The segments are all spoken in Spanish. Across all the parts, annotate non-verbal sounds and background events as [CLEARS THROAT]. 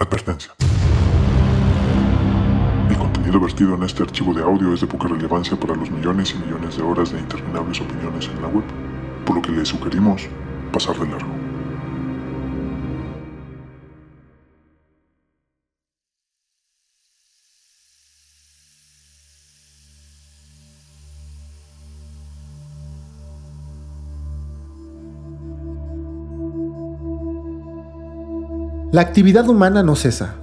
Advertencia. El contenido vertido en este archivo de audio es de poca relevancia para los millones y millones de horas de interminables opiniones en la web, por lo que le sugerimos pasar de largo. La actividad humana no cesa.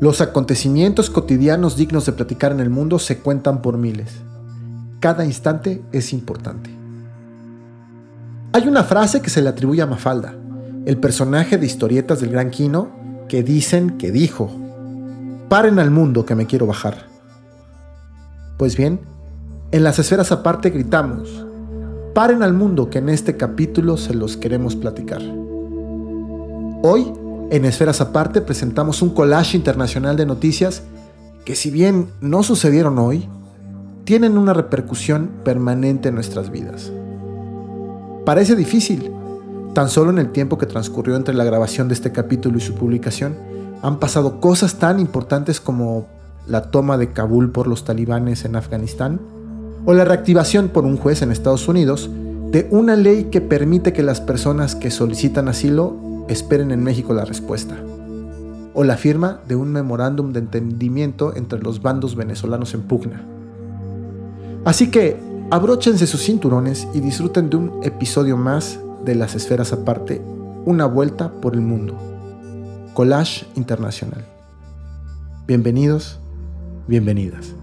Los acontecimientos cotidianos dignos de platicar en el mundo se cuentan por miles. Cada instante es importante. Hay una frase que se le atribuye a Mafalda, el personaje de historietas del Gran Quino, que dicen que dijo, paren al mundo que me quiero bajar. Pues bien, en las esferas aparte gritamos, paren al mundo que en este capítulo se los queremos platicar. Hoy en Esferas Aparte presentamos un collage internacional de noticias que si bien no sucedieron hoy, tienen una repercusión permanente en nuestras vidas. Parece difícil. Tan solo en el tiempo que transcurrió entre la grabación de este capítulo y su publicación, han pasado cosas tan importantes como la toma de Kabul por los talibanes en Afganistán o la reactivación por un juez en Estados Unidos de una ley que permite que las personas que solicitan asilo esperen en México la respuesta. O la firma de un memorándum de entendimiento entre los bandos venezolanos en pugna. Así que abróchense sus cinturones y disfruten de un episodio más de las esferas aparte, una vuelta por el mundo. Collage Internacional. Bienvenidos, bienvenidas.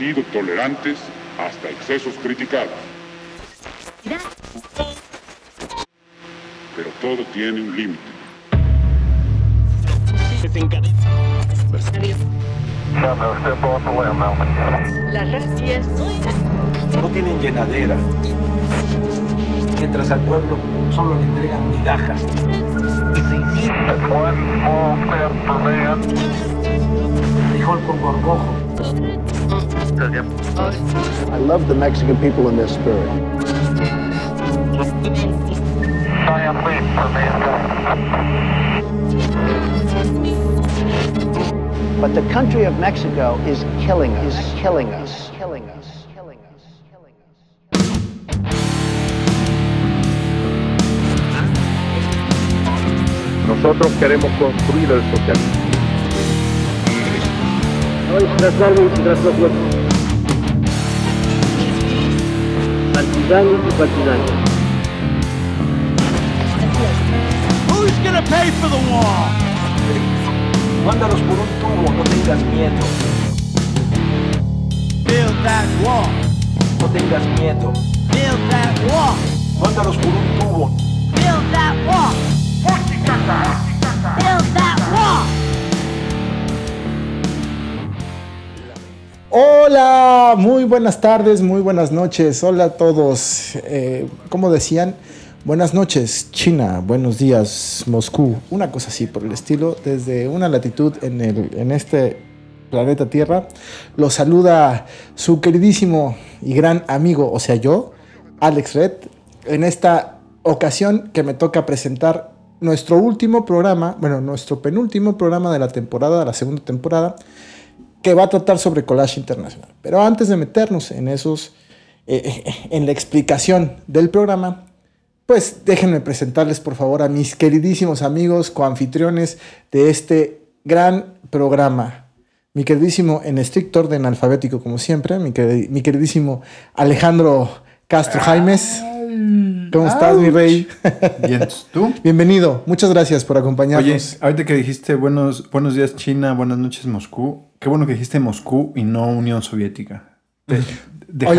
Sido tolerantes hasta excesos criticados. Pero todo tiene un límite. Las racias no tienen llenadera. Mientras al pueblo solo le entregan migajas. Frijol con gorgojo. I love the Mexican people and their spirit. But the country of Mexico is killing us, is killing us, killing us, killing us, killing us. Nosotros queremos construir el socialismo. Partisanos y partisanos. Who's gonna pay for the wall? Mándalos por un tubo, no tengas miedo. Build that wall. No tengas miedo. Build that wall. Mándalos por un tubo. Build that wall. Build that wall. Hola, muy buenas tardes, muy buenas noches. Hola a todos. Eh, como decían, buenas noches China, buenos días Moscú. Una cosa así por el estilo. Desde una latitud en, el, en este planeta Tierra, los saluda su queridísimo y gran amigo, o sea yo, Alex Red, en esta ocasión que me toca presentar nuestro último programa, bueno, nuestro penúltimo programa de la temporada, de la segunda temporada, que va a tratar sobre collage internacional. Pero antes de meternos en esos, eh, en la explicación del programa, pues déjenme presentarles por favor a mis queridísimos amigos, coanfitriones de este gran programa. Mi queridísimo, en estricto orden alfabético como siempre, mi, queri- mi queridísimo Alejandro Castro Jaimes. ¿Cómo estás, mi rey? Bien, ¿tú? [LAUGHS] Bienvenido, muchas gracias por Oye, acompañarnos. ahorita que dijiste buenos, buenos días China, buenas noches Moscú, qué bueno que dijiste Moscú y no Unión Soviética. Te- Oye,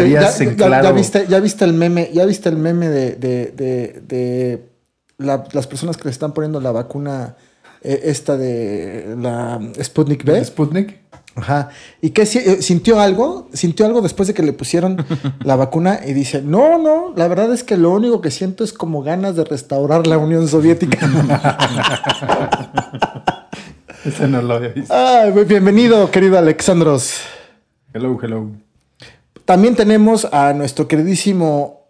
dejarías ya, en claro... ya viste, ya viste el meme, ya viste el meme de, de- de- de la- las personas que le están poniendo la vacuna eh, esta de la Sputnik B. ¿El Sputnik? Ajá. ¿Y qué eh, sintió algo? ¿Sintió algo después de que le pusieron [LAUGHS] la vacuna? Y dice, no, no, la verdad es que lo único que siento es como ganas de restaurar la Unión Soviética. [LAUGHS] Ese no lo había visto. Ay, muy bienvenido, querido Alexandros. Hello, hello. También tenemos a nuestro queridísimo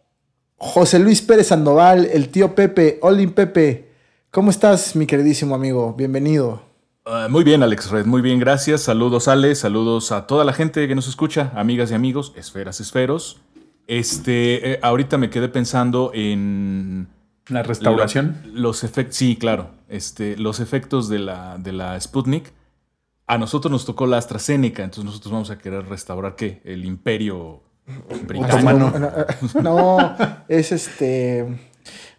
José Luis Pérez Sandoval, el tío Pepe. Olin Pepe, ¿cómo estás, mi queridísimo amigo? Bienvenido. Ah, muy bien, Alex Red, muy bien, gracias. Saludos, Ale, saludos a toda la gente que nos escucha, amigas y amigos, esferas, esferos. Este, eh, ahorita me quedé pensando en La restauración. lo- los efectos, sí, claro, este, los efectos de la, de la Sputnik. A nosotros nos tocó la AstraZeneca, entonces nosotros vamos a querer restaurar qué? El imperio británico. No, es este.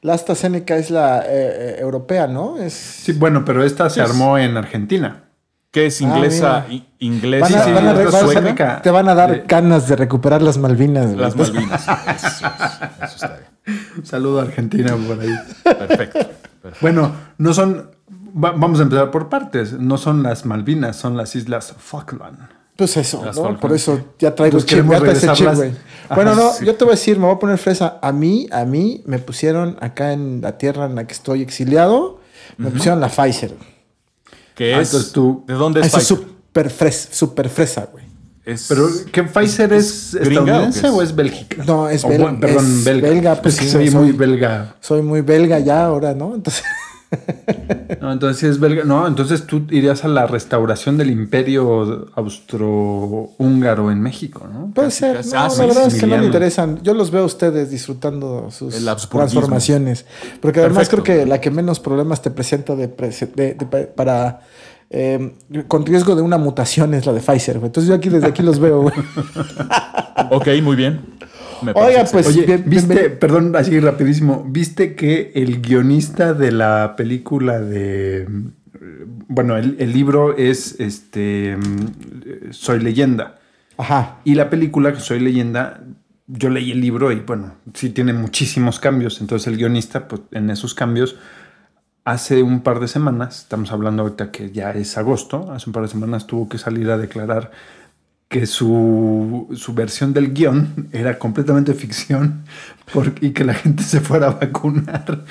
La AstraZeneca es la eh, eh, europea, ¿no? Es. Sí, bueno, pero esta se armó en Argentina. ¿Qué es Ah, inglesa? i- inglesa, Van a- sí, van a vas sueca. te van a dar De- ganas de recuperar las Malvinas. las Malvinas. Eso, es- eso está bien. Un [LAUGHS] saludo a Argentina por ahí. Perfecto. perfecto. Bueno, no son. va- vamos a empezar por partes. No son las Malvinas, son las islas Falkland. Pues eso, Las ¿no? Falkland. Por eso ya traigo Entonces, chip, el chip, güey. Bueno, no, sí. yo te voy a decir, me voy a poner fresa. A mí, a mí me pusieron acá en la tierra en la que estoy exiliado, me pusieron la Pfizer. ¿Qué Ah, es? tú- ¿De dónde es Esa es Pfizer? súper fresa, súper fresa, güey. Es- Pero, ¿qué Pfizer es, gringa estadounidense o es? es Bélgica? No, es O, bel- bueno, perdón, es belga. belga, pues es que sí, soy soy- muy belga. Soy muy belga ya ahora, ¿no? Entonces, No, entonces sí es belga. No, entonces tú irías a la restauración del imperio austrohúngaro en México, ¿no? puede Casi, ser. casi. No, Ah, la sí, verdad es que no me interesan. Yo los veo a ustedes disfrutando sus transformaciones. Porque además Perfecto. creo que la que menos problemas te presenta de, de- de- pa- para... eh, con riesgo de una mutación es la de Pfizer, güey. Entonces yo aquí desde aquí los veo, güey. [LAUGHS] Ok, muy bien. Me parece Oiga, pues, Oye, bien- viste, perdón, así rapidísimo, ¿viste que el guionista de la película de... Bueno, el, el libro es este mm, Soy leyenda. Ajá. Y la película, que Soy leyenda, yo leí el libro y bueno, sí tiene muchísimos cambios. Entonces el guionista, pues en esos cambios, hace un par de semanas, estamos hablando ahorita que ya es agosto, hace un par de semanas tuvo que salir a declarar que su, su versión del guion [LAUGHS] era completamente ficción [LAUGHS] y que la gente se fuera a vacunar.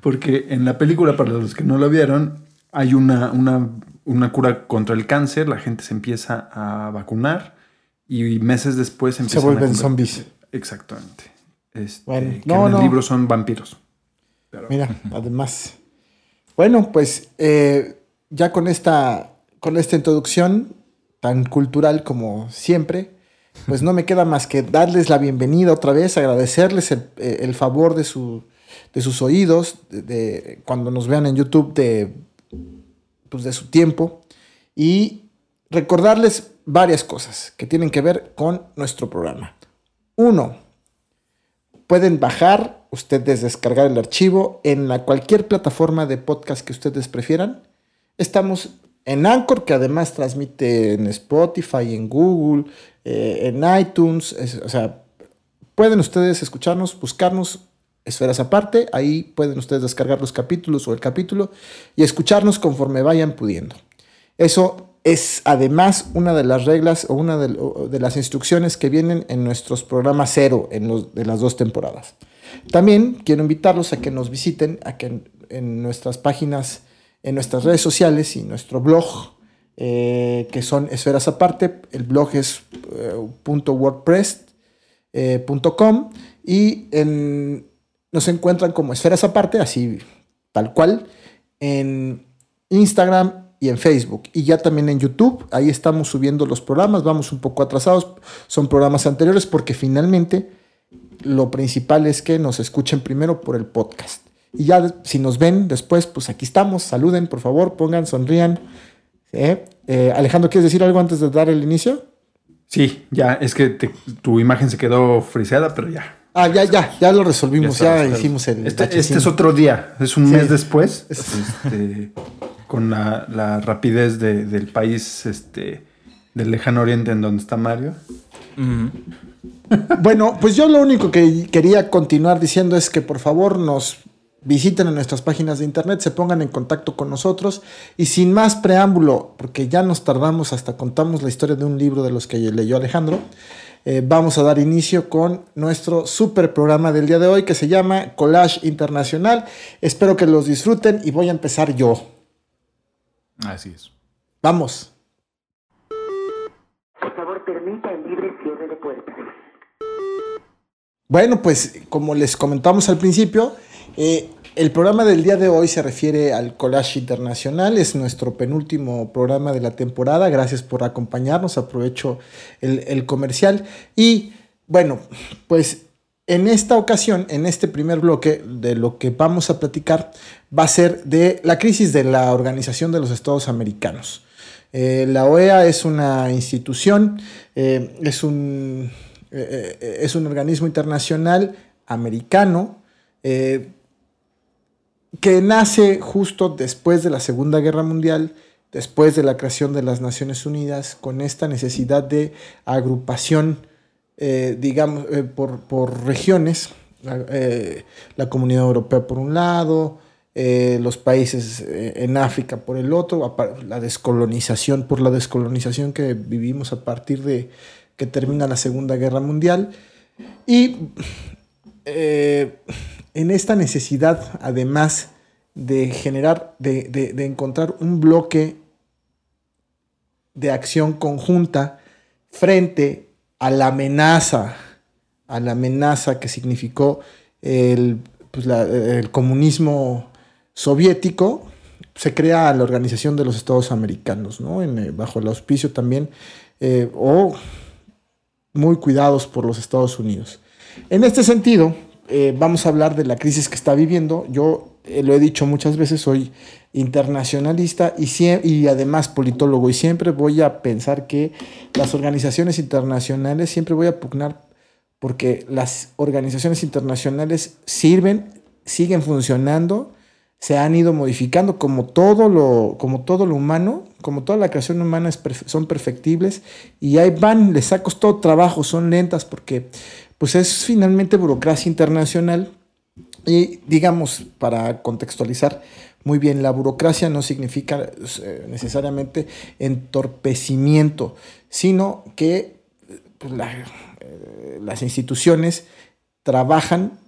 Porque en la película, para los que no lo vieron, hay una, una, una cura contra el cáncer, la gente se empieza a vacunar y meses después Se empiezan a vuelven convertir- zombies. Exactamente. Este, Bueno, que no, en el no. libro son vampiros. Mira, además. Bueno, pues eh, ya con esta, con esta introducción tan cultural como siempre, pues no me queda más que darles la bienvenida otra vez, agradecerles el, eh, el favor de, su, de sus oídos, de, de- cuando nos vean en YouTube, de, pues de su tiempo, y recordarles varias cosas que tienen que ver con nuestro programa. Uno, pueden bajar, ustedes descargar el archivo en la, cualquier plataforma de podcast que ustedes prefieran. Estamos en Anchor, que además transmite en Spotify, en Google, eh, en iTunes. es- o sea, pueden ustedes escucharnos, buscarnos esferas aparte. Ahí pueden ustedes descargar los capítulos o el capítulo y escucharnos conforme vayan pudiendo. Eso es además una de las reglas o una de, de las instrucciones que vienen en nuestros programas cero en los, de las dos temporadas. También quiero invitarlos a que nos visiten, a que en, nuestras páginas, en nuestras redes sociales y nuestro blog, eh, que son esferas aparte. El blog es eh, punto .wordpress eh, y en- nos encuentran como esferas aparte, así tal cual, en Instagram y en Facebook. Y ya también en YouTube, ahí estamos subiendo los programas, vamos un poco atrasados, son programas anteriores porque finalmente lo principal es que nos escuchen primero por el podcast. Y ya si nos ven después, pues aquí estamos, saluden, por favor, pongan, sonrían. ¿eh? Eh, Alejandro, ¿quieres decir algo antes de dar el inicio? Sí, ya, es que te- tu imagen se quedó friseada, pero ya. Ah, ya, ya, ya lo resolvimos, Ya ya, hicimos el... Este, este es otro día, es un Sí. mes después, este, con la, la rapidez de- del país este, del lejano oriente en donde está Mario. Ujú. Bueno, pues yo lo único que quería continuar diciendo es que por favor nos visiten a nuestras páginas de internet, se pongan en contacto con nosotros y sin más preámbulo, porque ya nos tardamos hasta contamos la historia de un libro de los que leyó Alejandro, eh, vamos a dar inicio con nuestro super programa del día de hoy que se llama Collage Internacional. Espero que los disfruten y voy a empezar yo. Así es. Vamos. Por favor, permita el libre cierre de puertas. Bueno, pues como les comentamos al principio, eh, el programa del día de hoy se refiere al Collage Internacional, es nuestro penúltimo programa de la temporada, gracias por acompañarnos, aprovecho el, el comercial. Y bueno, pues en esta ocasión, en este primer bloque, de lo que vamos a platicar va a ser de la crisis de la Organización de los Estados Americanos. Eh, la OEA es una institución, eh, es, un, eh, es un organismo internacional americano que nace justo después de la Segunda Guerra Mundial, después de la creación de las Naciones Unidas, con esta necesidad de agrupación, eh, digamos, eh, por, por, regiones, eh, la Comunidad Europea por un lado, los países en África por el otro, la descolonización, por la descolonización que vivimos a partir de que termina la Segunda Guerra Mundial. Y en esta necesidad, además de generar, de, encontrar un bloque de acción conjunta frente a la amenaza, a la amenaza que significó el, pues, comunismo soviético, se crea la Organización de los Estados Americanos, ¿no? Eh, bajo el auspicio también, eh, o muy cuidados por los Estados Unidos. En este sentido, eh, vamos a hablar de la crisis que está viviendo. Yo eh, lo he dicho muchas veces, soy internacionalista y, y además politólogo y siempre voy a pensar que las organizaciones internacionales, siempre voy a pugnar porque las organizaciones internacionales sirven, siguen funcionando, se han ido modificando como todo lo, como todo lo humano, como toda la creación humana son perfectibles y ahí van, les ha costado trabajo, son lentas porque pues es finalmente burocracia internacional y digamos, para contextualizar muy bien, la burocracia no significa eh, necesariamente entorpecimiento, sino que pues, eh, las instituciones trabajan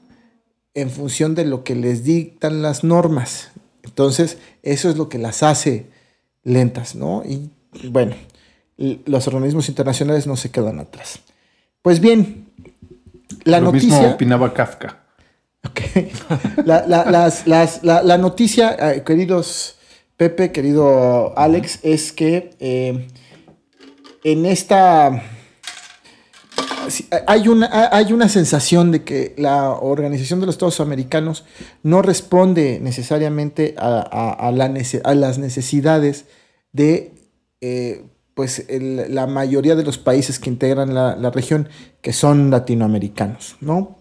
en función de lo que les dictan las normas. Entonces, eso es lo que las hace lentas, ¿no? Y bueno, los organismos internacionales no se quedan atrás. Pues bien, la Lo noticia. Mismo opinaba Kafka. Ok. [LAUGHS] La, la, las, las, la noticia, eh, queridos Pepe, querido Alex, es que eh, en esta. Hay una, hay una sensación de que la Organización de los Estados Americanos no responde necesariamente a, a, la a las necesidades de eh, pues la mayoría de los países que integran la, la, región, que son latinoamericanos, ¿no?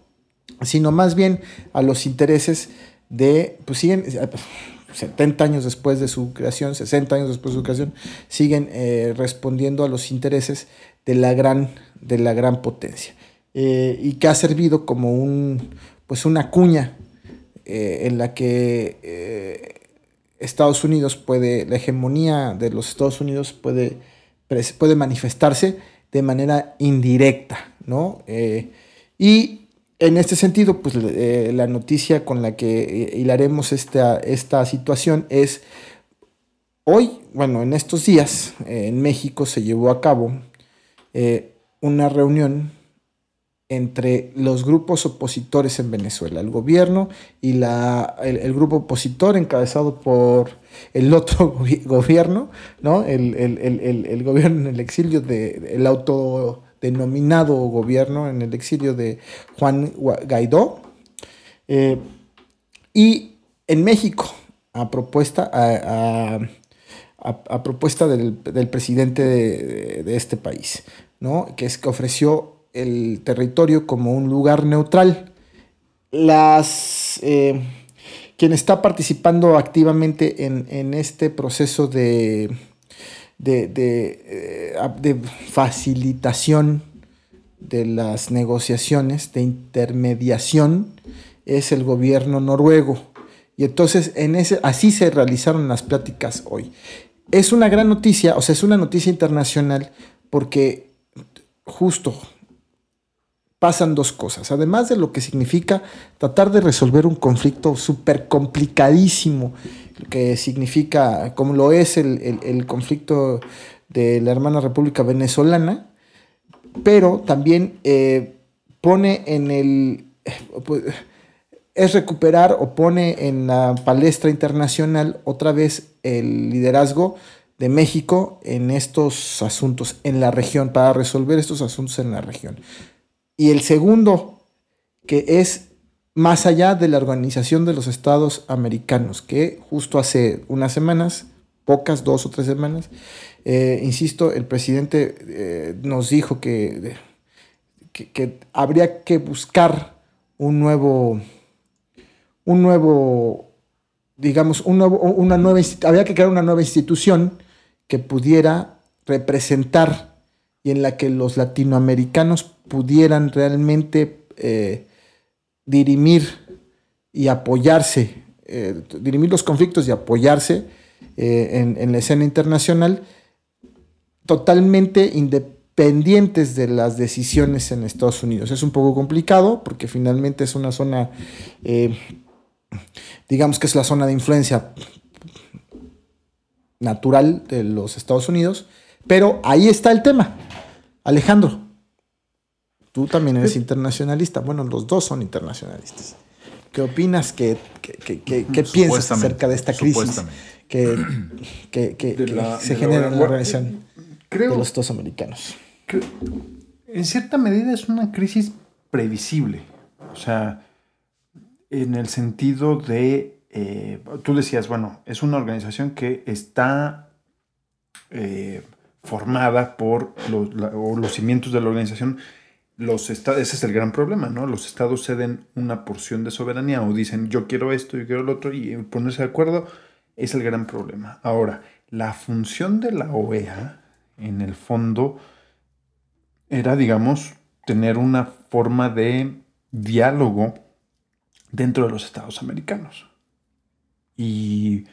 Sino más bien a los intereses de, pues siguen, 70 años después de su creación, 60 años después de su creación, siguen eh, respondiendo a los intereses de la gran, de la gran potencia. Eh, y que ha servido como un, pues una cuña eh, en la que eh, Estados Unidos puede, la hegemonía de los Estados Unidos puede puede manifestarse de manera indirecta, ¿no? Eh, y en este sentido, pues eh, la noticia con la que eh, hilaremos esta, esta situación es, hoy, bueno, en estos días, en México se llevó a cabo una reunión entre los grupos opositores en Venezuela, el gobierno y la, el, grupo opositor encabezado por el otro [LAUGHS] gobierno, ¿no? el, el, gobierno en el exilio, de, el autodenominado gobierno en el exilio de Juan Guaidó, eh, y en México, a propuesta, a, a, propuesta del, del presidente de, de, este país, ¿no? que es que ofreció el territorio como un lugar neutral. Las, eh, quien está participando activamente en, este proceso de, de, de, eh, facilitación de las negociaciones, de intermediación, es el gobierno noruego. Y entonces en ese, así se realizaron las pláticas hoy. Es una gran noticia, o sea, es una noticia internacional porque justo pasan dos cosas. Además de lo que significa tratar de resolver un conflicto súper complicadísimo, que significa, como lo es el, el, conflicto de la hermana República Venezolana, pero también eh, pone en el... Es recuperar o pone en la palestra internacional otra vez el liderazgo de México en estos asuntos en la región, para resolver estos asuntos en la región. Y el segundo, que es más allá de la Organización de los Estados Americanos, que justo hace unas semanas, pocas, dos o tres semanas, eh, insisto, el presidente eh, nos dijo que, que, habría que buscar un nuevo, un nuevo, digamos, un nuevo, una nueva, había que crear una nueva institución que pudiera representar y en la que los latinoamericanos pudieran realmente eh, dirimir y apoyarse, eh, dirimir los conflictos y apoyarse eh, en, la escena internacional, totalmente independientes de las decisiones en Estados Unidos. Es un poco complicado porque finalmente es una zona, digamos que es la zona de influencia natural de los Estados Unidos, pero ahí está el tema. Alejandro, tú también eres internacionalista. Bueno, los dos son internacionalistas. ¿Qué opinas? ¿Qué, piensas acerca de esta crisis que, se genera en la relación de los dos americanos? en cierta medida es una crisis previsible. O sea, en el sentido de, eh, tú decías, bueno, es una organización que está eh, formada por los, cimientos de la organización, los estados, ese es el gran problema, ¿no? Los estados ceden una porción de soberanía o dicen yo quiero esto, yo quiero lo otro y ponerse de acuerdo es el gran problema. Ahora, la función de la OEA, en el fondo, era, digamos, tener una forma de diálogo dentro de los estados americanos. Y,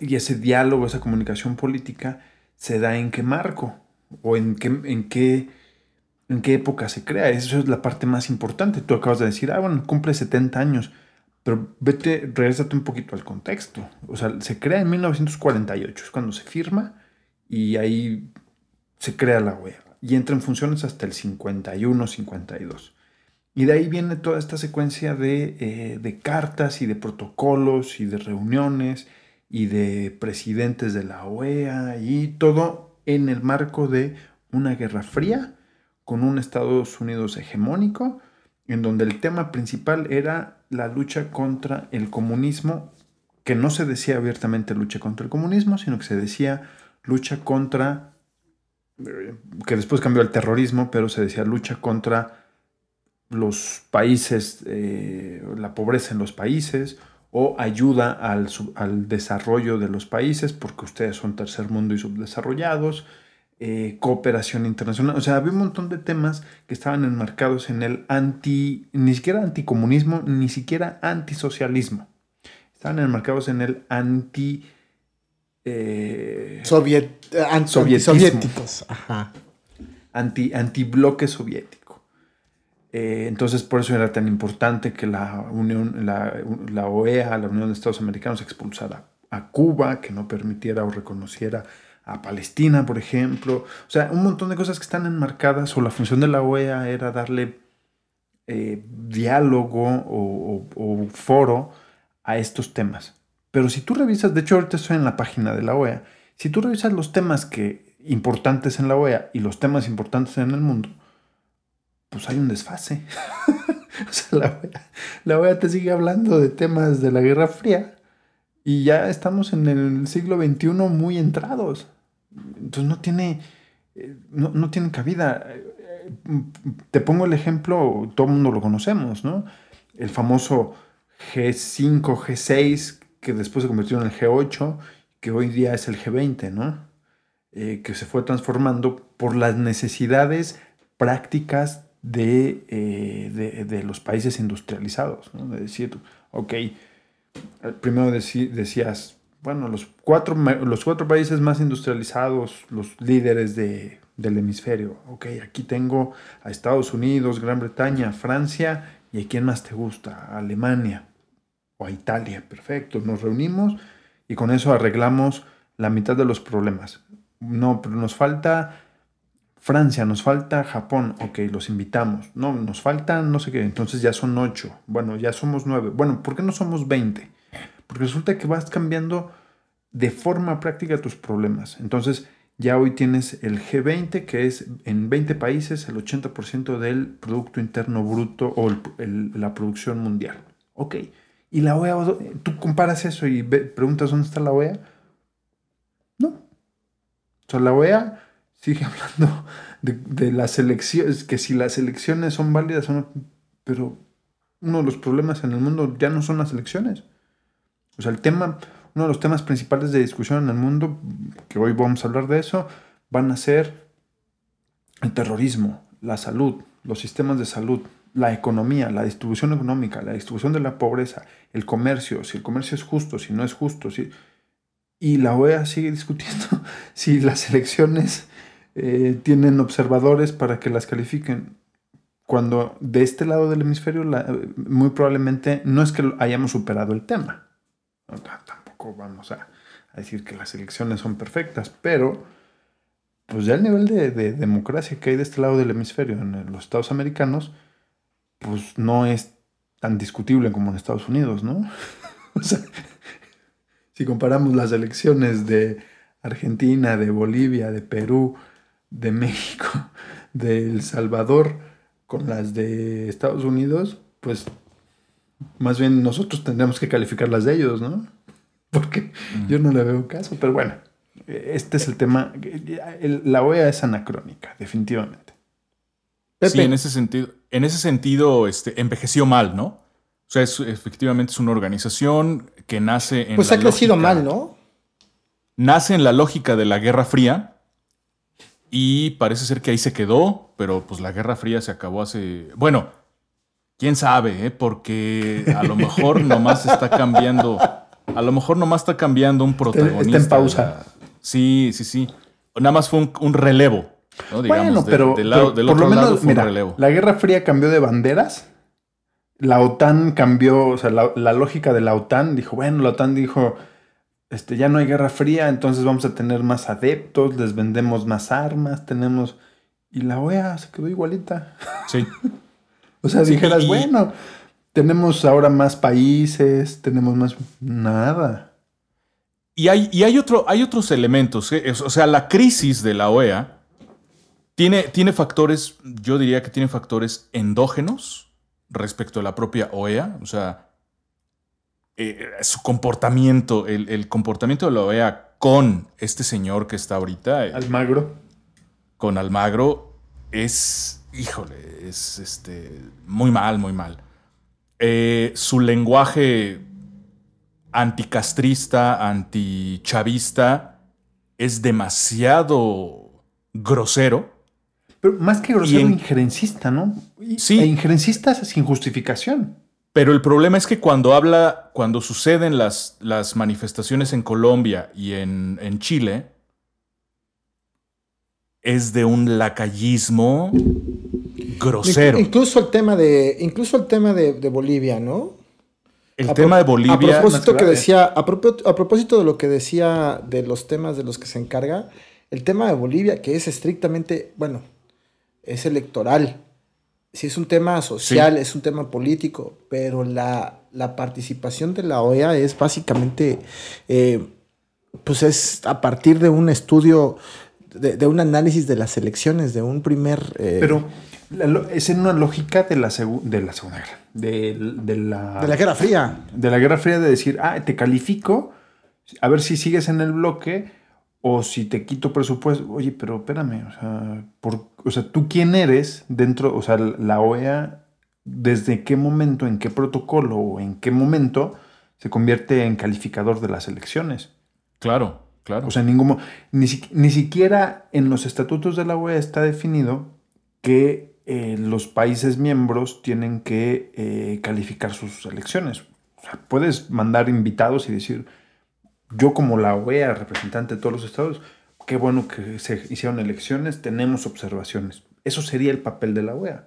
y ese diálogo, esa comunicación política, se da en qué marco o en qué, en qué, en qué época se crea. Eso es la parte más importante. Tú acabas de decir, ah, bueno, cumple 70 años. Pero vete, regresate un poquito al contexto. O sea, se crea en 1948, es cuando se firma y ahí se crea la OEA. Y entra en funciones hasta el 51, 52. Y de ahí viene toda esta secuencia de, eh, de cartas y de protocolos y de reuniones y de presidentes de la OEA y todo en el marco de una guerra fría con un Estados Unidos hegemónico en donde el tema principal era la lucha contra el comunismo, que no se decía abiertamente lucha contra el comunismo, sino que se decía lucha contra, eh, que después cambió al terrorismo, pero se decía lucha contra los países, eh, la pobreza en los países, o ayuda al, al, desarrollo de los países, porque ustedes son tercer mundo y subdesarrollados, eh, cooperación internacional, o sea, había un montón de temas que estaban enmarcados en el anti, ni siquiera anticomunismo, ni siquiera antisocialismo, estaban enmarcados en el anti... Eh, Soviet, soviéticos, ajá. Anti, antibloque soviético. Eh, entonces, por eso era tan importante que la, Unión, la, OEA, la Unión de Estados Americanos, expulsara a Cuba, que no permitiera o reconociera a Palestina, por ejemplo. O sea, un montón de cosas que están enmarcadas, o la función de la OEA era darle eh, diálogo o, o, foro a estos temas. Pero si tú revisas, de hecho ahorita estoy en la página de la OEA, si tú revisas los temas que importantes en la OEA y los temas importantes en el mundo, pues hay un desfase. [LAUGHS] o sea, la OEA, te sigue hablando de temas de la Guerra Fría y ya estamos en el siglo XXI muy entrados. Entonces no tiene, eh, no, tiene cabida. Te pongo el ejemplo, todo el mundo lo conocemos, ¿no? El famoso G5, G6, que después se convirtió en el G8, que hoy día es el G20, ¿no? Eh, que se fue transformando por las necesidades prácticas eh, de, de, los países industrializados. ¿no? De decir, ok, eh, primero deci- decías, bueno, los cuatro, los cuatro países más industrializados, los líderes de, del hemisferio. Ok, aquí tengo a Estados Unidos, Gran Bretaña, Francia, y a quién más te gusta, a Alemania o a Italia. Perfecto, nos reunimos y con eso arreglamos la mitad de los problemas. No, pero nos falta Francia, nos falta Japón, ok, los invitamos. No, nos faltan no sé qué, entonces ya son ocho. Bueno, ya somos nueve. Bueno, ¿por qué no somos veinte? Porque resulta que vas cambiando de forma práctica tus problemas. Entonces, ya hoy tienes el G20, que es en 20 países el 80% del Producto Interno Bruto o la producción mundial. Ok. Y la OEA, tú comparas eso y preguntas dónde está la OEA. No. O sea, la OEA sigue [LAUGHS] hablando de, de las elecciones, que si las elecciones son válidas o no, pero uno de los problemas en el mundo ya no son las elecciones. O sea, el tema, uno de los temas principales de discusión en el mundo, que hoy vamos a hablar de eso, van a ser el terrorismo, la salud, los sistemas de salud, la economía, la distribución económica, la distribución de la pobreza, el comercio, si el comercio es justo, si no es justo, si... Y la OEA sigue discutiendo [LAUGHS] si las elecciones eh, tienen observadores para que las califiquen. Cuando de este lado del hemisferio, muy probablemente no es que hayamos superado el tema. Tampoco vamos a, a decir que las elecciones son perfectas, pero pues ya el nivel de, de democracia que hay de este lado del hemisferio en los Estados americanos, pues no es tan discutible como en Estados Unidos, ¿no? [LAUGHS] o sea, si comparamos las elecciones de Argentina, de Bolivia, de Perú, de México, [LAUGHS] de El Salvador con las de Estados Unidos, pues más bien nosotros tendríamos que calificar las de ellos, ¿no? [LAUGHS] Porque yo no le veo caso, pero bueno, este es el tema. La OEA es anacrónica, definitivamente. Sí, en ese sentido, en ese sentido, este, envejeció mal, ¿no? O sea, es, efectivamente es una organización que nace en Pues la ha crecido lógica- mal, ¿no? Nace en la lógica de la Guerra Fría y parece ser que ahí se quedó, pero pues la Guerra Fría se acabó hace, bueno, quién sabe, ¿eh? porque a lo mejor [LAUGHS] nomás está cambiando, a lo mejor nomás está cambiando un protagonista. está en pausa. Sí, sí, sí. Nada más fue un, un relevo, ¿no? Digamos, bueno, de- pero, lado- pero del por otro lo lado menos, fue un mira, relevo. la Guerra Fría cambió de banderas. La OTAN cambió, o sea, la, la lógica de la OTAN dijo, bueno, la OTAN dijo, este, ya no hay Guerra Fría, entonces vamos a tener más adeptos, les vendemos más armas, tenemos... Y la OEA se quedó igualita. Sí. [LAUGHS] O sea, Sí, dijeras, y- bueno, tenemos ahora más países, tenemos más... Nada. Y hay, y hay, otro, hay otros elementos. ¿eh? O sea, la crisis de la OEA tiene, tiene factores, yo diría que tiene factores endógenos respecto a la propia OEA. O sea, eh, su comportamiento, el, el comportamiento de la OEA con este señor que está ahorita, eh, Almagro. con Almagro, es, híjole, es este, muy mal, muy mal. Eh, su lenguaje anticastrista, antichavista, es demasiado grosero. Pero más que grosero, en- injerencista, ¿no? Y- Sí. E injerencista sin justificación. Pero el problema es que cuando habla, cuando suceden las, las manifestaciones en Colombia y en, en Chile, es de un lacayismo grosero. Inc- Incluso el tema de, incluso el tema de, de Bolivia, ¿no? El A tema de Bolivia. A propósito, que decía, a propósito de lo que decía de los temas de los que se encarga, el tema de Bolivia, que es estrictamente, bueno, es electoral. Sí, es un tema social, es un tema político, pero la, la participación de la OEA es básicamente, eh, pues es a partir de un estudio, de, de un análisis de las elecciones, de un primer... eh, Pero la es en una lógica de la, segu- de la Segunda Guerra. De, de la, de la Guerra Fría. de la Guerra Fría de decir, ah, te califico, a ver si sigues en el bloque o si te quito presupuesto. Oye, pero espérame, o sea, por, o sea, ¿tú quién eres dentro, o sea, la OEA, desde qué momento, en qué protocolo o en qué momento se convierte en calificador de las elecciones? Claro, claro. O sea, ningún, ni, ni siquiera en los estatutos de la OEA está definido que eh, los países miembros tienen que eh, calificar sus elecciones. O sea, puedes mandar invitados y decir, yo como la OEA, representante de todos los estados, qué bueno que se hicieron elecciones, tenemos observaciones. Eso sería el papel de la OEA.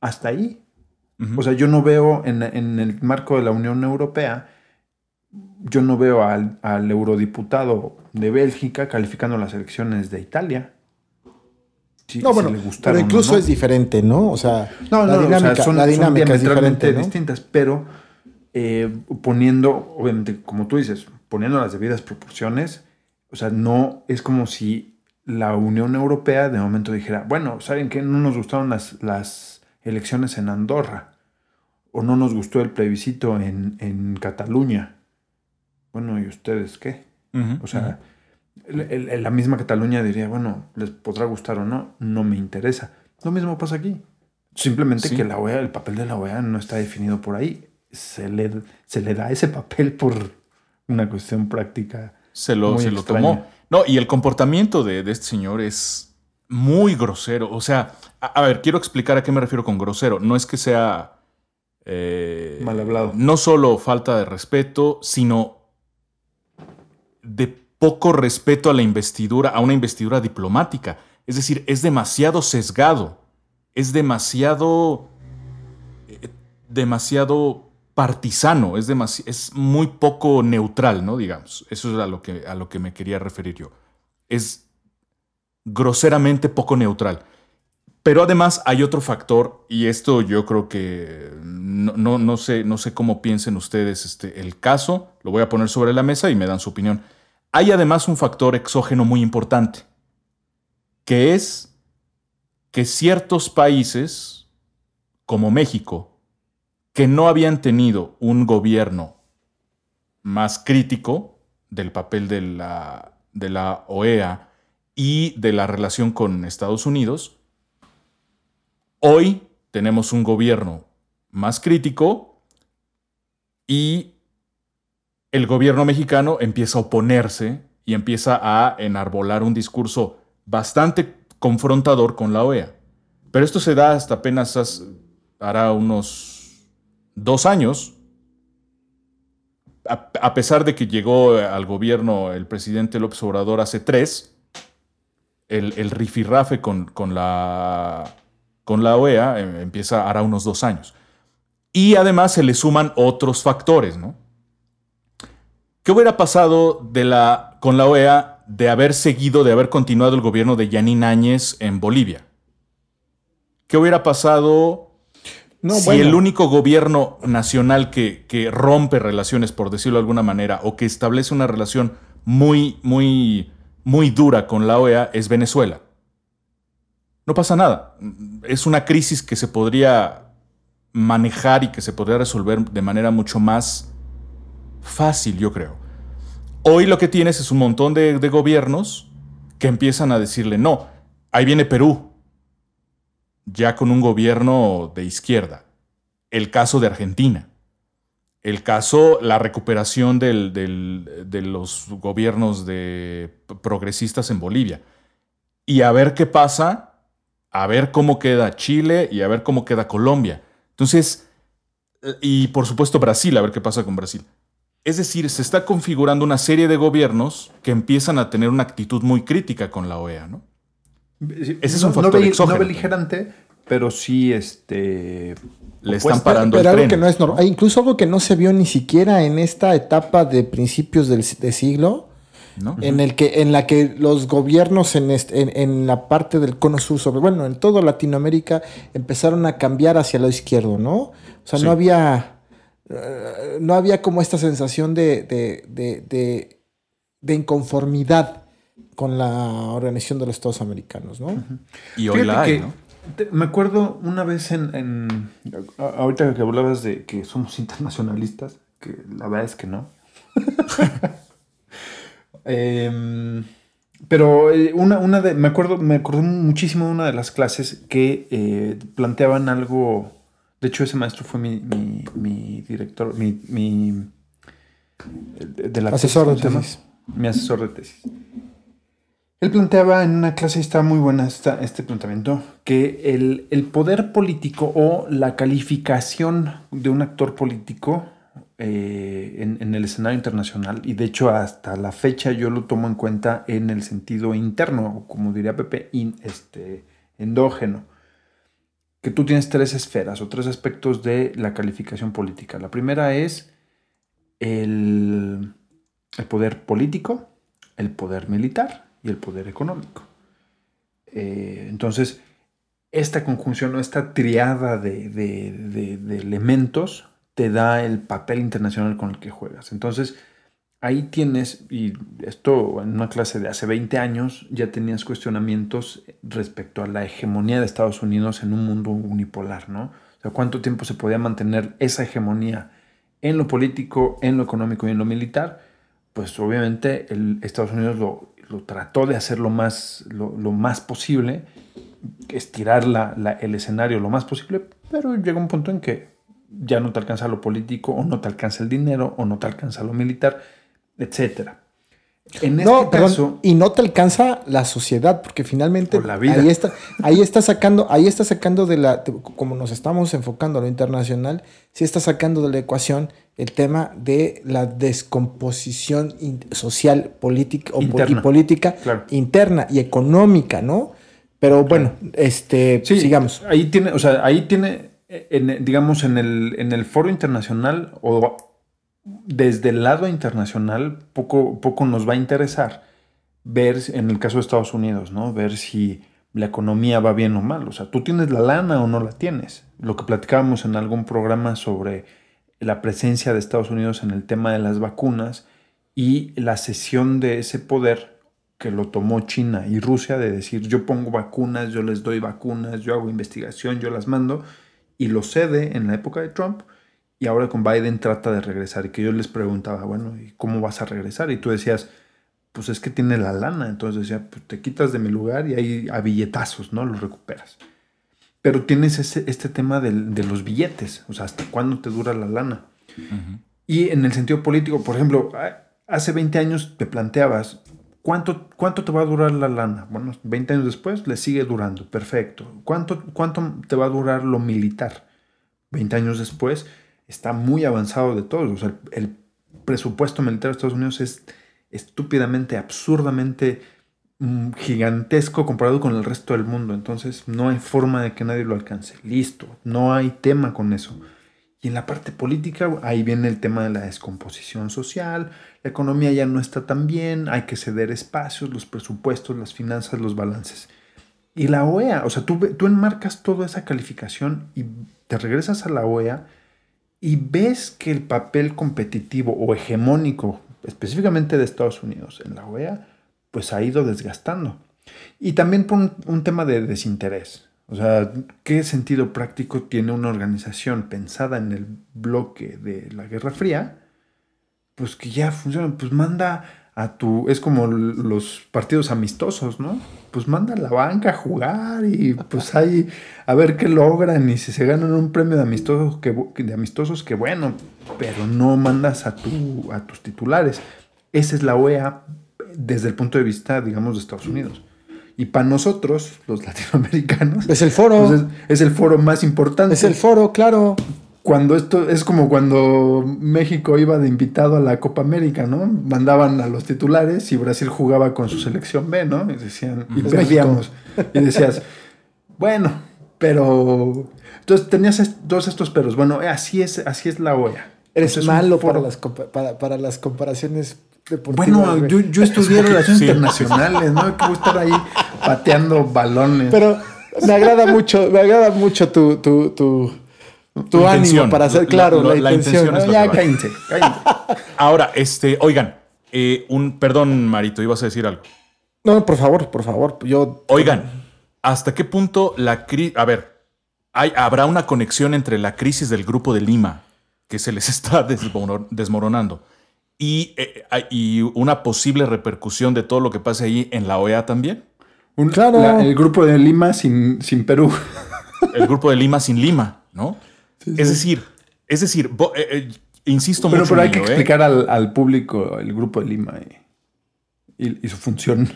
Hasta ahí. O sea, yo no veo en, en, el marco de la Unión Europea, yo no veo al, al eurodiputado de Bélgica calificando las elecciones de Italia. Si, no, bueno, si le pero incluso no. es diferente, ¿no? O sea, no, la dinámica, o sea, son, la dinámica son es diametralmente diferente, ¿no? distintas, pero eh, poniendo, obviamente, como tú dices, poniendo las debidas proporciones, o sea, no es como si la Unión Europea de momento dijera, bueno, ¿saben qué? No nos gustaron las, las elecciones en Andorra, o no nos gustó el plebiscito en, en Cataluña. Bueno, ¿y ustedes qué? Uh -huh, o sea, uh -huh. el, el, la misma Cataluña diría, bueno, les podrá gustar o no, no me interesa. Lo mismo pasa aquí. Simplemente sí. que la OEA, el papel de la OEA no está definido por ahí. Se le, se le da ese papel por una cuestión práctica. Se lo, muy se lo tomó. No, y el comportamiento de, de, este señor es muy grosero. O sea, a, a, ver, quiero explicar a qué me refiero con grosero. No es que sea. Eh, Mal hablado. No solo falta de respeto, sino de poco respeto a la investidura, a una investidura diplomática. Es decir, es demasiado sesgado, es demasiado, eh, demasiado partisano, es, es muy poco neutral, ¿no? Digamos, eso es a lo, que, a lo que me quería referir yo. Es groseramente poco neutral. Pero además hay otro factor, y esto yo creo que no, no, no, sé, no sé cómo piensen ustedes este, el caso, lo voy a poner sobre la mesa y me dan su opinión. Hay además un factor exógeno muy importante, que es que ciertos países, como México, que no habían tenido un gobierno más crítico del papel de la, de la OEA y de la relación con Estados Unidos, Hoy tenemos un gobierno más crítico y el gobierno mexicano empieza a oponerse y empieza a enarbolar un discurso bastante confrontador con la OEA. Pero esto se da hasta apenas hará unos dos años. A, pesar de que llegó al gobierno el presidente López Obrador hace tres, el, rifirrafe con, con la con la OEA eh, empieza hará unos dos años. Y además se le suman otros factores, ¿no? ¿Qué hubiera pasado de la, con la OEA de haber seguido, de haber continuado el gobierno de Yanín Áñez en Bolivia? ¿Qué hubiera pasado no, si bueno. el único gobierno nacional que, que, rompe relaciones, por decirlo de alguna manera, o que establece una relación muy, muy, muy dura con la OEA es Venezuela? no pasa nada. Es una crisis que se podría manejar y que se podría resolver de manera mucho más fácil, yo creo. Hoy lo que tienes es un montón de, de gobiernos que empiezan a decirle, no, ahí viene Perú, ya con un gobierno de izquierda. El caso de Argentina. El caso, la recuperación de los gobiernos de progresistas en Bolivia. Y a ver qué pasa a ver cómo queda Chile y a ver cómo queda Colombia. Entonces, y por supuesto Brasil, a ver qué pasa con Brasil. Es decir, se está configurando una serie de gobiernos que empiezan a tener una actitud muy crítica con la OEA, ¿no? Ese es un factor no, exógeno. No beligerante, pero sí este le están parando pero el algo tren. que no es normal, incluso algo que no se vio ni siquiera en esta etapa de principios del de siglo, ¿no? En, el que, en la que los gobiernos en, este, en, en, la parte del cono sur, sobre, bueno, en toda Latinoamérica, empezaron a cambiar hacia lo izquierdo, ¿no? O sea, sí. no había. Uh, no había como esta sensación de, de, de, de, inconformidad con la organización de los Estados Americanos, ¿no? Uh -huh. Y hoy Fíjate la hay, ¿no? Te, me acuerdo una vez en, en. Ahorita que hablabas de que somos internacionalistas, que la verdad es que no. [LAUGHS] Eh, pero una, una de, me acuerdo, me acordé muchísimo de una de las clases que eh, planteaban algo. De hecho, ese maestro fue mi, mi, mi director, mi, mi de la asesor tesis, de tesis. Mi asesor de tesis. Él planteaba en una clase, y está muy buena este planteamiento, que el, el poder político o la calificación de un actor político eh, en, en el escenario internacional, y de hecho hasta la fecha yo lo tomo en cuenta en el sentido interno, o como diría Pepe, in- este, endógeno, que tú tienes tres esferas o tres aspectos de la calificación política. La primera es el, el poder político, el poder militar y el poder económico. Eh, entonces, esta conjunción o esta triada de, de- de- de elementos te da el papel internacional con el que juegas. Entonces, ahí tienes, y esto en una clase de hace 20 años, ya tenías cuestionamientos respecto a la hegemonía de Estados Unidos en un mundo unipolar, ¿no? O sea, cuánto tiempo se podía mantener esa hegemonía en lo político, en lo económico y en lo militar, pues obviamente el Estados Unidos lo, lo trató de hacer lo más, lo, lo más posible, estirar la- la- el escenario lo más posible, pero llega un punto en que ya no te alcanza lo político, o no te alcanza el dinero, o no te alcanza lo militar, etcétera. En este No, perdón, caso, y no te alcanza la sociedad, porque finalmente O la vida. ahí está, ahí está sacando, ahí está sacando de la, de- como nos estamos enfocando a lo internacional, sí está sacando de la ecuación el tema de la descomposición in- social, política y política Claro. interna y económica, ¿no? Pero bueno, este, Sí, sigamos. Ahí tiene, o sea, ahí tiene, en- digamos, en el, en el foro internacional o desde el lado internacional, poco, poco nos va a interesar ver, en el caso de Estados Unidos, ¿no? Ver si la economía va bien o mal. O sea, tú tienes la lana o no la tienes. Lo que platicábamos en algún programa sobre la presencia de Estados Unidos en el tema de las vacunas y la cesión de ese poder que lo tomó China y Rusia de decir yo pongo vacunas, yo les doy vacunas, yo hago investigación, yo las mando y lo cede en la época de Trump y ahora con Biden trata de regresar y que yo les preguntaba, bueno, ¿y cómo vas a regresar? Y tú decías, pues es que tiene la lana, entonces decía, pues te quitas de mi lugar y ahí a billetazos, ¿no? Los recuperas. Pero tienes ese, este tema del- de los billetes, o sea, ¿hasta cuándo te dura la lana? Y en el sentido político, por ejemplo, hace 20 años te planteabas, ¿cuánto, ¿cuánto te va a durar la lana? Bueno, 20 años después le sigue durando, perfecto. ¿Cuánto, ¿Cuánto te va a durar lo militar? 20 años después está muy avanzado de todo. O sea, el, el presupuesto militar de Estados Unidos es estúpidamente, absurdamente mm, gigantesco comparado con el resto del mundo. Entonces no hay forma de que nadie lo alcance. Listo, no hay tema con eso. Y en la parte política, ahí viene el tema de la descomposición social, la economía ya no está tan bien, hay que ceder espacios, los presupuestos, las finanzas, los balances. Y la OEA, o sea, tú, tú enmarcas toda esa calificación y te regresas a la OEA y ves que el papel competitivo o hegemónico, específicamente de Estados Unidos en la OEA, pues ha ido desgastando. Y también por un, un tema de desinterés. O sea, ¿qué sentido práctico tiene una organización pensada en el bloque de la Guerra Fría? Pues que ya funciona, pues manda a tu, es como los partidos amistosos, ¿no? Pues manda a la banca a jugar y pues ahí a ver qué logran y si se ganan un premio de amistosos, que, de amistosos, que bueno, pero no mandas a, tu, a tus titulares. Esa es la OEA desde el punto de vista, digamos, de Estados Unidos. Y para nosotros, los [LAUGHS] latinoamericanos, Es el foro. pues es, es el foro más importante. Es el foro, claro. Cuando esto es como cuando México iba de invitado a la Copa América, ¿no? Mandaban a los titulares y Brasil jugaba con su selección B, ¿no? Y decían, y perdíamos. Y decías, bueno, pero. Entonces tenías est- todos estos peros. Bueno, así es, así es la OEA. Eres Entonces, malo para las, para, para las comparaciones deportivas. Bueno, yo, yo estudié [LAUGHS] relaciones Sí. internacionales, ¿no? Que voy a estar ahí pateando balones. Pero me agrada mucho, me agrada mucho tu, tu, tu, tu ánimo intención. para hacer La- claro la- la, la intención. intención es ya cállense, cállense. [LAUGHS] Ahora, este, oigan, eh, un, perdón, Marito, ibas a decir algo. No, por favor, por favor. Yo. Oigan, ¿hasta qué punto la crisis... A ver, hay, ¿habrá una conexión entre la crisis del grupo de Lima, que se les [LAUGHS] está desmoro- desmoronando, y, eh, eh, y una posible repercusión de todo lo que pase ahí en la OEA también? Un- Claro. la- el grupo de Lima sin, sin Perú. El grupo de Lima sin Lima, ¿no? Es decir, es decir, bo- eh, eh, insisto Pero, mucho pero hay en que ello, ¿eh? explicar al, al público el grupo de Lima y, y- y su función.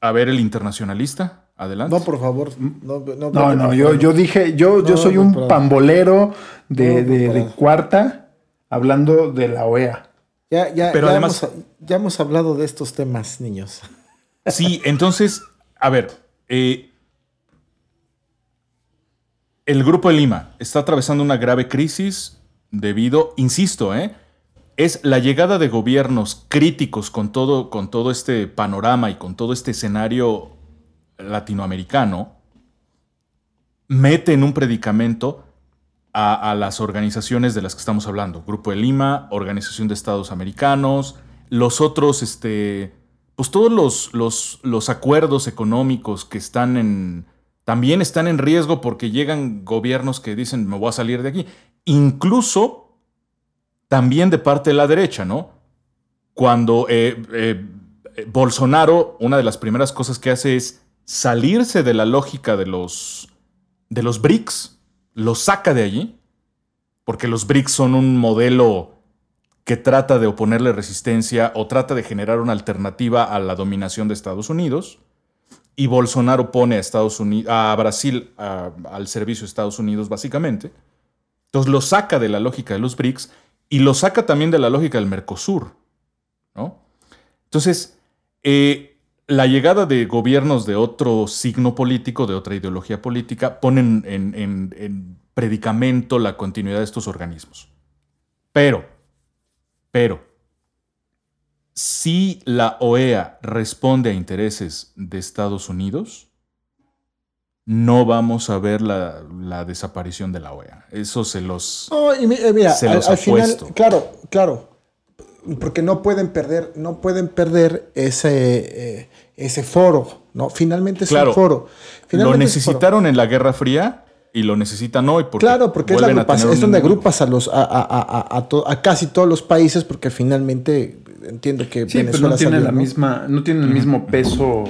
A ver, el internacionalista. Adelante. No, por favor. No, no, No, no, yo, yo dije, yo, yo soy no, un pambolero de, No, de- cuarta hablando de la OEA. Ya, ya, Pero ya además- hemos, ya hemos hablado de estos temas, niños. Sí, entonces, a ver, eh, el Grupo de Lima está atravesando una grave crisis debido, insisto, ¿eh? es la llegada de gobiernos críticos con todo, con todo este panorama y con todo este escenario latinoamericano, mete en un predicamento a, las organizaciones de las que estamos hablando. Grupo de Lima, Organización de Estados Americanos, los otros, este, pues todos los acuerdos económicos que están en, también están en riesgo porque llegan gobiernos que dicen, me voy a salir de aquí. Incluso también de parte de la derecha, ¿no? Cuando eh, eh, Bolsonaro, una de las primeras cosas que hace es salirse de la lógica de los, de los BRICS, los saca de allí, porque los BRICS son un modelo que trata de oponerle resistencia o trata de generar una alternativa a la dominación de Estados Unidos. Y Bolsonaro pone a, Estados Unidos, a Brasil al servicio de Estados Unidos, básicamente. Entonces lo saca de la lógica de los BRICS y lo saca también de la lógica del Mercosur. ¿no? Entonces, eh, la llegada de gobiernos de otro signo político, de otra ideología política, ponen en, en- en predicamento la continuidad de estos organismos. Pero, pero, si la OEA responde a intereses de Estados Unidos, no vamos a ver la, la desaparición de la OEA. Eso se los... No, y eh, mira, Se al, los al final, claro, claro, porque no pueden perder, no pueden perder ese, eh, ese foro, ¿no? Finalmente es Claro, un foro. Lo Finalmente foro. necesitaron en la Guerra Fría y lo necesitan hoy. Porque Claro, porque es, la es donde agrupas a los a, a- a- a- a to- a casi todos los países, porque finalmente entiendo que Sí, pero no tiene salió, la ¿no? misma, no tiene el mismo peso.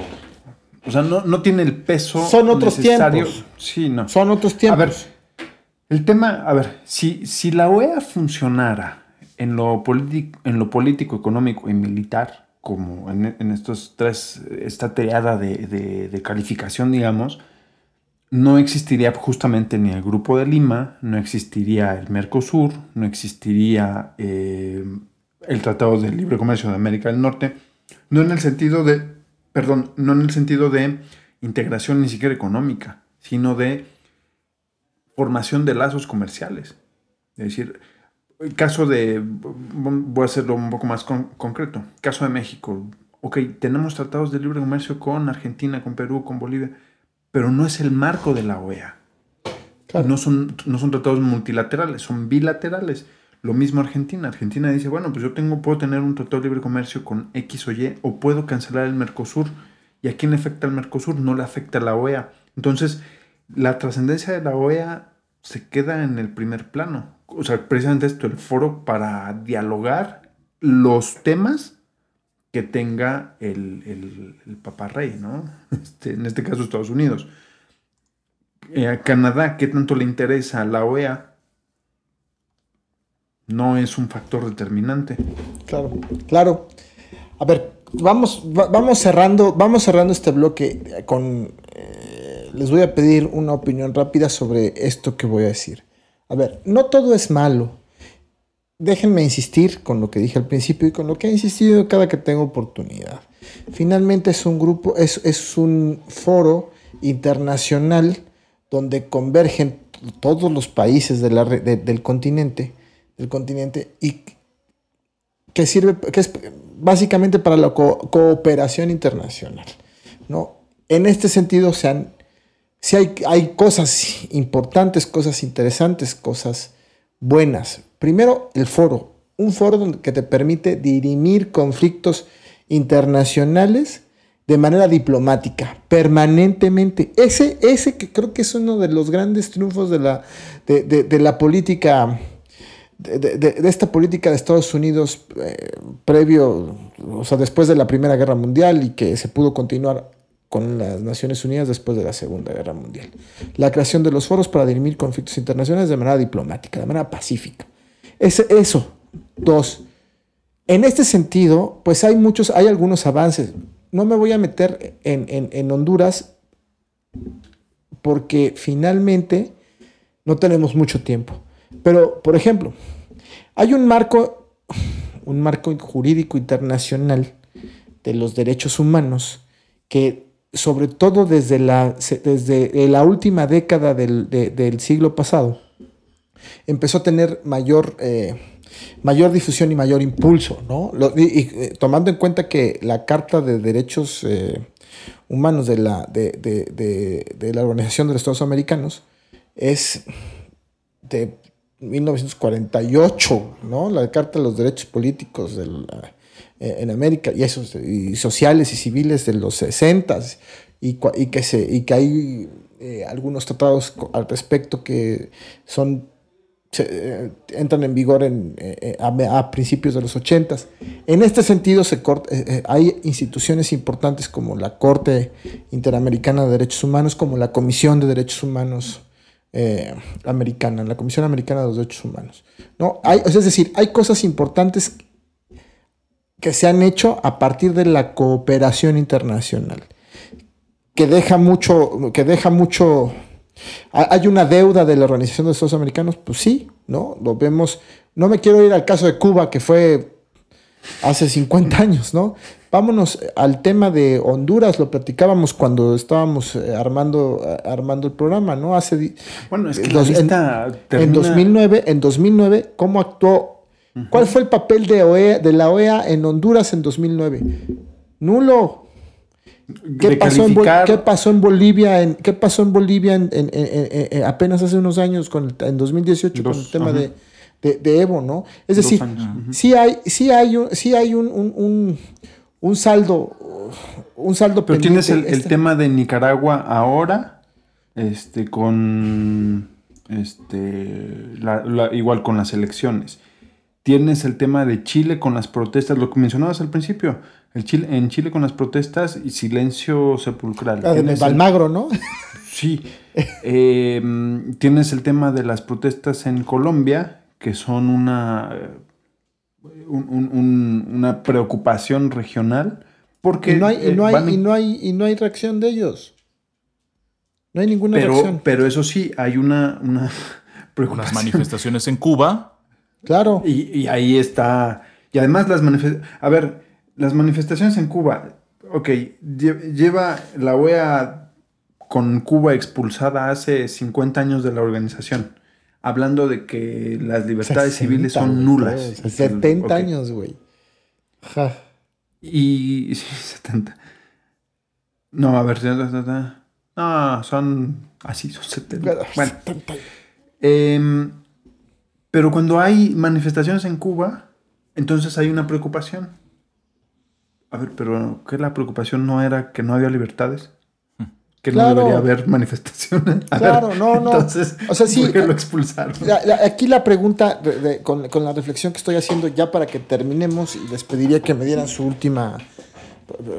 O sea, no, no tiene el peso. Son otros necesario. tiempos. Sí, no. Son otros A tiempos. ver, el tema, a ver, si, si la OEA funcionara en lo, en lo político, económico y militar, como en, en estos tres, esta triada de, de- de calificación, digamos, no existiría justamente ni el Grupo de Lima, no existiría el Mercosur, no existiría eh, el Tratado de Libre Comercio de América del Norte, no en el sentido de, perdón, no en el sentido de integración ni siquiera económica, sino de formación de lazos comerciales. Es decir, el caso de, voy a hacerlo un poco más con- concreto, caso de México, ok, tenemos tratados de libre comercio con Argentina, con Perú, con Bolivia, pero no es el marco de la OEA. No, son, no son tratados multilaterales, son bilaterales. Lo mismo Argentina. Argentina dice, bueno, pues yo tengo, puedo tener un tratado libre comercio con X o Y, o puedo cancelar el Mercosur. ¿Y a quién le afecta el Mercosur? No le afecta a la OEA. Entonces, la trascendencia de la OEA se queda en el primer plano. O sea, precisamente esto, el foro para dialogar los temas que tenga el, el, el papá rey, ¿no? [LAUGHS] Este, en este caso Estados Unidos. Eh, a Canadá, ¿qué tanto le interesa a la OEA? No es un factor determinante. Claro, claro. A ver, vamos, va- vamos cerrando, vamos cerrando este bloque con. eh, les voy a pedir una opinión rápida sobre esto que voy a decir. A ver, no todo es malo. Déjenme insistir con lo que dije al principio y con lo que he insistido cada que tengo oportunidad. Finalmente es un grupo, es, es un foro internacional donde convergen todos los países de la del continente, del continente y que sirve, que es básicamente para la co- cooperación internacional. ¿no? En este sentido, se han, sí hay, hay cosas importantes, cosas interesantes, cosas buenas. Primero, el foro. Un foro que te permite dirimir conflictos internacionales de manera diplomática, permanentemente. Ese, ese que creo que es uno de los grandes triunfos de la, de- de la política de, de- de- esta política de Estados Unidos eh, previo, o sea, después de la Primera Guerra Mundial y que se pudo continuar con las Naciones Unidas después de la Segunda Guerra Mundial. La creación de los foros para dirimir conflictos internacionales de manera diplomática, de manera pacífica. Es eso. Dos. En este sentido, pues hay muchos, hay algunos avances. no me voy a meter en, en- en Honduras porque finalmente no tenemos mucho tiempo. Pero, por ejemplo, hay un marco, un marco jurídico internacional de los derechos humanos que sobre todo desde la, desde la última década del, de- del siglo pasado, empezó a tener mayor, eh, mayor difusión y mayor impulso, ¿no? Y, eh, tomando en cuenta que la Carta de Derechos eh, Humanos de la, de- de- de la Organización de los Estados Americanos es de 1948, ¿no? La Carta de los Derechos Políticos eh, en América y esos y sociales y civiles de los 60 y, que se y que hay eh, algunos tratados al respecto que son eh, entran en vigor a, principios de los 80. En este sentido, se cort- eh, hay instituciones importantes como la Corte Interamericana de Derechos Humanos, como la Comisión de Derechos Humanos eh, Americana, la Comisión Americana de los Derechos Humanos. ¿no? Hay, es decir, hay cosas importantes que se han hecho a partir de la cooperación internacional, que deja mucho, que deja mucho ¿Ha- ¿Hay una deuda de la Organización de Estados Americanos? Pues sí, ¿no? Lo vemos. No me quiero ir al caso de Cuba, que fue hace 50 años, ¿no? Vámonos al tema de Honduras, lo platicábamos cuando estábamos eh, armando, eh, armando el programa, ¿no? Hace Bueno, es que dos- en, lista en termina- 2009, en 2009, ¿cómo actuó? ¿Cuál fue el papel de, OEA, de la OEA en Honduras en 2009? Nulo. ¿Qué pasó, en qué pasó en Bolivia? En, ¿Qué pasó en Bolivia en, en- en- en- en- apenas hace unos años, con el- en 2018, con Dos, el tema de, de- de Evo, ¿no? Es Dos decir, años, sí hay, sí hay, un, sí hay un, un- un- un saldo, un saldo Pero tienes el, Este- tema de Nicaragua ahora, este, con, este, la- la- igual con las elecciones. Tienes el tema de Chile con las protestas, lo que mencionabas al principio. El Chile, en Chile con las protestas y silencio sepulcral. Ah, de el- Balmagro, ¿no? [LAUGHS] Sí. Eh, mm, tienes el tema de las protestas en Colombia, que son una, un- un- un- una preocupación regional. Porque y no hay, y eh, no hay, van y no hay, y no hay reacción de ellos. No hay ninguna pero, reacción. pero eso sí, hay una, una [LAUGHS] preocupación. manifestaciones en Cuba. Claro. Y, y ahí está. Y además las manifestaciones. A ver, las manifestaciones en Cuba. Ok, lle- lleva la OEA con Cuba expulsada hace 50 años de la organización. Hablando de que las libertades 60, civiles son nulas. pues, 70 Ok. años, güey. Ja. Y. [LAUGHS] sí, 70. No, a ver. No, son. Así, son 70. Bueno. Em, pero cuando hay manifestaciones en Cuba, entonces hay una preocupación. A ver, pero ¿qué la preocupación no era que no había libertades? Que Claro. no debería haber manifestaciones. [LAUGHS] A Claro, ver, no, no. Entonces, O sea, sí, ¿por qué eh, lo expulsaron? La- la- aquí la pregunta, de- de- con, con la reflexión que estoy haciendo ya para que terminemos, y les pediría que me dieran su última,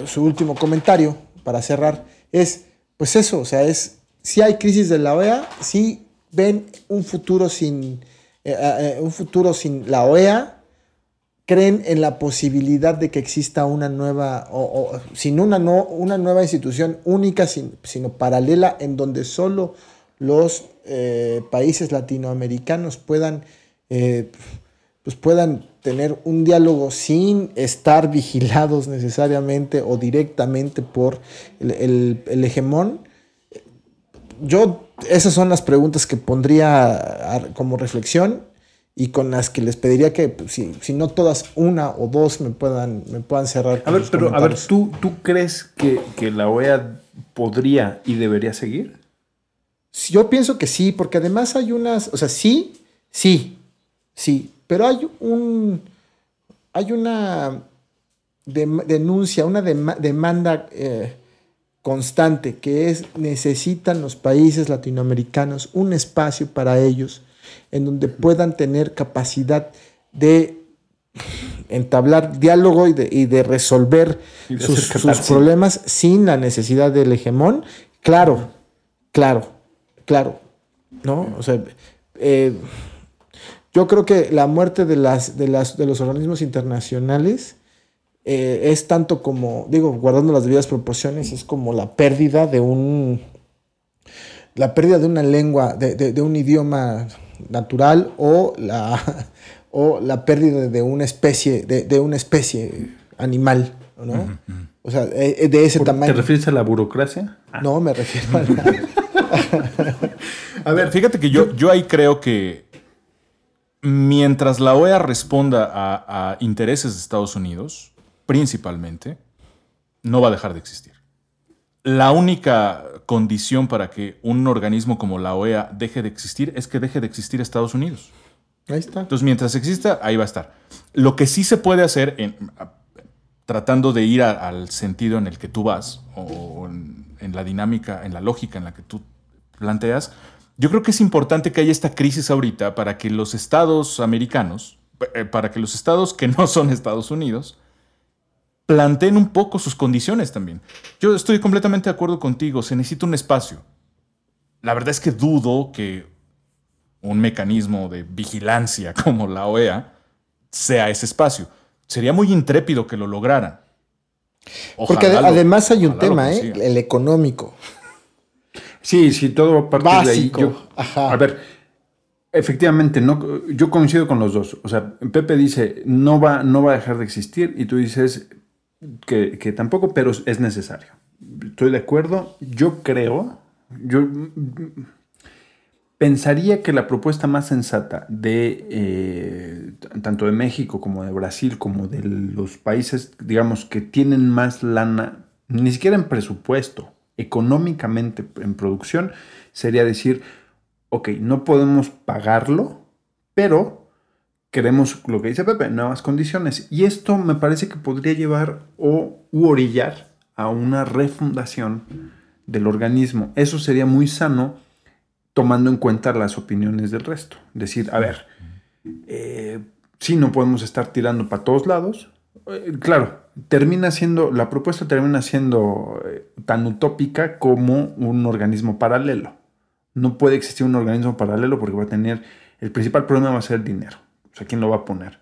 su último comentario para cerrar, es, pues eso, o sea, es, si hay crisis de la OEA, si ven un futuro sin, eh, eh, un futuro sin la OEA, creen en la posibilidad de que exista una nueva, o, sin una, no, una nueva institución única, sin- sino paralela, en donde solo los eh, países latinoamericanos puedan, eh, pues puedan tener un diálogo sin estar vigilados necesariamente o directamente por el, el- el hegemón. Yo, esas son las preguntas que pondría como reflexión y con las que les pediría que, pues, si, si no todas, una o dos me puedan, me puedan cerrar. A ver, pero a ver. ¿tú, ¿tú crees que, que la OEA podría y debería seguir? Yo pienso que sí, porque además hay unas, o sea, sí, sí, sí, pero hay un, hay una denuncia, una dema- demanda eh, constante que es necesitan los países latinoamericanos un espacio para ellos en donde puedan tener capacidad de entablar diálogo y de, y de resolver Y de sus, problemas sin la necesidad del hegemón. Claro, claro, claro, ¿no? O sea, eh, yo creo que la muerte de, las, de, las, de los organismos internacionales eh, es tanto como, digo, guardando las debidas proporciones, es como la pérdida de un, la pérdida de una lengua, de, de- de un idioma natural o la, [LAUGHS] o la pérdida de una especie, de, de una especie animal, ¿no? O sea, eh, de ese ¿Por- tamaño. ¿Te refieres a la burocracia? No, me refiero a la- [LAUGHS] A ver, fíjate que yo, yo ahí creo que mientras la OEA responda a, a intereses de Estados Unidos, principalmente, no va a dejar de existir. La única condición para que un organismo como la OEA deje de existir es que deje de existir Estados Unidos. Ahí está. Entonces, mientras exista, ahí va a estar. Lo que sí se puede hacer, en- tratando de ir a- al sentido en el que tú vas, o en, en la dinámica, en la lógica en la que tú planteas, yo creo que es importante que haya esta crisis ahorita para que los estados americanos, eh, para que los estados que no son Estados Unidos, planteen un poco sus condiciones también. Yo estoy completamente de acuerdo contigo, se necesita un espacio. La verdad es que dudo que un mecanismo de vigilancia [LAUGHS] como la OEA sea ese espacio. Sería muy intrépido que lo lograran. Porque lo- además hay un tema, ¿eh? El económico. Sí, sí, todo parte de ahí. Básico, Yo- A ver, efectivamente, no, yo coincido con los dos. O sea, Pepe dice, no va, no va a dejar de existir, y tú dices que, que tampoco, pero es necesario. Estoy de acuerdo. Yo creo, yo pensaría que la propuesta más sensata de eh, tanto de México como de Brasil, como de los países, digamos, que tienen más lana, ni siquiera en presupuesto, económicamente en producción, sería decir, ok, no podemos pagarlo, pero queremos lo que dice Pepe, nuevas condiciones. Y esto me parece que podría llevar o u orillar a una refundación del organismo. Eso sería muy sano tomando en cuenta las opiniones del resto. Decir, a ver, eh, sí, no podemos estar tirando para todos lados. Eh, claro, termina siendo, la propuesta termina siendo eh, tan utópica como un organismo paralelo. No puede existir un organismo paralelo porque va a tener, el principal problema va a ser el dinero. Sea, ¿quién lo va a poner?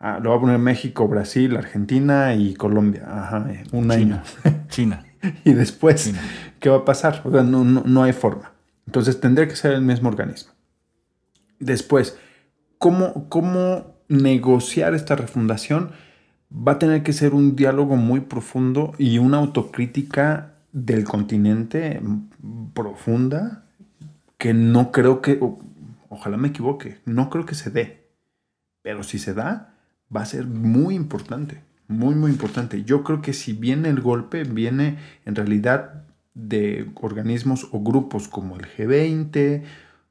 Ah, lo va a poner México, Brasil, Argentina y Colombia. Ajá, un China. año. China. [LAUGHS] y después, ¿qué va a pasar? O sea, no, no, no hay forma. Entonces tendría que ser el mismo organismo. Después, ¿cómo, ¿cómo negociar esta refundación? Va a tener que ser un diálogo muy profundo y una autocrítica del continente profunda que no creo que, o- ojalá me equivoque, no creo que se dé. Pero si se da, va a ser muy importante, muy, muy importante. Yo creo que si viene el golpe, viene en realidad de organismos o grupos como el G20,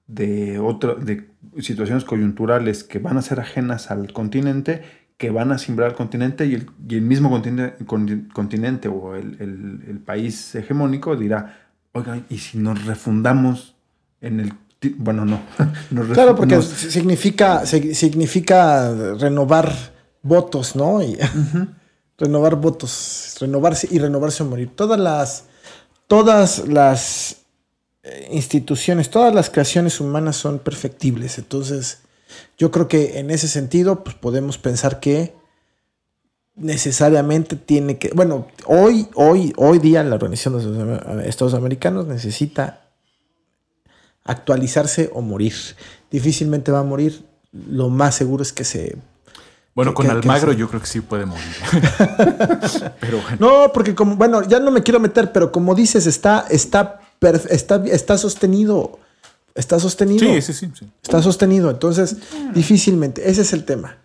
de, otra, de situaciones coyunturales que van a ser ajenas al continente, que van a simbrar al continente y el, y el mismo continente, con- continente o el, el- el país hegemónico dirá, oigan, ¿y si nos refundamos en el... Bueno, no. [LAUGHS] nos Claro, porque nos- significa, sig- significa renovar votos, ¿no? Y [LAUGHS] renovar votos, renovarse y renovarse o morir. Todas las, todas las eh, instituciones, todas las creaciones humanas son perfectibles. Entonces, yo creo que en ese sentido, pues podemos pensar que necesariamente tiene que, bueno, hoy, hoy, hoy día la Organización de los Estados Americanos necesita actualizarse o morir. Difícilmente va a morir. Lo más seguro es que se. Bueno, que- con que- que Almagro se- yo creo que sí puede morir. [LAUGHS] Pero bueno. No, porque como, bueno, ya no me quiero meter, pero como dices, está, está, está, está sostenido. Está sostenido. Sí, sí, sí. sí. Está sostenido. Entonces, difícilmente. Ese es el tema.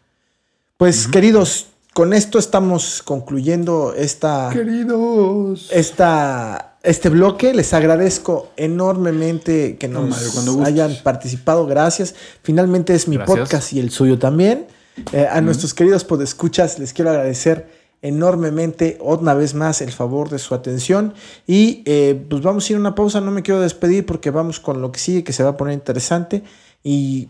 Pues, queridos, con esto estamos concluyendo esta. Queridos. esta, este bloque. Les agradezco enormemente que nos Mario, hayan participado. Gracias. Finalmente es mi Gracias. podcast y el suyo también. Eh, a nuestros queridos podescuchas les quiero agradecer enormemente una vez más el favor de su atención y eh, pues vamos a ir a una pausa, no me quiero despedir porque vamos con lo que sigue que se va a poner interesante y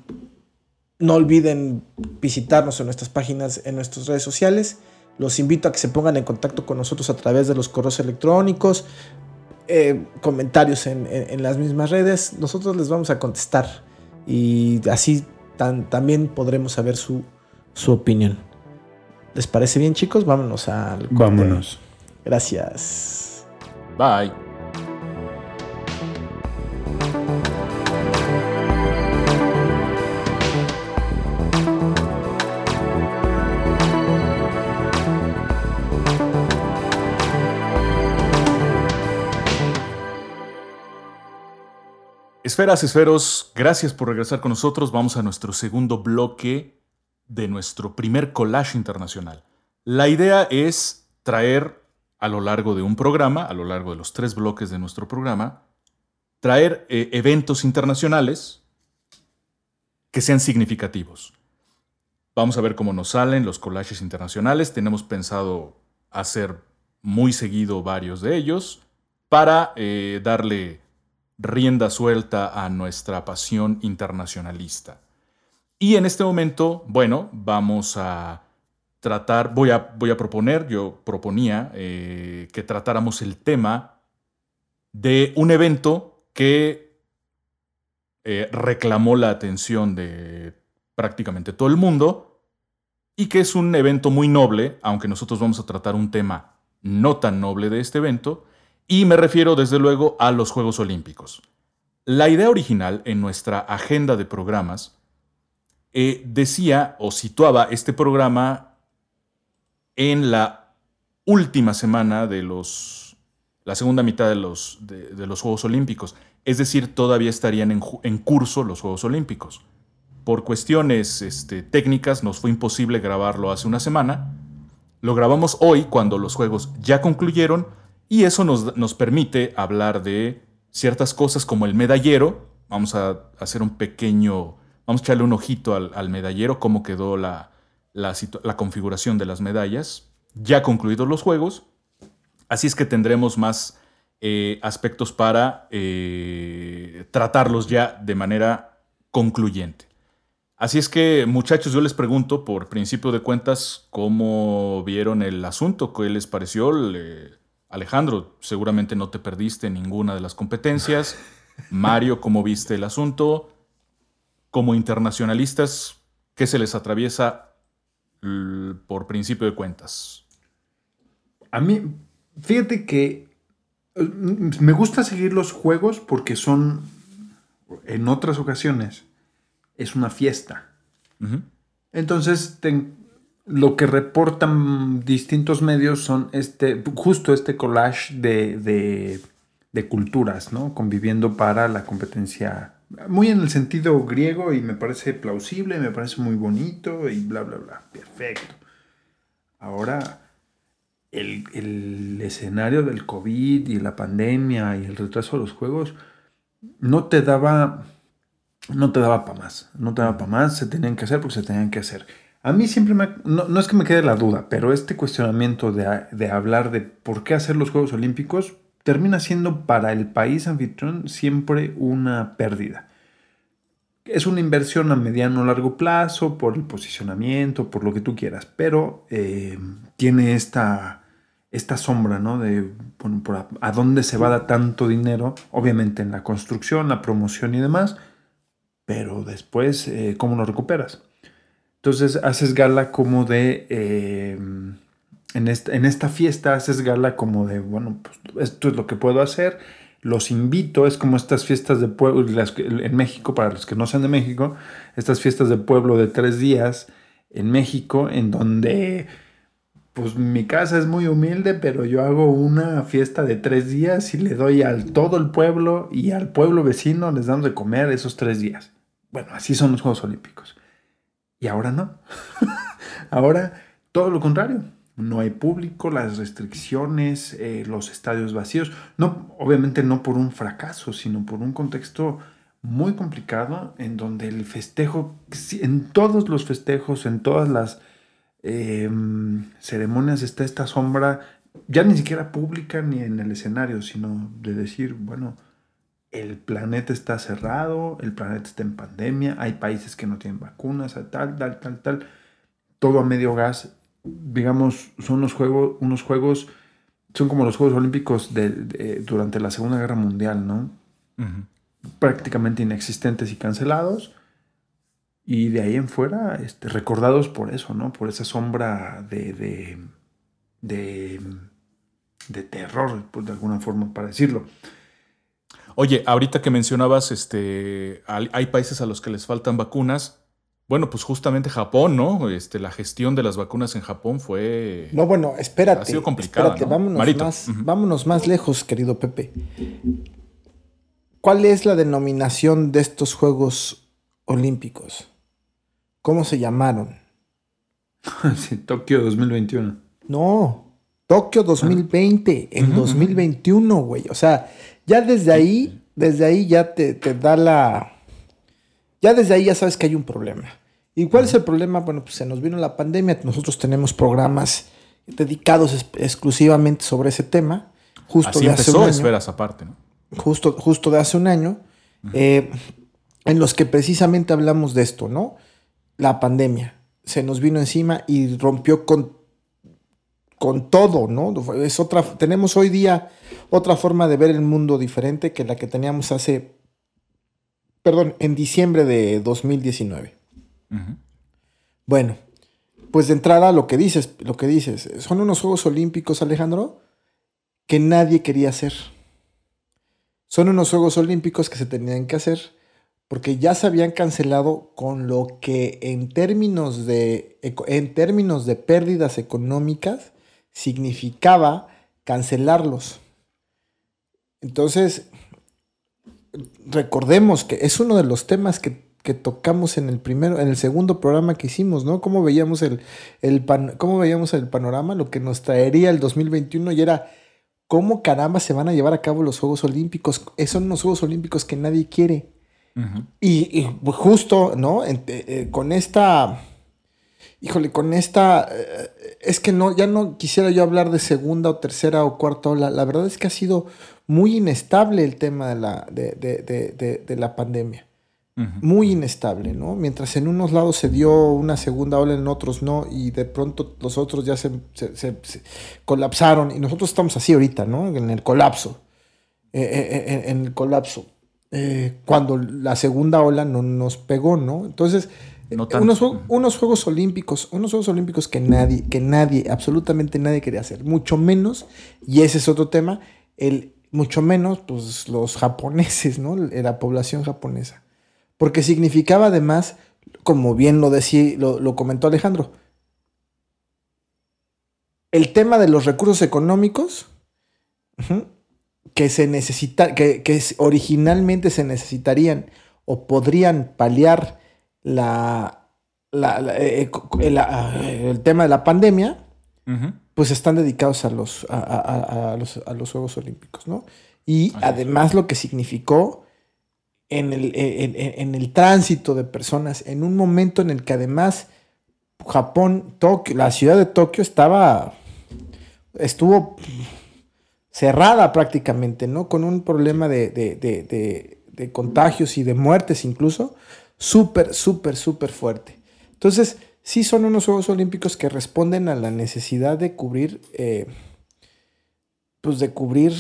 no olviden visitarnos en nuestras páginas, en nuestras redes sociales. Los invito a que se pongan en contacto con nosotros a través de los correos electrónicos, eh, comentarios en, en- en las mismas redes. Nosotros les vamos a contestar y así tan- también podremos saber su, su opinión. ¿Les parece bien, chicos? Vámonos al corte. Vámonos. Gracias. Bye. Esferas, esferos, gracias por regresar con nosotros. Vamos a nuestro segundo bloque de nuestro primer collage internacional. La idea es traer a lo largo de un programa, a lo largo de los tres bloques de nuestro programa, traer eh, eventos internacionales que sean significativos. Vamos a ver cómo nos salen los collages internacionales. Tenemos pensado hacer muy seguido varios de ellos para eh, darle rienda suelta a nuestra pasión internacionalista. Y en este momento, bueno, vamos a tratar, voy a, voy a proponer, yo proponía eh, que tratáramos el tema de un evento que eh, reclamó la atención de prácticamente todo el mundo y que es un evento muy noble, aunque nosotros vamos a tratar un tema no tan noble de este evento, y me refiero desde luego a los Juegos Olímpicos. La idea original en nuestra agenda de programas eh, decía o situaba este programa en la última semana de los, la segunda mitad de los, de, los Juegos Olímpicos. Es decir, todavía estarían en, curso los Juegos Olímpicos. Por cuestiones este, técnicas nos fue imposible grabarlo hace una semana. Lo grabamos hoy cuando los Juegos ya concluyeron y eso nos, nos permite hablar de ciertas cosas como el medallero. Vamos a hacer un pequeño, vamos a echarle un ojito al, medallero, cómo quedó la, la, configuración de las medallas, ya concluidos los juegos. Así es que tendremos más eh, aspectos para eh, tratarlos ya de manera concluyente. Así es que, muchachos, yo les pregunto por principio de cuentas cómo vieron el asunto, qué les pareció. Alejandro, seguramente no te perdiste ninguna de las competencias. Mario, ¿cómo viste el asunto? Como internacionalistas, ¿qué se les atraviesa por principio de cuentas? A mí, fíjate que eh, me gusta seguir los juegos porque son, en otras ocasiones, es una fiesta. Entonces, lo que reportan distintos medios son este, justo este collage de, culturas, ¿no? Conviviendo para la competencia, muy en el sentido griego y me parece plausible, me parece muy bonito y bla, bla, bla. Perfecto. Ahora, el, el escenario del COVID y la pandemia y el retraso de los juegos no te daba, no te daba para más, no te daba para más, se tenían que hacer porque se tenían que hacer a mí siempre me... No, es que me quede la duda, pero este cuestionamiento de, hablar de por qué hacer los Juegos Olímpicos termina siendo para el país anfitrión siempre una pérdida. Es una inversión a mediano o largo plazo por el posicionamiento, por lo que tú quieras, pero eh, tiene esta, esta sombra, ¿no? De por a, dónde se va a dar tanto dinero, obviamente en la construcción, la promoción y demás, pero después, eh, ¿cómo lo recuperas? Entonces haces gala como de, eh, en, esta, fiesta haces gala como de, bueno, pues esto es lo que puedo hacer, los invito, es como estas fiestas de pueblo, en México, para los que no sean de México, estas fiestas de pueblo de tres días en México, en donde pues mi casa es muy humilde, pero yo hago una fiesta de tres días y le doy al todo el pueblo y al pueblo vecino les damos de comer esos tres días. Bueno, así son los Juegos Olímpicos. Y ahora no. [LAUGHS] ahora todo lo contrario. No hay público, las restricciones, eh, los estadios vacíos. No, obviamente no por un fracaso, sino por un contexto muy complicado en donde el festejo, en todos los festejos, en todas las em, ceremonias está esta sombra, ya ni siquiera pública ni en el escenario, sino de decir, bueno, el planeta está cerrado, el planeta está en pandemia, hay países que no tienen vacunas, tal, tal, tal, tal, todo a medio gas. Digamos, son unos juegos, unos juegos son como los Juegos Olímpicos de, durante la Segunda Guerra Mundial, ¿no? Prácticamente inexistentes y cancelados. Y de ahí en fuera, este, recordados por eso, ¿no? Por esa sombra de, de, de, de terror, pues, de alguna forma, para decirlo. Oye, ahorita que mencionabas, este, hay países a los que les faltan vacunas. Bueno, pues justamente Japón, ¿no? Este, la gestión de las vacunas en Japón fue. No, bueno, espérate. Ha sido complicada, espérate, ¿no? vámonos, más, vámonos más lejos, querido Pepe. ¿Cuál es la denominación de estos Juegos Olímpicos? ¿Cómo se llamaron? [LAUGHS] Sí, Tokio 2021. No, Tokio 2020, en 2021, güey. O sea, ya desde ahí, desde ahí ya te, te da la... Ya desde ahí ya sabes que hay un problema. ¿Y cuál es el problema? Bueno, pues se nos vino la pandemia, nosotros tenemos programas dedicados exclusivamente sobre ese tema. Justo Así de hace un año Esferas aparte, ¿no? justo, justo de hace un año, eh, en los que precisamente hablamos de esto, ¿no? La pandemia se nos vino encima y rompió con, con todo, ¿no? Es otra, tenemos hoy día otra forma de ver el mundo diferente que la que teníamos hace, perdón, en diciembre de 2019. Ujú. Bueno, pues de entrada lo que dices, lo que dices, son unos Juegos Olímpicos, Alejandro, que nadie quería hacer. Son unos Juegos Olímpicos que se tenían que hacer porque ya se habían cancelado con lo que en términos de, en términos de pérdidas económicas significaba cancelarlos. Entonces, recordemos que es uno de los temas que, que tocamos en el primero, en el segundo programa que hicimos, ¿no? Cómo veíamos el, el pan- cómo veíamos el panorama, lo que nos traería el 2021 y era cómo caramba se van a llevar a cabo los Juegos Olímpicos. Son unos Juegos Olímpicos que nadie quiere. Y, y justo, ¿no? En- eh, eh, con esta. Híjole, con esta. eh, es que no, ya no quisiera yo hablar de segunda o tercera o cuarta ola. La verdad es que ha sido muy inestable el tema de la, de, de- de- de- de la pandemia. Muy inestable, ¿no? Mientras en unos lados se dio una segunda ola, en otros no, y de pronto los otros ya se, se- se- se colapsaron. Y nosotros estamos así ahorita, ¿no? En el colapso. Eh, eh, en el colapso. Eh, cuando la segunda ola no nos pegó, ¿no? Entonces, No eh, tanto. unos, unos Juegos Olímpicos, unos Juegos Olímpicos que nadie, que nadie, absolutamente nadie quería hacer, mucho menos, y ese es otro tema, el, mucho menos, pues los japoneses, ¿no? La población japonesa. Porque significaba además, como bien lo decía, lo, lo comentó Alejandro, el tema de los recursos económicos que se necesita, que, originalmente se necesitarían o podrían paliar la, la- la- eh, co- el, ah, el tema de la pandemia, pues están dedicados a los, a, a- a- los, a los Juegos Olímpicos, ¿no? Y además lo que significó en el, en- en- en el tránsito de personas, en un momento en el que además Japón, Tokio, la ciudad de Tokio estaba, estuvo cerrada prácticamente, ¿no? Con un problema de- de- de- de contagios y de muertes incluso, súper, súper, súper fuerte. Entonces, sí son unos Juegos Olímpicos que responden a la necesidad de cubrir, eh, pues de cubrir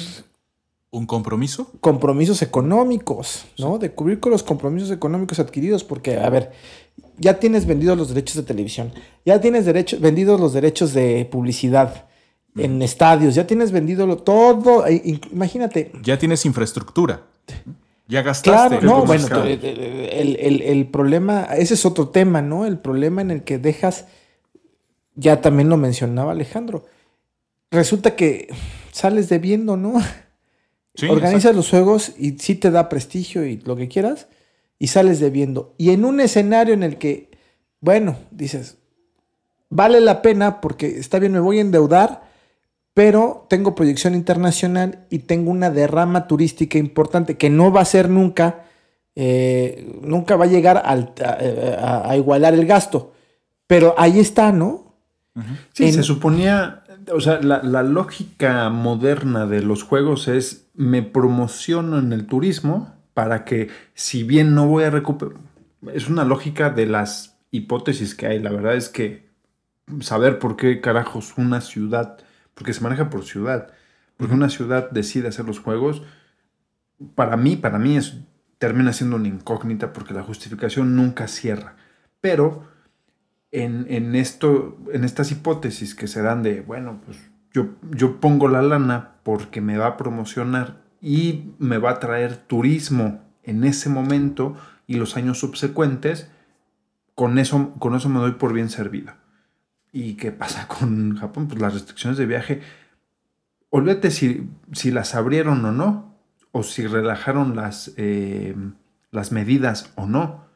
¿Un compromiso? compromisos económicos, ¿no? De cubrir con los compromisos económicos adquiridos, porque, a ver, ya tienes vendidos los derechos de televisión, ya tienes derecho, vendidos los derechos de publicidad en estadios, ya tienes vendido todo, e- imagínate, Ya tienes infraestructura. Ya gastaste. Claro, no, bueno, eh, eh, el, el- el problema, ese es otro tema, ¿no? El problema en el que dejas, ya también lo mencionaba Alejandro, resulta que sales debiendo, ¿no? Sí, [LAUGHS] Organizas los juegos y sí te da prestigio y lo que quieras, y sales debiendo. Y en un escenario en el que, bueno, dices, vale la pena porque está bien, me voy a endeudar, pero tengo proyección internacional y tengo una derrama turística importante que no va a ser nunca, eh, nunca va a llegar al- a, a- a igualar el gasto. Pero ahí está, ¿no? Sí, En- se suponía, o sea, la, la lógica moderna de los juegos es me promociono en el turismo para que si bien no voy a recuperar, es una lógica de las hipótesis que hay, la verdad es que saber por qué carajos una ciudad, porque se maneja por ciudad, porque una ciudad decide hacer los juegos, para mí, para mí es, termina siendo una incógnita porque la justificación nunca cierra. Pero en, en esto, en estas hipótesis que se dan de, bueno, pues yo, yo pongo la lana porque me va a promocionar y me va a traer turismo en ese momento y los años subsecuentes, con eso, con eso me doy por bien servido. ¿Y qué pasa [LAUGHS] con Japón? Pues las restricciones de viaje, olvídate si, si las abrieron o no, o si relajaron las, eh, las medidas o no.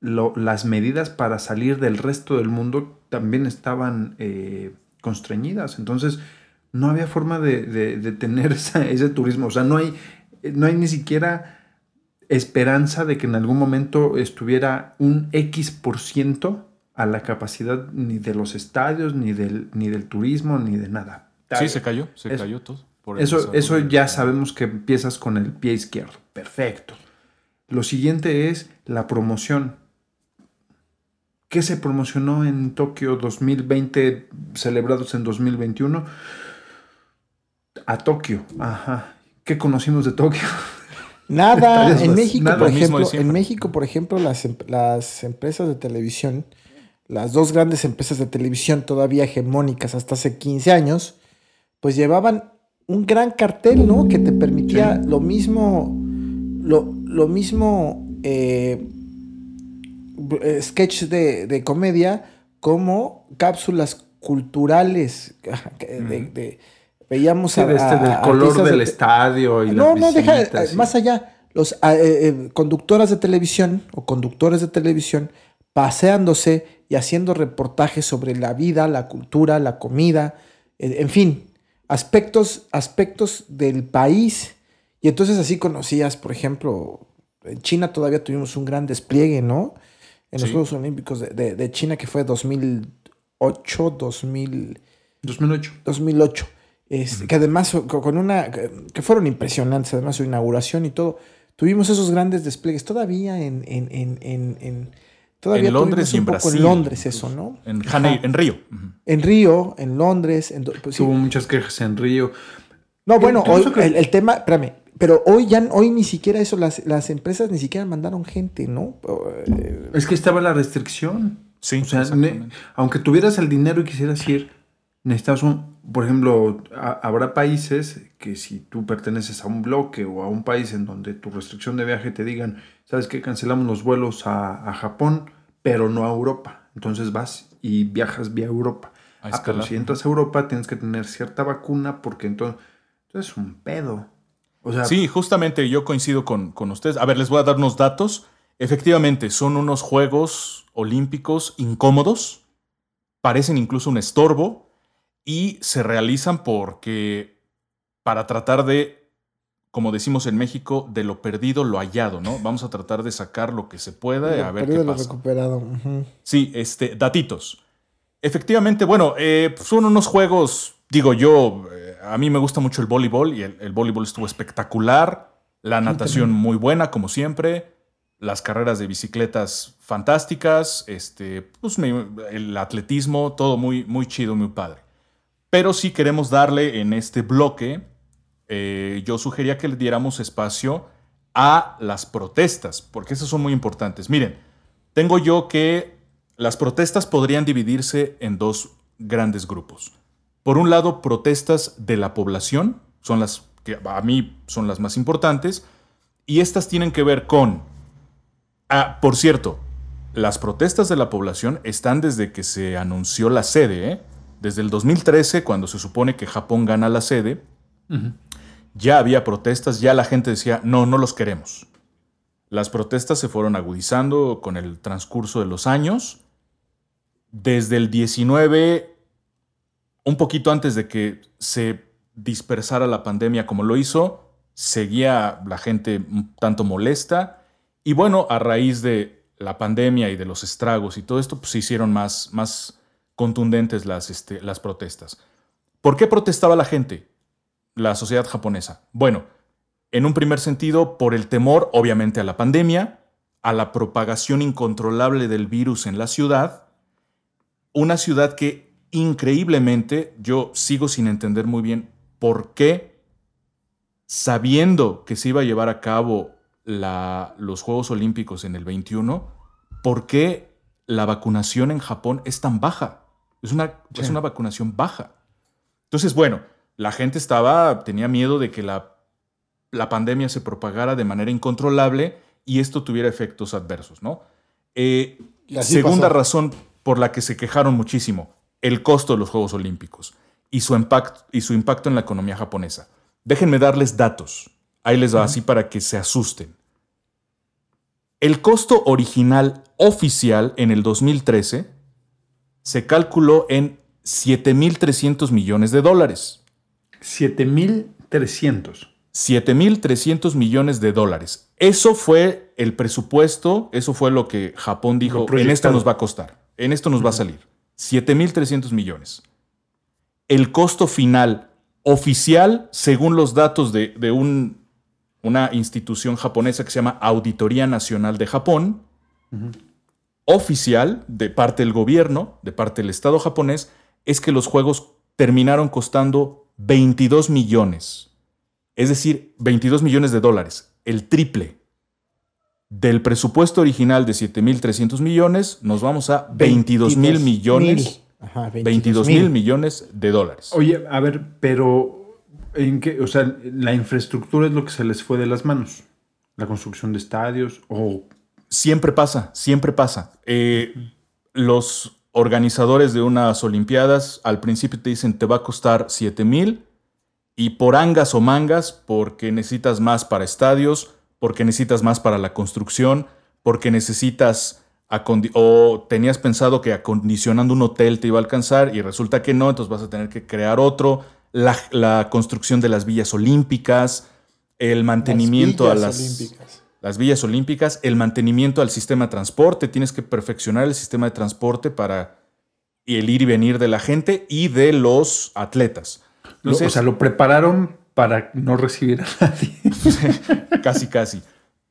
las medidas para salir del resto del mundo también estaban eh, constreñidas. Entonces, no había forma de, tener [LAUGHS] ese turismo. O sea, no hay, no hay ni siquiera esperanza de que en algún momento estuviera un X por ciento a la capacidad ni de los estadios, ni del, ni del turismo, ni de nada. Sí, se cayó, se cayó todo. eso, eso ya sabemos que empiezas con el pie izquierdo. Perfecto. Lo siguiente es la promoción. ¿Qué se promocionó en Tokio 2020, celebrados en 2021? A Tokio, ajá. ¿Qué conocimos de Tokio? [LAUGHS] Nada, en México, por ejemplo, en México, por ejemplo, las, em, las empresas de televisión, las dos grandes empresas de televisión todavía hegemónicas hasta hace 15 años, pues llevaban un gran cartel, ¿no? Que te permitía lo mismo, lo, lo mismo eh, sketch de, comedia como cápsulas culturales [LAUGHS] de Veíamos a, este, del color del estadio y No, no, deja, eh, más allá. Los eh, eh, conductoras de televisión o conductores de televisión paseándose y haciendo reportajes sobre la vida, la cultura, la comida, en fin, aspectos, aspectos del país. Y entonces así conocías, por ejemplo, en China todavía tuvimos un gran despliegue, ¿no? En los Juegos Olímpicos de, de, China, que fue 2008, 2000, 2008. 2008 que además con una que fueron impresionantes, además su inauguración y todo. Tuvimos esos grandes despliegues todavía en, en, en, en todavía en Londres y en Brasil. En Londres eso, ¿no? En, en Río. En Río, en Londres. Pues, Hubo muchas quejas en Río. No, bueno, hoy el, tema, espérame, pero hoy ya hoy ni siquiera eso, las, las empresas ni siquiera mandaron gente, ¿no? Es que estaba la restricción. Sí. O sea, aunque tuvieras el dinero y quisieras ir, necesitas un, por ejemplo, habrá países que si tú perteneces a un bloque o a un país en donde tu restricción de viaje te digan, sabes que cancelamos los vuelos a, Japón, pero no a Europa. Entonces vas y viajas vía Europa. Ah, pero si entras a Europa tienes que tener cierta vacuna porque entonces, es un pedo. O sea, sí, justamente yo coincido con, con ustedes. A ver, les voy a dar unos datos. Efectivamente, son unos Juegos Olímpicos incómodos. Parecen incluso un estorbo y se realizan porque para tratar de, como decimos en México, de lo perdido lo hallado, ¿no? Vamos a tratar de sacar lo que se pueda y a ver qué pasa. Lo recuperado. Sí, este, datitos. Efectivamente, bueno, eh, son unos juegos, digo yo, eh, a mí me gusta mucho el voleibol y el, voleibol estuvo espectacular, la natación muy buena como siempre, las carreras de bicicletas fantásticas, este, pues, el atletismo, todo muy, muy chido, muy padre. Pero si queremos darle en este bloque, eh, yo sugería que le diéramos espacio a las protestas, porque esas son muy importantes. Miren, tengo yo que las protestas podrían dividirse en dos grandes grupos. Por un lado, protestas de la población, son las que a mí son las más importantes, y estas tienen que ver con, ah, por cierto, las protestas de la población están desde que se anunció la sede, ¿eh? Desde el 2013, cuando se supone que Japón gana la sede, ya había protestas, ya la gente decía, no, no los queremos. Las protestas se fueron agudizando con el transcurso de los años. Desde el 19, un poquito antes de que se dispersara la pandemia como lo hizo, seguía la gente un tanto molesta. Y bueno, a raíz de la pandemia y de los estragos y todo esto, pues se hicieron más, más contundentes las, este, las protestas. ¿Por qué protestaba la gente, la sociedad japonesa? Bueno, en un primer sentido, por el temor, obviamente, a la pandemia, a la propagación incontrolable del virus en la ciudad, una ciudad que increíblemente yo sigo sin entender muy bien por qué, sabiendo que se iba a llevar a cabo los Juegos Olímpicos en el 21, por qué la vacunación en Japón es tan baja. Es una, es una vacunación baja. Entonces, bueno, la gente estaba, tenía miedo de que la, la pandemia se propagara de manera incontrolable y esto tuviera efectos adversos, ¿no? Eh, segunda pasó. razón por la que se quejaron muchísimo, el costo de los Juegos Olímpicos y su, impacto, y su impacto en la economía japonesa. Déjenme darles datos. Ahí les va, así para que se asusten. El costo original oficial en el 2013 se calculó en 7.300 millones de dólares. 7.300. 7.300 millones de dólares. Eso fue el presupuesto, eso fue lo que Japón dijo, en esto nos va a costar, en esto nos va a salir. 7.300 millones. El costo final oficial, según los datos de, de un- una institución japonesa que se llama Auditoría Nacional de Japón, oficial de parte del gobierno, de parte del Estado japonés, es que los juegos terminaron costando 22 millones. Es decir, 22 millones de dólares, el triple. Del presupuesto original de 7.300 millones, nos vamos a 22 mil millones. Ajá, 22 mil millones de dólares. Oye, a ver, pero ¿en qué? O sea, la infraestructura es lo que se les fue de las manos. La construcción de estadios o Siempre pasa, siempre pasa. Eh, los organizadores de unas Olimpiadas al principio te dicen te va a costar 7 mil y por angas o mangas, porque necesitas más para estadios, porque necesitas más para la construcción, porque necesitas o tenías pensado que acondicionando un hotel te iba a alcanzar y resulta que no, entonces vas a tener que crear otro, la, la construcción de las villas olímpicas, el mantenimiento a villas las olímpicas. Las villas olímpicas, el mantenimiento al sistema de transporte, tienes que perfeccionar el sistema de transporte para el ir y venir de la gente y de los atletas. O sea, lo prepararon para no recibir a nadie. [LAUGHS] casi, casi.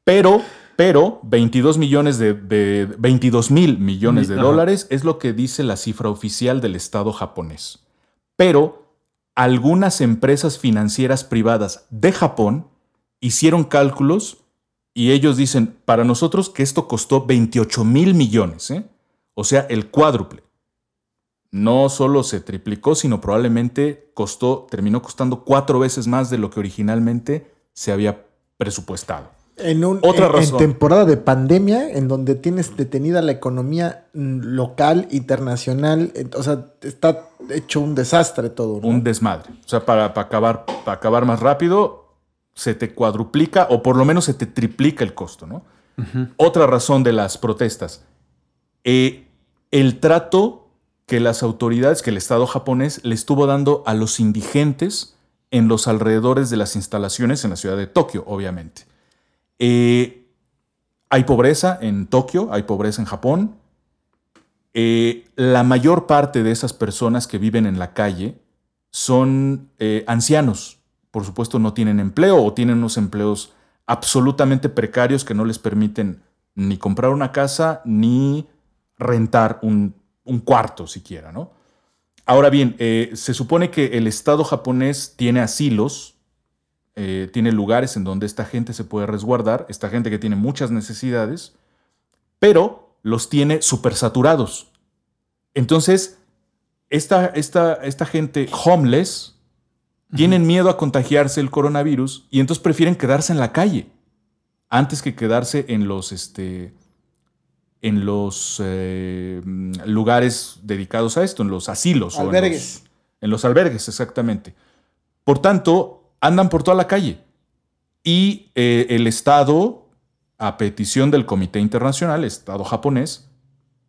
Pero, pero 22 millones de, de 22 mil millones de Ajá. dólares es lo que dice la cifra oficial del Estado japonés. Pero algunas empresas financieras privadas de Japón hicieron cálculos y ellos dicen, para nosotros que esto costó 28 mil millones, ¿eh? o sea, el cuádruple. No solo se triplicó, sino probablemente costó, terminó costando cuatro veces más de lo que originalmente se había presupuestado. En, un, Otra en- en razón. temporada de pandemia, en donde tienes detenida la economía mm, local, internacional, eh, o sea, está hecho un desastre todo. ¿no? Un desmadre. O sea, para, para acabar, para acabar más rápido, se te cuadruplica o por lo menos se te triplica el costo, ¿no? Otra razón de las protestas. eh, el trato que las autoridades, que el Estado japonés le estuvo dando a los indigentes en los alrededores de las instalaciones en la ciudad de Tokio, obviamente. Eh, hay pobreza en Tokio, hay pobreza en Japón. Eh, la mayor parte de esas personas que viven en la calle son ancianos. Por supuesto, no tienen empleo o tienen unos empleos absolutamente precarios que no les permiten ni comprar una casa ni rentar un, un cuarto siquiera, ¿no? Ahora bien, eh, se supone que el Estado japonés tiene asilos, eh, tiene lugares en donde esta gente se puede resguardar, esta gente que tiene muchas necesidades, pero los tiene supersaturados. Entonces, esta, esta, esta gente homeless tienen miedo a contagiarse el coronavirus y entonces prefieren quedarse en la calle antes que quedarse en los, este, en los eh, lugares dedicados a esto, en los asilos. o en Albergues. los- en los albergues, exactamente. Por tanto, andan por toda la calle. Y eh, el Estado, a petición del Comité Internacional, Estado japonés,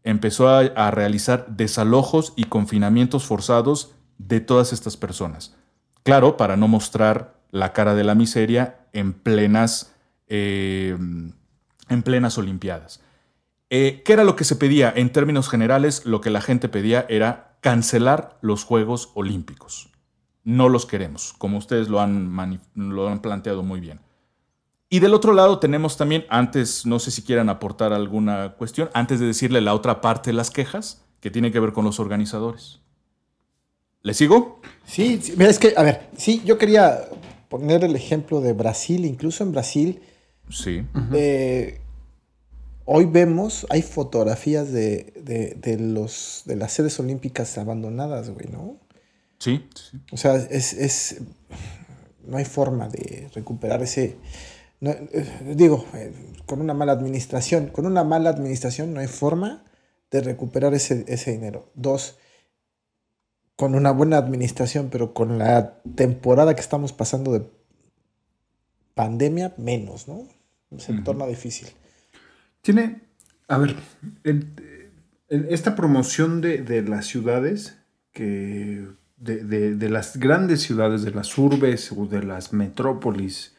empezó a, a realizar desalojos y confinamientos forzados de todas estas personas. Claro, para no mostrar la cara de la miseria en plenas, eh, en plenas Olimpiadas. Eh, ¿Qué era lo que se pedía? En términos generales, lo que la gente pedía era cancelar los Juegos Olímpicos. No los queremos, como ustedes lo han, lo han planteado muy bien. Y del otro lado tenemos también, antes, no sé si quieran aportar alguna cuestión, antes de decirle la otra parte de las quejas, que tiene que ver con los organizadores. ¿Le sigo? Sí, sí, mira, es que, a ver, sí, yo quería poner el ejemplo de Brasil, incluso en Brasil, Sí. eh, hoy vemos, hay fotografías de, de, de los, de las sedes olímpicas abandonadas, güey, ¿no? Sí, sí. O sea, es, es, no hay forma de recuperar ese, no, eh, digo, eh, con una mala administración, con una mala administración no hay forma de recuperar ese, ese dinero. Dos, con una buena administración, pero con la temporada que estamos pasando de pandemia, menos, ¿no? Se Ujú. torna difícil. Tiene, a ver, esta promoción de, de las ciudades, que de, de- de las grandes ciudades, de las urbes o de las metrópolis,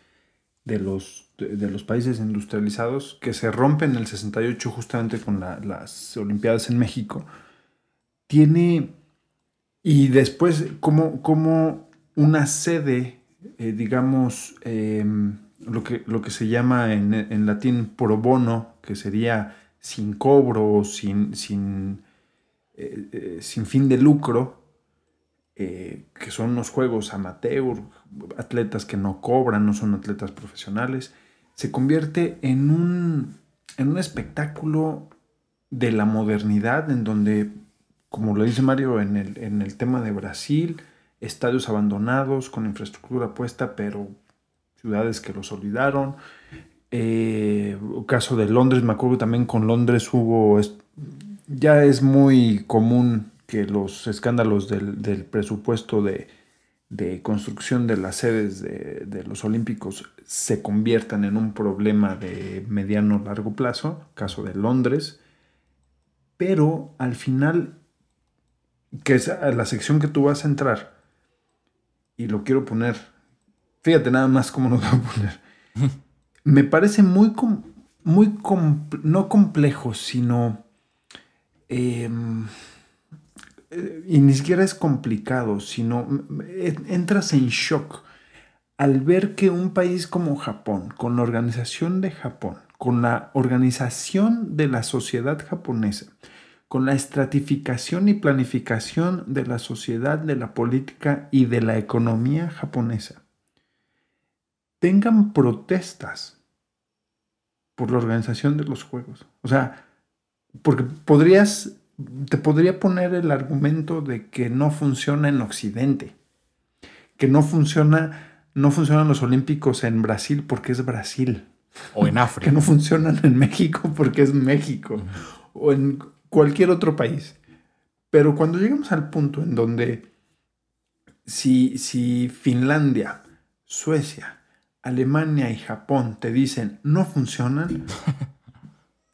de los, de, de los países industrializados, que se rompen en el 68 justamente con la- las Olimpiadas en México, tiene, y después como, como una sede, eh, digamos, em, lo, que, lo que se llama en, en latín pro bono, que sería sin cobro, sin, sin, eh, eh, sin fin de lucro, que son los juegos amateur, atletas que no cobran, no son atletas profesionales, se convierte en un, en un espectáculo de la modernidad en donde, como lo dice Mario en el, en el tema de Brasil, estadios abandonados con infraestructura puesta, pero ciudades que los olvidaron. Eh, caso de Londres, me acuerdo también con Londres hubo, ya es muy común que los escándalos del, del presupuesto de, de construcción de las sedes de, de los Olímpicos se conviertan en un problema de mediano largo plazo, caso de Londres, pero al final, que es a la sección que tú vas a entrar, y lo quiero poner, fíjate nada más cómo lo [LAUGHS] voy a poner, me parece muy, muy no complejo, sino... em, eh, y ni siquiera es complicado, sino eh, entras en shock al ver que un país como Japón, con la organización de Japón, con la organización de la sociedad japonesa, con la estratificación y planificación de la sociedad, de la política y de la economía japonesa, tengan protestas por la organización de los juegos. O sea, porque podrías, te podría poner el argumento de que no funciona en Occidente, que no funciona, no funcionan los Olímpicos en Brasil porque es Brasil, O en [LAUGHS] que África. no funcionan en México porque es México, o en cualquier otro país. Pero cuando llegamos al punto en donde si, si Finlandia, Suecia, Alemania y Japón te dicen no funcionan,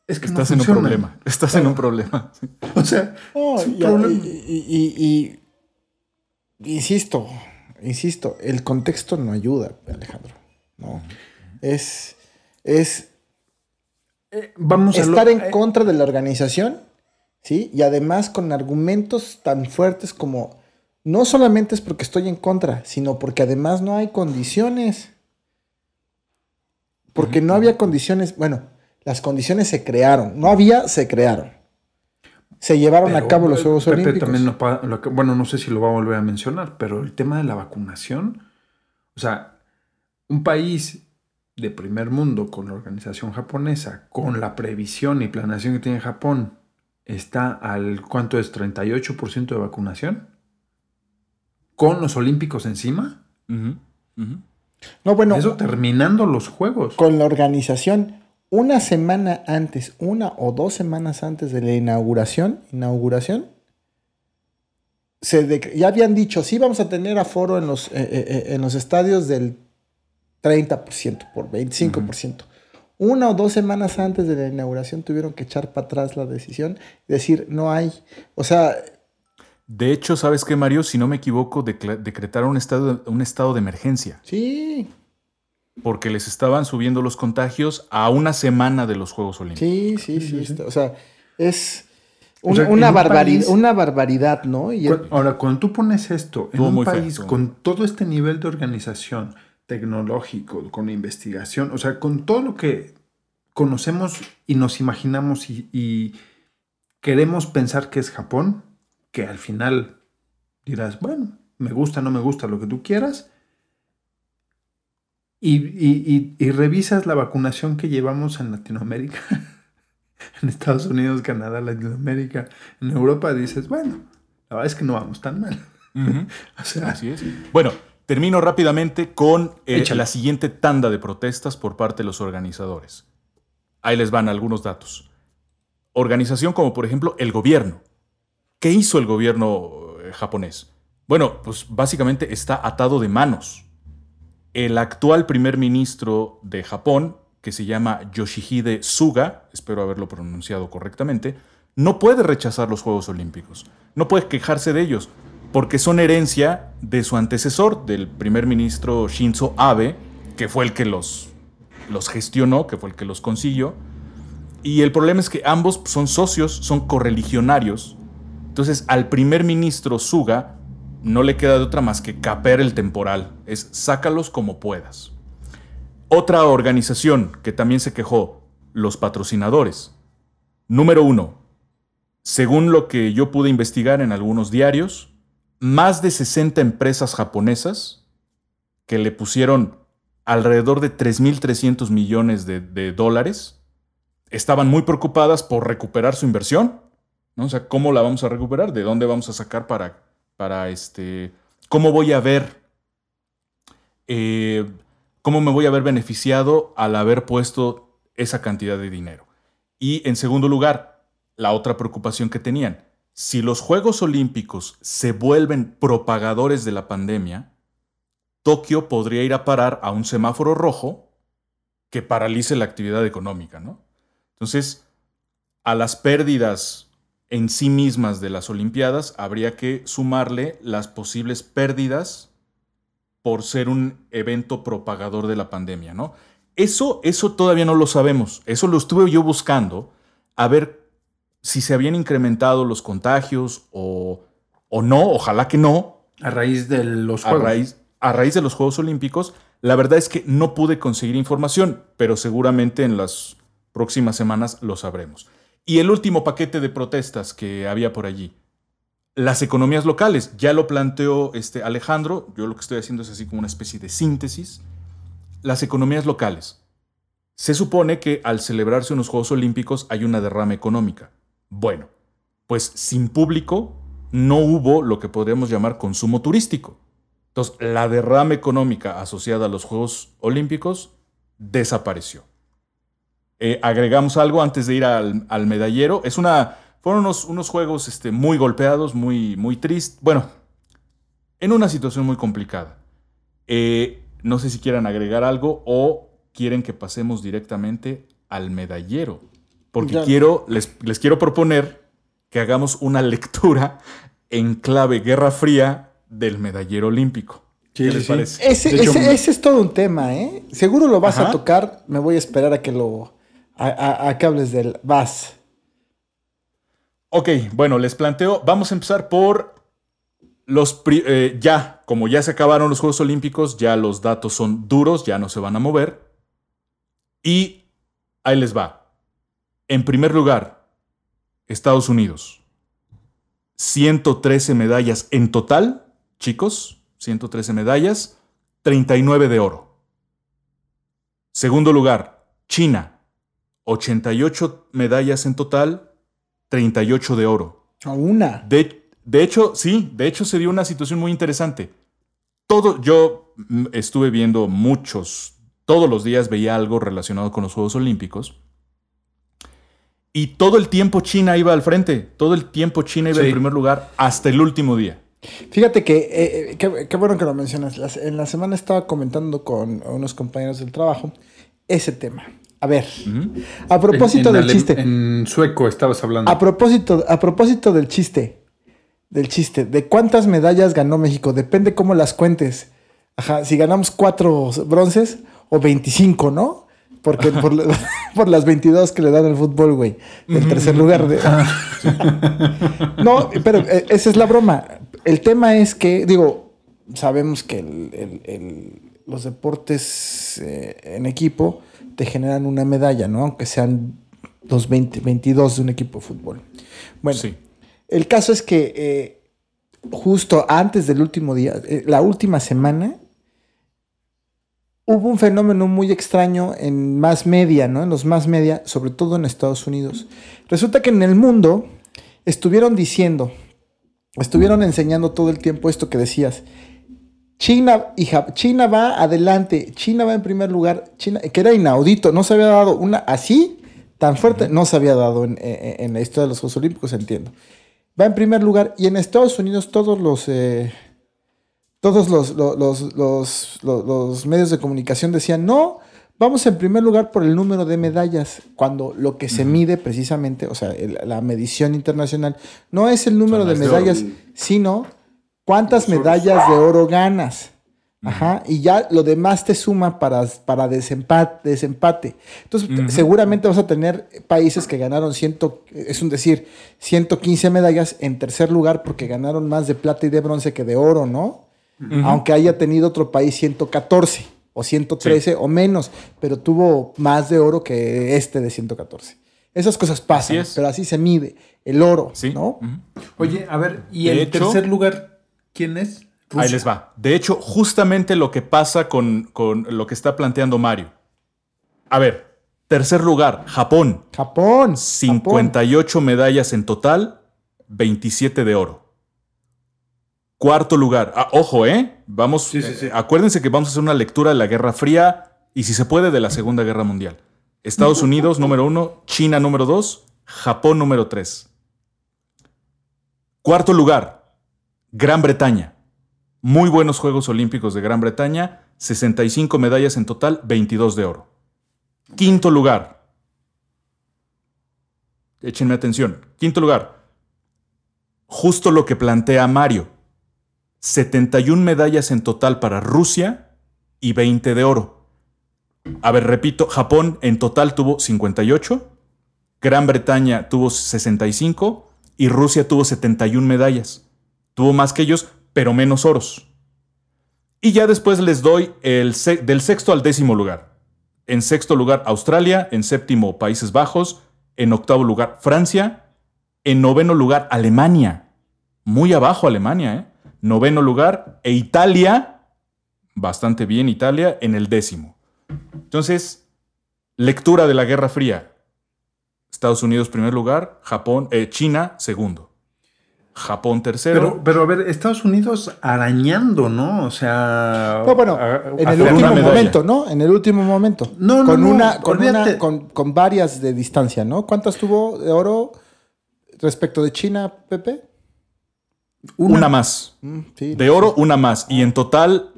es que Estás no en un funcionan. problema. Estás en un problema. Sí. O sea, un y- problema. y- y- y- insisto, insisto, el contexto no ayuda, Alejandro. No. Es, es Eh, vamos a lo- estar en eh, contra de la organización, ¿sí? Y además con argumentos tan fuertes como no solamente es porque estoy en contra, sino porque además no hay condiciones. Porque no había condiciones, bueno, las condiciones se crearon, no había, se crearon. Se llevaron Pero, a cabo los Juegos Pepe Olímpicos. también lo bueno, no sé si lo va a volver a mencionar, pero el tema de la vacunación, o sea, un país de primer mundo con la organización japonesa, con la previsión y planeación que tiene Japón, está al cuánto es 38% de vacunación con los olímpicos encima. No, bueno, Eso terminando los juegos. con la organización, una semana antes, una o dos semanas antes de la inauguración, inauguración, se ya habían dicho, sí vamos a tener aforo en los, eh, eh, eh, en los estadios del 30%, por 25%. Una o dos semanas antes de la inauguración tuvieron que echar para atrás la decisión y decir, no hay, o sea, De hecho, ¿sabes qué, Mario? Si no me equivoco, decretaron un estado, un estado de emergencia sí, porque les estaban subiendo los contagios a una semana de los Juegos Olímpicos. sí, sí, sí, está- o sea, es O sea, una, un barbaridad, país- una barbaridad, ¿no? Y el- Ahora, cuando tú pones esto en un feo, país con todo este nivel de organización tecnológico, con investigación, o sea, con todo lo que conocemos y nos imaginamos y, y queremos pensar que es Japón, que al final dirás, bueno, me gusta, no me gusta, lo que tú quieras, y, y- y- y revisas la vacunación que llevamos en Latinoamérica [LAUGHS] en Estados Unidos, Canadá, Latinoamérica, en Europa, dices, bueno, la verdad es que no vamos tan mal. [LAUGHS] o sea, Así es. Bueno, termino rápidamente con eh, la siguiente tanda de protestas por parte de los organizadores. Ahí les van algunos datos. Organización como por ejemplo el gobierno. ¿Qué hizo el gobierno eh, japonés? Bueno, pues básicamente está atado de manos. El actual primer ministro de Japón, que se llama Yoshihide Suga, espero haberlo pronunciado correctamente, no puede rechazar los Juegos Olímpicos, no puede quejarse de ellos, porque son herencia de su antecesor, del primer ministro Shinzo Abe, que fue el que los, los gestionó, que fue el que los consiguió. Y el problema es que ambos son socios, son correligionarios. Entonces al primer ministro Suga no le queda de otra más que caper el temporal, es sácalos como puedas. Otra organización que también se quejó, los patrocinadores. Número uno, según lo que yo pude investigar en algunos diarios, más de 60 empresas japonesas que le pusieron alrededor de 3.300 millones de, dólares estaban muy preocupadas por recuperar su inversión. ¿no? O sea, ¿cómo la vamos a recuperar? ¿De dónde vamos a sacar para, para este... ¿Cómo voy a ver... Eh, ¿Cómo me voy a ver beneficiado al haber puesto esa cantidad de dinero? Y en segundo lugar, la otra preocupación que tenían, si los Juegos Olímpicos se vuelven propagadores de la pandemia, Tokio podría ir a parar a un semáforo rojo que paralice la actividad económica, ¿no? Entonces, a las pérdidas en sí mismas de las Olimpiadas habría que sumarle las posibles pérdidas por ser un evento propagador de la pandemia, ¿no? Eso, eso todavía no lo sabemos. Eso lo estuve yo buscando a ver si se habían incrementado los contagios o, no, ojalá que no. A raíz de los Juegos. A raíz, a raíz de los Juegos Olímpicos. La verdad es que no pude conseguir información, pero seguramente en las próximas semanas lo sabremos. Y el último paquete de protestas que había por allí. Las economías locales, ya lo planteó este Alejandro, yo lo que estoy haciendo es así como una especie de síntesis. Las economías locales. Se supone que al celebrarse unos Juegos Olímpicos hay una derrama económica. Bueno, pues sin público no hubo lo que podríamos llamar consumo turístico. Entonces, la derrama económica asociada a los Juegos Olímpicos desapareció. Eh, agregamos algo antes de ir al, medallero. Es una, fueron unos, juegos este, muy golpeados, muy, muy tristes. Bueno, en una situación muy complicada. Eh, no sé si quieran agregar algo o quieren que pasemos directamente al medallero porque quiero, les, les quiero proponer que hagamos una [LAUGHS] lectura en clave Guerra Fría del medallero olímpico. ¿Qué les parece? Ese, es todo un tema, ¿eh? Seguro lo vas a tocar. Me voy a esperar a que lo. a, que hables del. Vas. Ok, bueno, les planteo. Vamos a empezar por los. Eh, ya, como ya se acabaron los Juegos Olímpicos, ya los datos son duros, ya no se van a mover. Y ahí les va. En primer lugar, Estados Unidos. 113 medallas en total, chicos, 113 medallas, 39 de oro. Segundo lugar, China. 88 medallas en total, 38 de oro. A una. De, de, hecho, sí, de hecho se dio una situación muy interesante. Todo, yo mm, estuve viendo muchos, todos los días veía algo relacionado con los Juegos Olímpicos. Y todo el tiempo China iba al frente, todo el tiempo China iba en primer lugar hasta el último día. Fíjate que, eh, eh, qué, bueno que lo mencionas. En la semana estaba comentando con unos compañeros del trabajo ese tema. A ver, a propósito del chiste. En sueco estabas hablando. A propósito, a propósito del chiste, del chiste, de cuántas medallas ganó México, depende cómo las cuentes. Ajá, si ganamos cuatro bronces o 25, ¿no? Porque por, [LAUGHS] por, las 22 que le dan al fútbol, güey. El tercer lugar. De... Ah. [LAUGHS] no, pero eh, esa es la broma. El tema es que, digo, sabemos que los deportes eh, en equipo te generan una medalla, ¿no? Aunque sean los 20, 22 de un equipo de fútbol. Bueno, el caso es que eh, justo antes del último día, la última semana, hubo un fenómeno muy extraño en más media, ¿no? En los más media, sobre todo en Estados Unidos. Resulta que en el mundo estuvieron diciendo, estuvieron enseñando todo el tiempo esto que decías. China, hija, China va adelante, China va en primer lugar, China, que era inaudito, no se había dado una así tan fuerte, no se había dado en, en- en la historia de los Juegos Olímpicos, entiendo. Va en primer lugar y en Estados Unidos todos los eh, todos los, los, los- los- los- los medios de comunicación decían, no, vamos en primer lugar por el número de medallas, cuando lo que se mide precisamente, o sea, el- la medición internacional, no es el número de las de medallas, sino cuántas medallas de oro ganas. Ajá, y ya lo demás te suma para, para desempate, desempate. Entonces, seguramente vas a tener países que ganaron ciento, es un decir, 115 medallas en tercer lugar porque ganaron más de plata y de bronce que de oro, ¿no? Aunque haya tenido otro país 114 o 113 o menos, pero tuvo más de oro que este de 114. Esas cosas pasan, Así es. pero así se mide el oro, ¿no? Oye, a ver, ¿y De en hecho- tercer lugar quién es? Ahí les va. De hecho, justamente lo que pasa con, con lo que está planteando Mario. A ver, tercer lugar, Japón. Japón. 58 medallas en total, 27 de oro. Cuarto lugar. Ah, ojo, ¿eh? Vamos. eh, acuérdense que vamos a hacer una lectura de la Guerra Fría y, si se puede, de la Segunda Guerra Mundial. Estados Unidos [LAUGHS] número uno, China número dos, Japón número tres. Cuarto lugar, Gran Bretaña. Muy buenos Juegos Olímpicos de Gran Bretaña, 65 medallas en total, 22 de oro. Quinto lugar. Échenme atención. Quinto lugar. Justo lo que plantea Mario. 71 medallas en total para Rusia y 20 de oro. A ver, repito, Japón en total tuvo 58, Gran Bretaña tuvo 65 y Rusia tuvo 71 medallas. Tuvo más que ellos, pero menos oros. Y ya después les doy el del sexto al décimo lugar. En sexto lugar Australia, en séptimo Países Bajos, en octavo lugar Francia, en noveno lugar Alemania. Muy abajo Alemania, ¿eh? Noveno lugar e Italia, bastante bien Italia, en el décimo. Entonces, lectura de la Guerra Fría. Estados Unidos primer lugar, Japón, eh, China segundo. Japón tercero. Pero, pero a ver, Estados Unidos arañando, ¿no? O sea. No, bueno, a- en el último momento, ¿no? En el último momento. No, no, con no, una, con, una con, con varias de distancia, ¿no? ¿Cuántas tuvo de oro respecto de China, Pepe? Una, más. Mm, sí, de oro, una más. Y en total,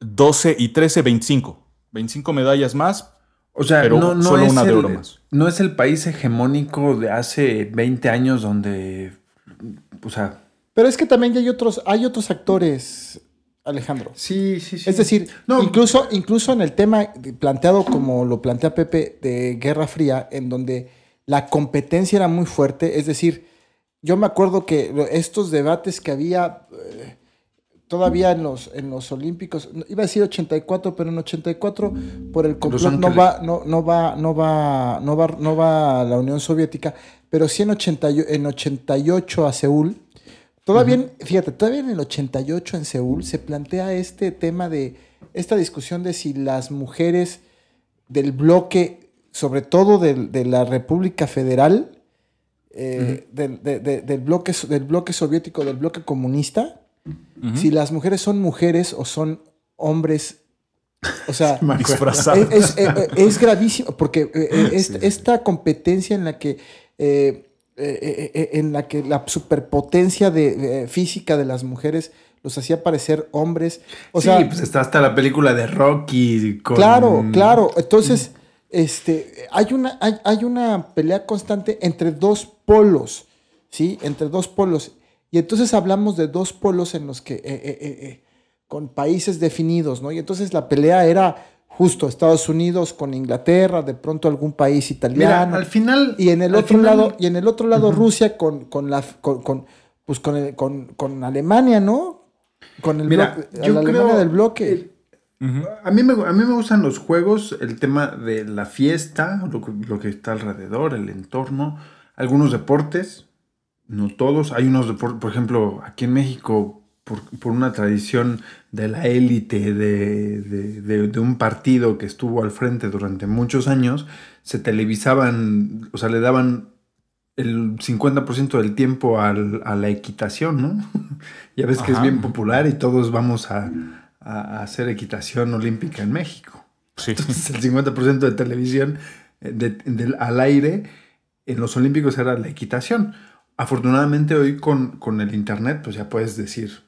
12 y 13, 25. 25 medallas más. O sea, pero no, no solo es una de oro más. No es el país hegemónico de hace 20 años donde. O sea. Pero es que también hay otros, hay otros actores, Alejandro. Sí, sí, sí. Es decir, incluso, incluso en el tema planteado como lo plantea Pepe de Guerra Fría, en donde la competencia era muy fuerte, es decir, yo me acuerdo que estos debates que había eh, todavía en los, en los Olímpicos, iba a decir 84, pero en 84 por el complot no va, no, no va, no va, no va, no va la Unión Soviética, pero sí en, 80 y- en 88 a Seúl. Todavía, fíjate, todavía en el 88 en Seúl se plantea este tema de esta discusión de si las mujeres del bloque, sobre todo del- de, la República Federal, eh, del, de- de- del bloque, del bloque soviético, del bloque comunista, si las mujeres son mujeres o son hombres. O sea, [LAUGHS] es, es- eh, es gravísimo porque eh, eh, es- esta competencia en la que eh, eh, eh, eh, en la que la superpotencia de, eh, física de las mujeres los hacía parecer hombres. O sí, sea, pues está hasta la película de Rocky. Con... Claro, claro. Entonces, este, hay una, hay, hay una pelea constante entre dos polos, ¿sí? Entre dos polos. Y entonces hablamos de dos polos en los que, eh, eh, eh, eh, con países definidos, ¿no? Y entonces la pelea era justo Estados Unidos con Inglaterra, de pronto algún país italiano. Mira, al final. y en el otro final- lado, y en el otro lado Rusia con, con la con, con, pues con, el- con, con Alemania, ¿no? Con el Mira, bloque- yo la Alemania creo- del bloque. A mí, me, a mí me gustan los juegos, el tema de la fiesta, lo que, lo que está alrededor, el entorno, algunos deportes, no todos. Hay unos deportes, por ejemplo, aquí en México, por, por una tradición de la élite de, de- de- de un partido que estuvo al frente durante muchos años, se televisaban, o sea, le daban el 50% del tiempo al- a la equitación, ¿no? [LAUGHS] ya ves que es bien popular y todos vamos a, a- a hacer equitación olímpica en México. Sí. Entonces el 50% de televisión eh, de- al aire en los Olímpicos era la equitación. Afortunadamente hoy con, con el Internet pues ya puedes decir...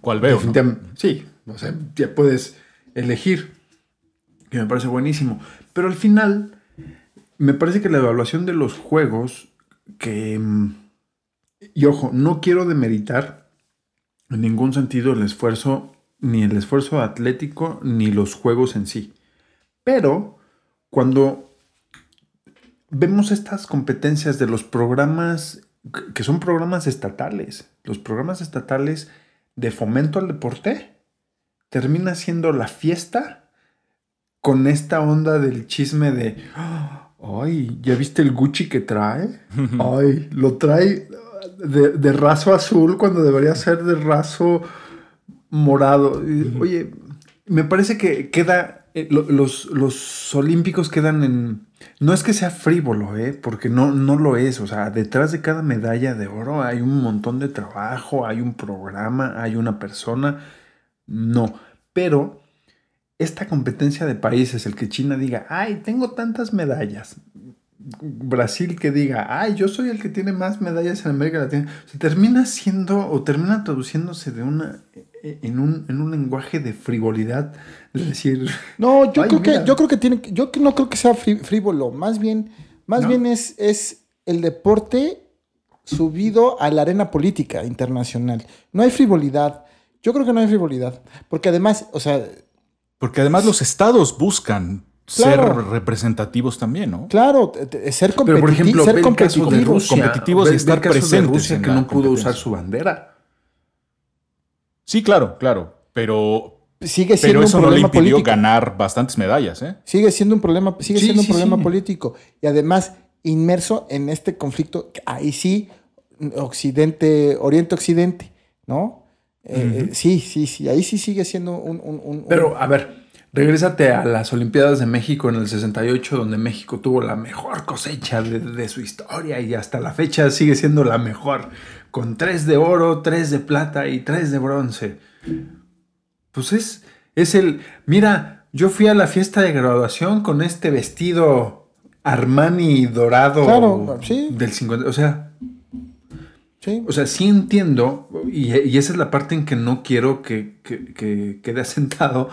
¿Cuál veo? no? Sí, o sea, ya puedes elegir. Que me parece buenísimo. Pero al final, me parece que la evaluación de los juegos, que... mm, Y ojo, no quiero demeritar en ningún sentido el esfuerzo, ni el esfuerzo atlético, ni los juegos en sí. Pero cuando vemos estas competencias de los programas, que son programas estatales, los programas estatales de fomento al deporte, termina siendo la fiesta con esta onda del chisme de, ay, ¿ya viste el Gucci que trae? [LAUGHS] Ay, lo trae de, de raso azul cuando debería ser de raso morado. Oye, me parece que queda, eh, lo- los, los olímpicos quedan en... No es que sea frívolo, ¿eh? porque no, no lo es. O sea, detrás de cada medalla de oro hay un montón de trabajo, hay un programa, hay una persona. No, pero esta competencia de países, el que China diga, ay, tengo tantas medallas. Brasil que diga, ay, yo soy el que tiene más medallas en América Latina, se termina siendo o termina traduciéndose de una en un, en un lenguaje de frivolidad, es decir, No, yo creo mira. que yo creo que tiene yo que no creo que sea frí- frívolo, más bien más ¿No? bien es es el deporte subido a la arena política internacional. No hay frivolidad. Yo creo que no hay frivolidad, porque además, o sea, Porque además los estados buscan Claro. ser representativos también, ¿no? claro, ser pero por ejemplo, ser caso de competitivos. Rusia, competitivos y estar presentes Rusia en que no pudo usar su bandera. Sí, claro, claro. Pero, Sigue siendo pero un eso no le problema impidió político. ganar bastantes medallas, ¿eh? Sigue siendo un problema, sigue Sí, siendo un problema sí. político. Y además, inmerso en este conflicto, ahí sí, Occidente, Oriente-Occidente, ¿no? Eh, eh, sí, sí, sí, ahí sí sigue siendo un... un- un- un- Pero, a ver, regrésate a las Olimpiadas de México en el 68, donde México tuvo la mejor cosecha de, de su historia y hasta la fecha sigue siendo la mejor, con tres de oro, tres de plata y tres de bronce. Pues es, es el, mira, yo fui a la fiesta de graduación con este vestido Armani dorado Claro, sí. del 50, o sea, sí. o sea, sí entiendo, y, y esa es la parte en que no quiero que, que- que quede asentado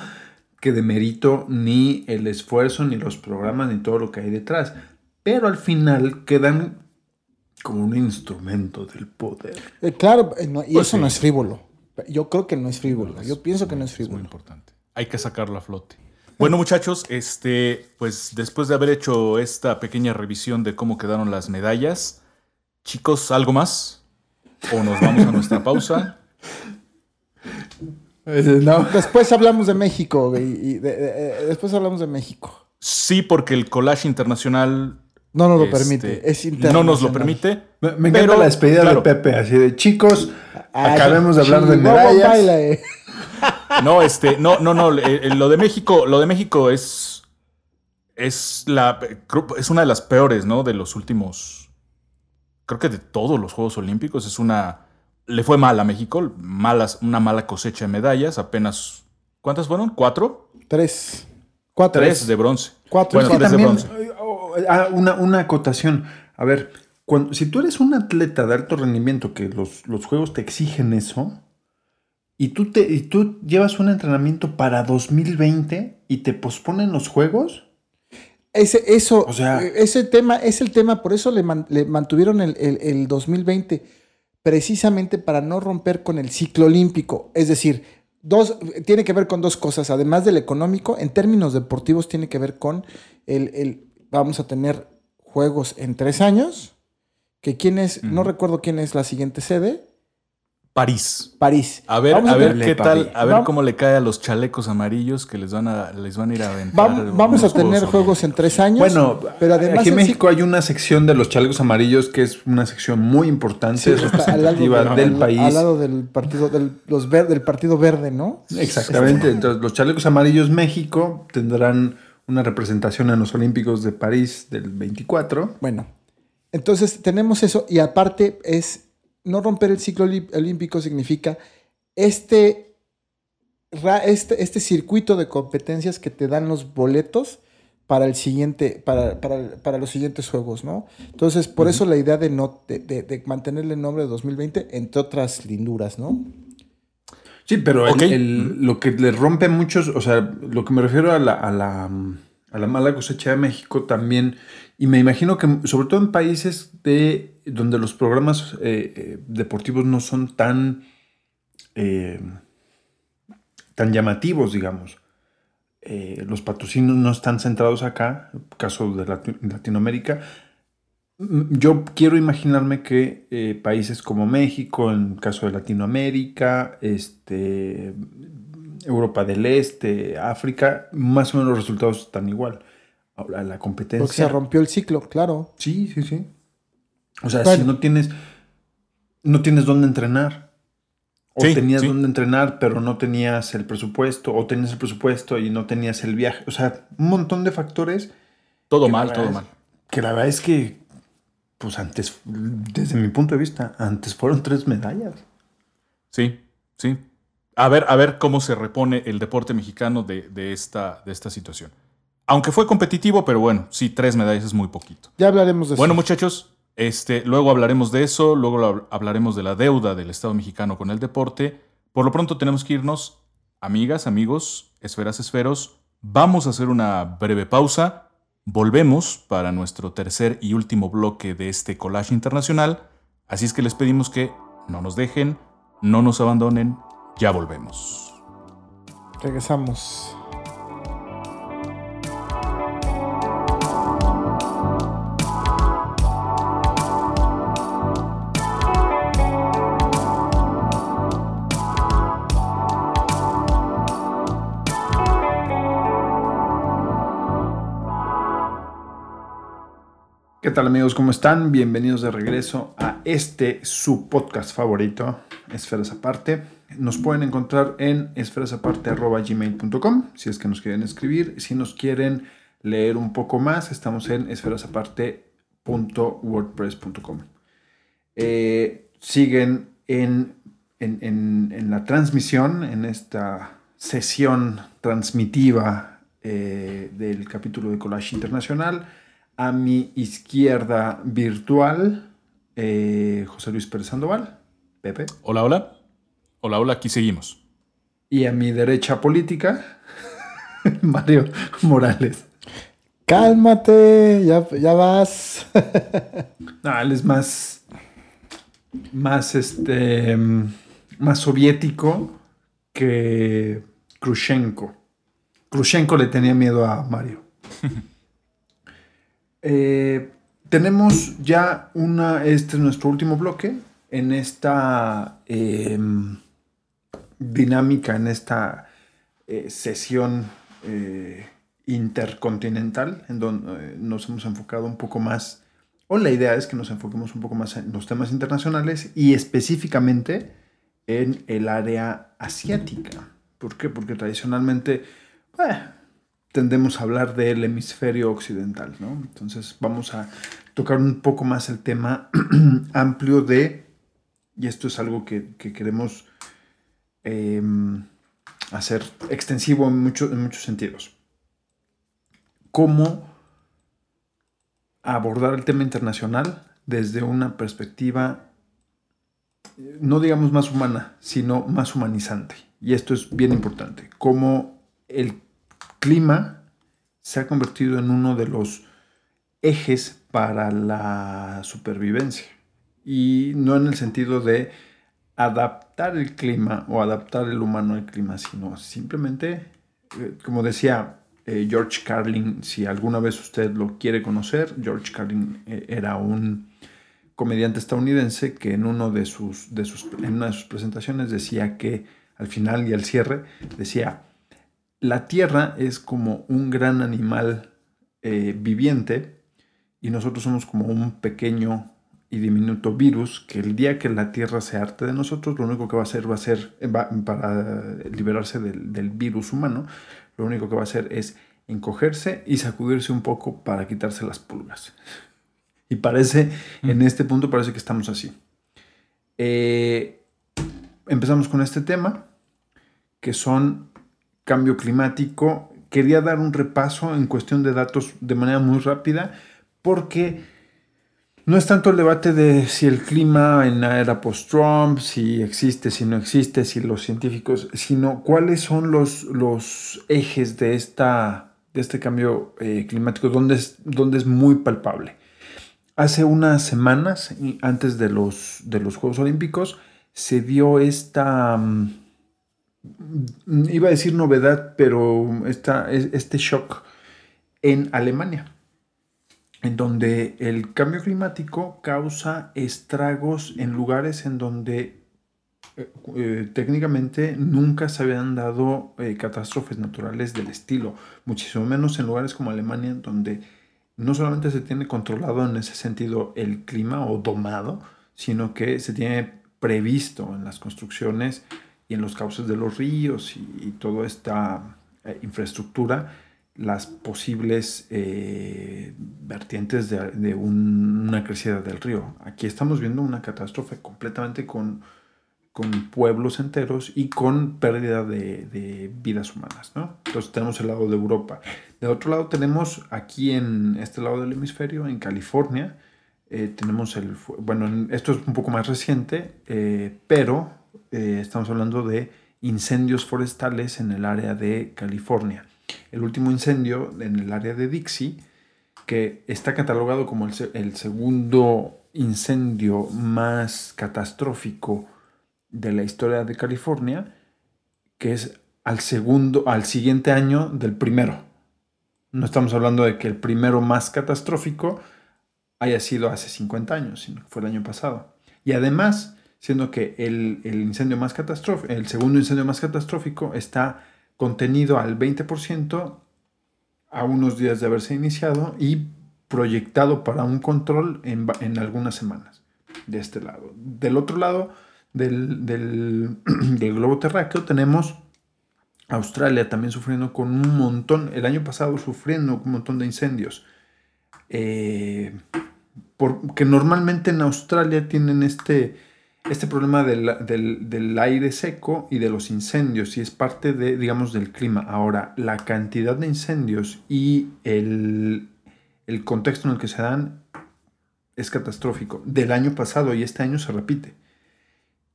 que demerito ni el esfuerzo, ni los programas, ni todo lo que hay detrás. Pero al final quedan como un instrumento del poder. Eh, claro, eh, no, y Pues eso sí. no es frívolo. Yo creo que no es frívolo. Yo pienso que no es Es muy frívolo. importante. Hay que sacarlo a flote. Bueno, muchachos, este, pues después de haber hecho esta pequeña revisión de cómo quedaron las medallas, chicos, ¿algo más? ¿O nos vamos a nuestra pausa? [LAUGHS] No. [LAUGHS] Después hablamos de México, güey, y de- de- eh, después hablamos de México. Sí, porque el collage internacional No nos lo este, permite. Es no nos lo permite. Me, me encanta Pero, la despedida claro. de Pepe, así de chicos, acabemos de hablar de medallas. baila, eh. [LAUGHS] No, este, no, no, no. eh, lo de México, lo de México es. Es la. Es una de las peores, ¿no? De los últimos. Creo que de todos los Juegos Olímpicos. Es una. Le fue mal a México. Malas, una mala cosecha de medallas. Apenas. ¿Cuántas fueron? ¿Cuatro? Tres. Cuatro. Tres de bronce. Cuatro. Bueno, tres de bronce. eh, oh, ah, una, una acotación. A ver, cuando, si tú eres un atleta de alto rendimiento, que los, los juegos te exigen eso, y tú, te, y tú llevas un entrenamiento para 2020 y te posponen los juegos, Ese, eso, O sea- eh, ese tema es el tema, por eso le, man- le mantuvieron el, el- el 2020, precisamente para no romper con el ciclo olímpico. Es decir, dos, tiene que ver con dos cosas, además del económico, en términos deportivos tiene que ver con el, el- vamos a tener juegos en tres años, que quién es, no recuerdo quién es la siguiente sede, París. París. A ver, Vamos a ver qué tal, a ver cómo le cae a los chalecos amarillos que les van a, les van a ir a aventar. vam- vamos a tener Juegos juegos en tres años. Bueno, pero además aquí en México hay una sección de los chalecos amarillos que es una sección muy importante, Sí, al lado representativa del- del al- país. Al lado del partido, del, los ver- del partido verde, ¿no? Exactamente. Entonces, los chalecos amarillos México tendrán una representación en los Olímpicos de París del 24. Bueno, entonces tenemos eso y aparte es no romper el ciclo olímpico significa este, este, este circuito de competencias que te dan los boletos para el siguiente, para, para, para los siguientes juegos, ¿no? Entonces, por eso la idea de no, de, de- de mantenerle el nombre de 2020, entre otras linduras, ¿no? Sí, pero el- Ok. el- lo que le rompe muchos, o sea, lo que me refiero a la, a la, a la mala cosecha de México también, y me imagino que sobre todo en países de donde los programas eh, eh, deportivos no son tan, eh, tan llamativos, digamos. Los patrocinios no están centrados acá, caso de Lati- Latinoamérica. Mm, Yo quiero imaginarme que países como México, en caso de Latinoamérica, este, Europa del Este, África, más o menos los resultados están igual. Ahora, la competencia. Porque se rompió el ciclo, claro. Sí, sí, sí. O sea, Bueno. si no tienes, no tienes dónde entrenar. O Sí, tenías sí. dónde entrenar, pero no tenías el presupuesto. O tenías el presupuesto y no tenías el viaje. O sea, un montón de factores Todo mal, todo es- mal. Que la verdad es que, pues antes, desde mi punto de vista, antes fueron tres medallas. Sí, sí. A ver, a ver cómo se repone el deporte mexicano de, de esta, de esta situación. Aunque fue competitivo, pero bueno, sí, tres medallas es muy poquito. Ya hablaremos de Bueno, eso. muchachos, este, luego hablaremos de eso, luego hablaremos de la deuda del Estado mexicano con el deporte. Por lo pronto tenemos que irnos, amigas, amigos, esferas, esferos. Vamos a hacer una breve pausa. Volvemos para nuestro tercer y último bloque de este collage internacional. Así es que les pedimos que no nos dejen, no nos abandonen. Ya volvemos. Regresamos. ¿Qué tal amigos? ¿Cómo están? Bienvenidos de regreso a este su podcast favorito, Esferas Aparte. Nos pueden encontrar en esferasaparte.gmail.com si es que nos quieren escribir. Si nos quieren leer un poco más, estamos en esferasaparte.wordpress.com. Eh, siguen en, en- en- la transmisión, en esta sesión transmitiva eh, del capítulo de Collage Internacional. A mi izquierda virtual, eh, José Luis Pérez Sandoval, Pepe. Hola, hola. Hola, hola, aquí seguimos. Y a mi derecha política, [LAUGHS] Mario Morales. Cálmate, ya, ya vas. [LAUGHS] No, él es más. Más este. Más soviético que Khrushchenko. Khrushchenko le tenía miedo a Mario. [LAUGHS] Eh, tenemos ya una. Este es nuestro último bloque. En esta em, dinámica, en esta eh, sesión eh, intercontinental, en donde nos hemos enfocado un poco más o la idea es que nos enfoquemos un poco más en los temas internacionales y específicamente en el área asiática. ¿Por qué? Porque tradicionalmente eh, tendemos a hablar del hemisferio occidental, ¿no? Entonces vamos a tocar un poco más el tema [CLEARS THROAT] amplio de, y esto es algo que, que queremos eh, hacer extensivo en, mucho- en muchos sentidos. ¿Cómo abordar el tema internacional desde una perspectiva, no digamos más humana, sino más humanizante. Y esto es bien importante. Cómo el clima se ha convertido en uno de los ejes para la supervivencia. Y no en el sentido de adaptar el clima o adaptar el humano al clima, sino simplemente, eh, como decía eh, George Carlin, si alguna vez usted lo quiere conocer, George Carlin eh, era un comediante estadounidense que en, uno de sus, de sus, en una de sus presentaciones decía que al final y al cierre decía, la Tierra es como un gran animal eh, viviente y nosotros somos como un pequeño y diminuto virus que el día que la Tierra se arte de nosotros, lo único que va a hacer va a ser, va- para liberarse del, del virus humano, lo único que va a hacer es encogerse y sacudirse un poco para quitarse las pulgas. Y parece, en este punto parece que estamos así. Eh, empezamos con este tema, que son cambio climático. Quería dar un repaso en cuestión de datos de manera muy rápida, porque no es tanto el debate de si el clima en la era post-Trump, si existe, si no existe, si los científicos, sino cuáles son los, los ejes de, esta, de este cambio eh, climático, donde es, donde es muy palpable. Hace unas semanas, antes de los, de los Juegos Olímpicos, se dio esta, mm, iba a decir novedad, pero esta, es- este shock en Alemania en donde el cambio climático causa estragos en lugares en donde eh, eh, técnicamente nunca se habían dado eh, catástrofes naturales del estilo, muchísimo menos en lugares como Alemania, donde no solamente se tiene controlado en ese sentido el clima o domado, sino que se tiene previsto en las construcciones y en los cauces de los ríos y, y toda esta eh, infraestructura las posibles eh, vertientes de, de un- una crecida del río. Aquí estamos viendo una catástrofe completamente con, con pueblos enteros y con pérdida de, de vidas humanas. ¿no? Entonces tenemos el lado de Europa. De otro lado tenemos aquí en este lado del hemisferio, en California, eh, tenemos el... Bueno, en- esto es un poco más reciente, eh, pero eh, estamos hablando de incendios forestales en el área de California. El último incendio en el área de Dixie, que está catalogado como el, el segundo incendio más catastrófico de la historia de California, que es al segundo, al siguiente año del primero. No estamos hablando de que el primero más catastrófico haya sido hace 50 años, sino que fue el año pasado. Y además, siendo que el, el incendio más catastrófico, el segundo incendio más catastrófico está contenido al 20% a unos días de haberse iniciado y proyectado para un control en, en algunas semanas de este lado. Del otro lado del, del- [CLEARS THROAT] del globo terráqueo tenemos Australia también sufriendo con un montón, el año pasado sufriendo un montón de incendios. Eh, porque normalmente en Australia tienen este, este problema del, del- del aire seco y de los incendios, y es parte de, digamos, del clima. Ahora, la cantidad de incendios y el, el contexto en el que se dan es catastrófico. Del año pasado y este año se repite.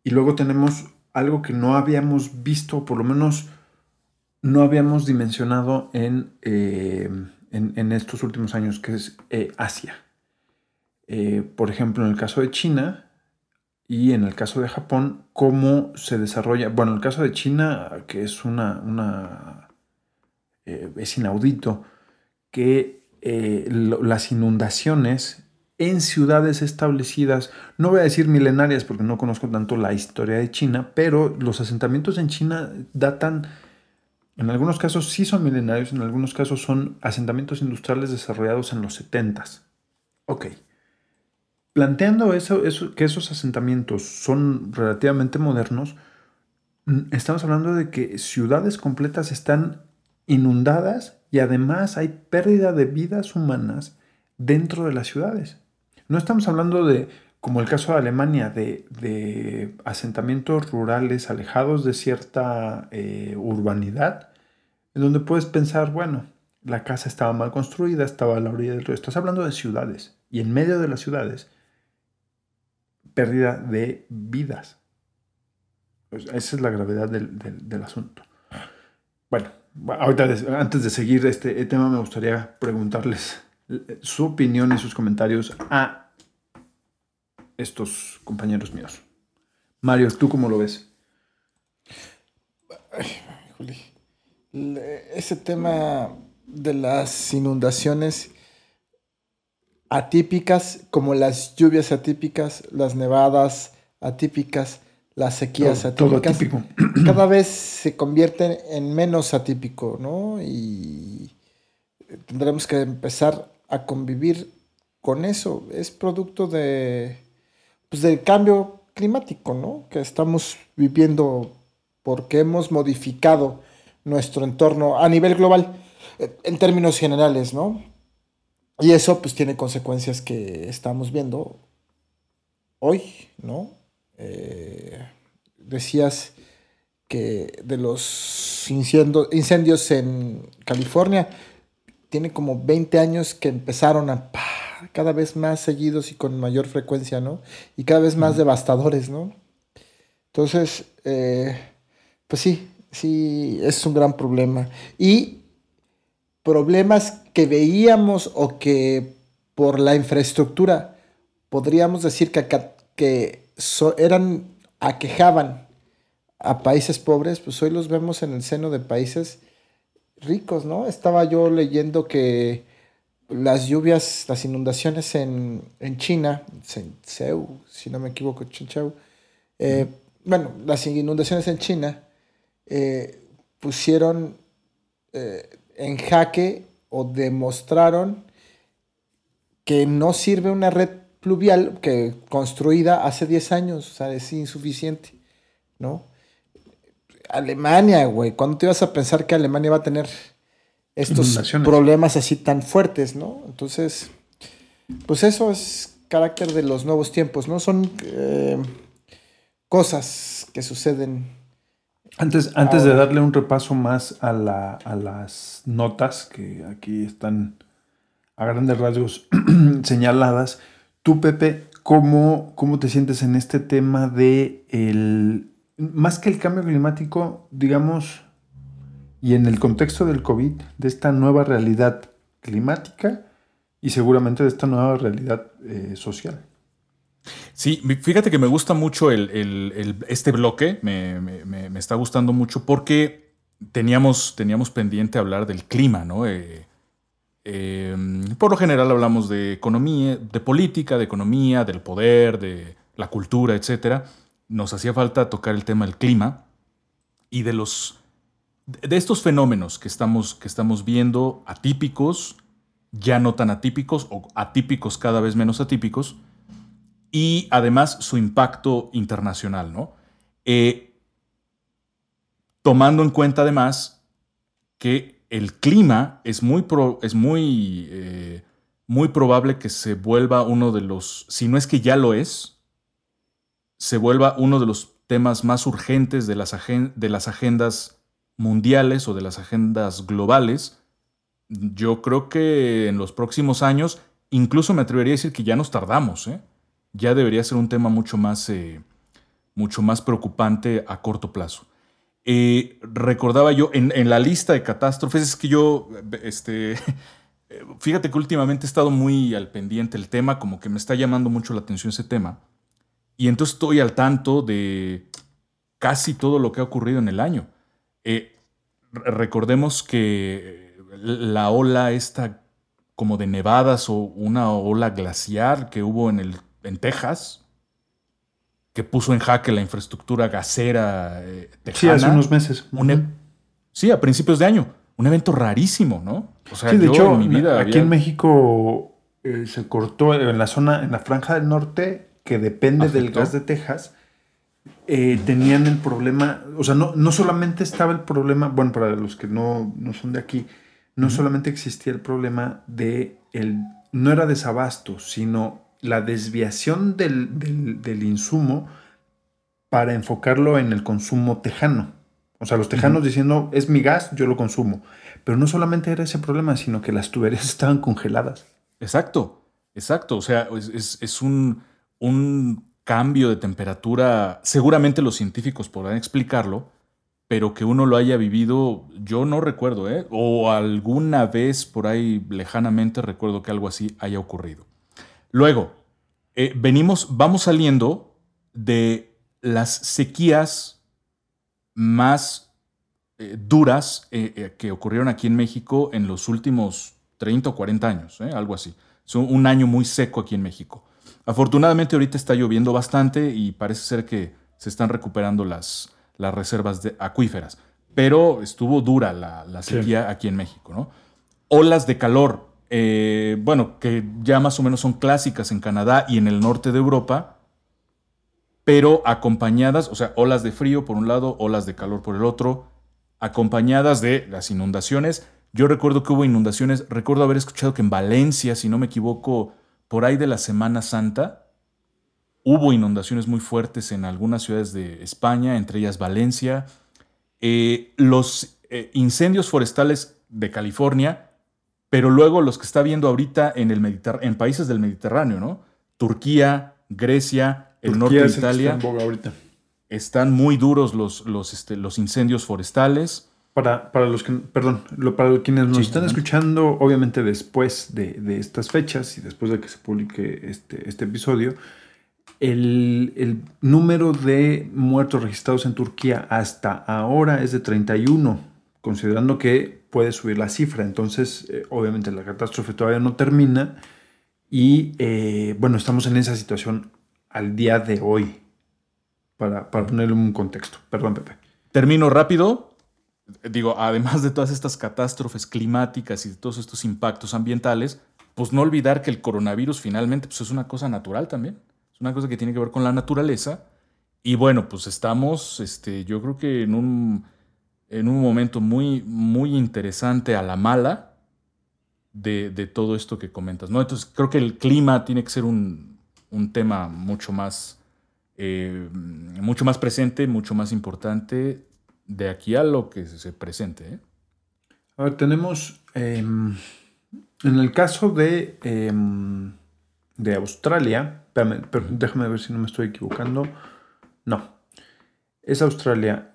Y luego tenemos algo que no habíamos visto, por lo menos no habíamos dimensionado en, eh, en, en estos últimos años, que es eh, Asia. Eh, por ejemplo, en el caso de China y en el caso de Japón, cómo se desarrolla. Bueno, en el caso de China, que es una. una eh, es inaudito que eh, las inundaciones en ciudades establecidas, no voy a decir milenarias porque no conozco tanto la historia de China, pero los asentamientos en China datan, en algunos casos sí son milenarios, en algunos casos son asentamientos industriales desarrollados en los 70s. Ok. Planteando eso, que esos asentamientos son relativamente modernos, mm, estamos hablando de que ciudades completas están inundadas y además hay pérdida de vidas humanas dentro de las ciudades. No estamos hablando de, como el caso de Alemania, de, de asentamientos rurales alejados de cierta eh, urbanidad, en donde puedes pensar, bueno, la casa estaba mal construida, estaba a la orilla del río. Estás hablando de ciudades y en medio de las ciudades, pérdida de vidas. Pues esa es la gravedad del, asunto. Bueno, ahorita antes de seguir este tema me gustaría preguntarles eh, su opinión y sus comentarios a estos compañeros míos. Mario, ¿tú cómo lo ves? Ese tema de las inundaciones atípicas, como las lluvias atípicas, las nevadas atípicas, las sequías Todo- todo atípicas, atípico. [CLEARS THROAT] cada vez se convierten en menos atípico, ¿no? Y tendremos que empezar a convivir con eso. Es producto de, pues, del cambio climático, ¿no? Que estamos viviendo porque hemos modificado nuestro entorno a nivel global, en términos generales, ¿no? Y eso pues tiene consecuencias que estamos viendo hoy, ¿no? Eh, decías que de los incendios, incendios en California, tiene como 20 años que empezaron a cada vez más seguidos y con mayor frecuencia, ¿no? Y cada vez más devastadores, ¿no? Entonces, eh, pues sí, sí, es un gran problema. Y problemas que veíamos o que por la infraestructura podríamos decir que, que so- eran, aquejaban a países pobres, pues hoy los vemos en el seno de países ricos, ¿no? Estaba yo leyendo que las lluvias, las inundaciones en, en China, Shenzhou, si no me equivoco, eh, bueno, las inundaciones en China eh, pusieron eh, en jaque o demostraron que no sirve una red pluvial que construida hace 10 años, o sea, es insuficiente, ¿no? Alemania, güey, ¿cuándo te ibas a pensar que Alemania va a tener estos Inundaciones. problemas así tan fuertes, ¿no? Entonces, pues eso es carácter de los nuevos tiempos, ¿no? Son eh, cosas que suceden. Antes, antes de darle un repaso más a, la- a las notas que aquí están a grandes rasgos [CLEARS THROAT] señaladas, tú, Pepe, ¿cómo, ¿cómo te sientes en este tema de el, más que el cambio climático, digamos, y en el contexto del COVID, de esta nueva realidad climática y seguramente de esta nueva realidad eh, social? Sí, fíjate que me gusta mucho el- el- este bloque, me- me está gustando mucho porque teníamos, teníamos pendiente hablar del clima, ¿no? Eh, eh, por lo general hablamos de economía, de política, de economía, del poder, de la cultura, etc. Nos hacía falta tocar el tema del clima y de los de estos fenómenos que estamos, que estamos viendo atípicos, ya no tan atípicos o atípicos cada vez menos atípicos, y además su impacto internacional, ¿no? Eh, tomando en cuenta además que el clima es muy, pro- es muy, eh, muy probable que se vuelva uno de los, si no es que ya lo es, se vuelva uno de los temas más urgentes de las, de las agendas mundiales o de las agendas globales. Yo creo que en los próximos años, incluso me atrevería a decir que ya nos tardamos, ¿eh? Ya debería ser un tema mucho más, eh, mucho más preocupante a corto plazo. Eh, recordaba yo en, en la lista de catástrofes, es que yo, este, [LAUGHS] fíjate que últimamente he estado muy al pendiente el tema, como que me está llamando mucho la atención ese tema. Y entonces estoy al tanto de casi todo lo que ha ocurrido en el año. Eh, re- recordemos que la ola esta como de nevadas o una ola glaciar que hubo en, el, en Texas, que puso en jaque la infraestructura gasera eh, tejana. Sí, hace unos meses. Un e- sí, a principios de año. Un evento rarísimo, ¿no? O sea, sí, de yo hecho, en mi vida aquí había- en México eh, se cortó en la zona, en la franja del norte, que depende del gas de Texas, eh, tenían el problema, o sea, no, no solamente estaba el problema, bueno, para los que no, no son de aquí, no solamente existía el problema de el, no era desabasto, sino la desviación del, del- del insumo para enfocarlo en el consumo tejano. O sea, los tejanos diciendo, es mi gas, yo lo consumo. Pero no solamente era ese problema, sino que las tuberías [LAUGHS] estaban congeladas. Exacto, exacto. O sea, es, es- es un, un cambio de temperatura. Seguramente los científicos podrán explicarlo, pero que uno lo haya vivido, yo no recuerdo, ¿eh? O alguna vez por ahí lejanamente recuerdo que algo así haya ocurrido. Luego, eh, venimos, vamos saliendo de las sequías más eh, duras eh, que ocurrieron aquí en México en los últimos 30 o 40 años, algo así. Es un, año muy seco aquí en México. Afortunadamente ahorita está lloviendo bastante y parece ser que se están recuperando las, las reservas de acuíferas. Pero estuvo dura la, la sequía aquí en México, ¿no? Olas de calor, eh, bueno, que ya más o menos son clásicas en Canadá y en el norte de Europa, pero acompañadas, o sea, olas de frío por un lado, olas de calor por el otro, acompañadas de las inundaciones. Yo recuerdo que hubo inundaciones, recuerdo haber escuchado que en Valencia, si no me equivoco, por ahí de la Semana Santa, hubo inundaciones muy fuertes en algunas ciudades de España, entre ellas Valencia. Eh, los eh, incendios forestales de California, pero luego los que está viendo ahorita en, el Mediter en países del Mediterráneo, ¿no? Turquía, Grecia, el Turquía norte de es que está Italia. en boga ahorita. Están muy duros los, los, este, los incendios forestales. Para, para los que, perdón, lo- para quienes nos Sí, están escuchando, obviamente después de, de estas fechas y después de que se publique este, este episodio, el, el número de muertos registrados en Turquía hasta ahora es de 31, considerando que puede subir la cifra. Entonces, eh, obviamente la catástrofe todavía no termina y, eh, bueno, estamos en esa situación al día de hoy, para, para ponerle un contexto. Perdón, Pepe. Termino rápido. Digo, además de todas estas catástrofes climáticas y de todos estos impactos ambientales, pues no olvidar que el coronavirus finalmente pues, es una cosa natural también. Es una cosa que tiene que ver con la naturaleza. Y bueno, pues estamos, este, yo creo que en un, en un momento muy, muy interesante a la mala de, de todo esto que comentas. ¿no? Entonces creo que el clima tiene que ser un, un tema mucho más, eh, mucho más presente, mucho más importante de aquí a lo que se presente. ¿eh? A ver, tenemos. em, en el caso de, em, de Australia. déjame ver si no me estoy equivocando. No. Es Australia.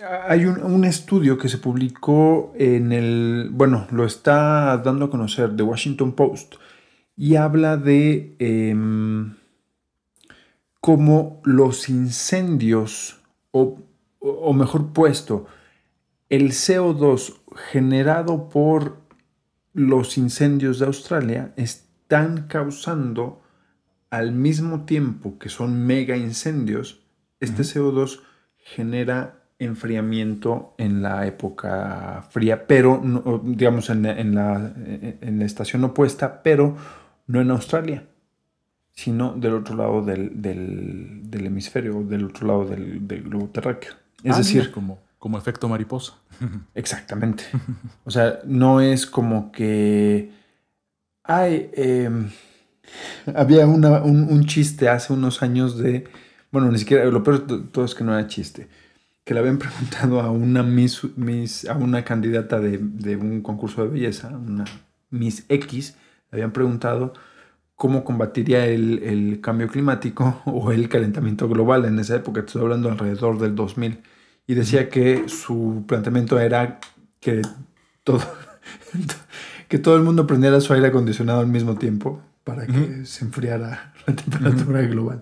Hay un, un estudio que se publicó en el. Bueno, lo está dando a conocer The Washington Post. Y habla de. em, cómo los incendios, o, o mejor puesto, el CO2 generado por los incendios de Australia están causando al mismo tiempo que son mega incendios, este CO2 genera enfriamiento en la época fría, pero no- digamos en, la- en la, en la estación opuesta, pero no en Australia, sino del otro lado del, del- del hemisferio, del otro lado del, del globo terráqueo. Es Ah, decir, mira, como, como efecto mariposa. [LAUGHS] Exactamente. O sea, no es como que. Ay, em, había una- un, un chiste hace unos años de. Bueno, ni siquiera. Lo peor de todo es que no era chiste. Que le habían preguntado a una Miss, Miss- a una candidata de, de un concurso de belleza, una Miss X, le habían preguntado cómo combatiría el, el cambio climático [LAUGHS] o el calentamiento global en esa época. Estoy hablando alrededor del 2000 y decía que su planteamiento era que todo, [LAUGHS] que todo el mundo prendiera su aire acondicionado al mismo tiempo para que se enfriara la temperatura global.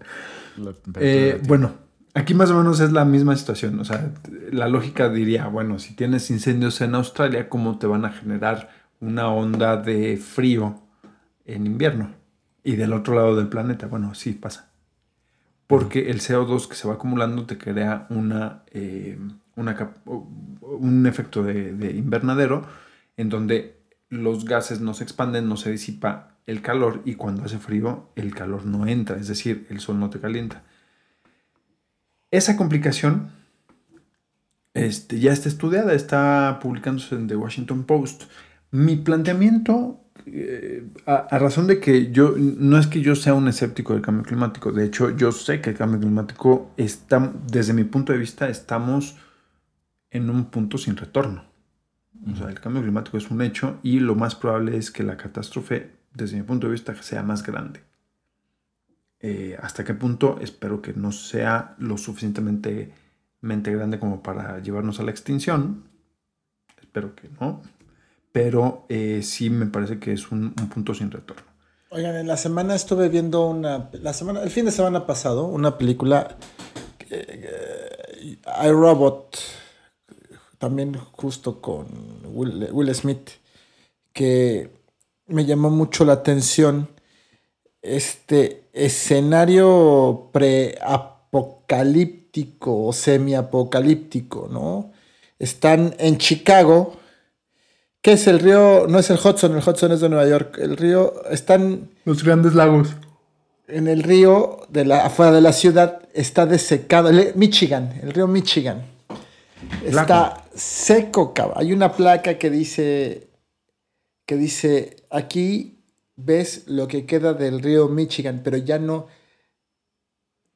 La temperatura Eh, bueno, aquí más o menos es la misma situación. O sea, la lógica diría, bueno, si tienes incendios en Australia, ¿cómo te van a generar una onda de frío en invierno? Y del otro lado del planeta, bueno, sí pasa porque el CO2 que se va acumulando te crea una, eh, un efecto de, de invernadero en donde los gases no se expanden, no se disipa el calor y cuando hace frío el calor no entra, es decir, el sol no te calienta. Esa complicación este, ya está estudiada, está publicándose en The Washington Post. Mi planteamiento eh, a, a razón de que yo, no es que yo sea un escéptico del cambio climático, de hecho yo sé que el cambio climático está, desde mi punto de vista, estamos en un punto sin retorno. O sea, el cambio climático es un hecho y lo más probable es que la catástrofe, desde mi punto de vista, sea más grande. Eh, ¿Hasta qué punto? Espero que no sea lo suficientemente mente grande como para llevarnos a la extinción. Espero que no pero eh, sí me parece que es un, un, punto sin retorno. Oigan, en la semana estuve viendo una, la semana, el fin de semana pasado, una película, eh, I, Robot, también justo con Will, Will, Smith, que me llamó mucho la atención este escenario preapocalíptico o semiapocalíptico, ¿no? Están en Chicago, que es el río, no es el Hudson, el Hudson es de Nueva York, el río, están Los grandes lagos. en el río de la, afuera de la ciudad, está desecado, el Michigan, el río Michigan. Está seco, cabrón. Hay una placa que dice, que dice, aquí ves lo que queda del río Michigan, pero ya no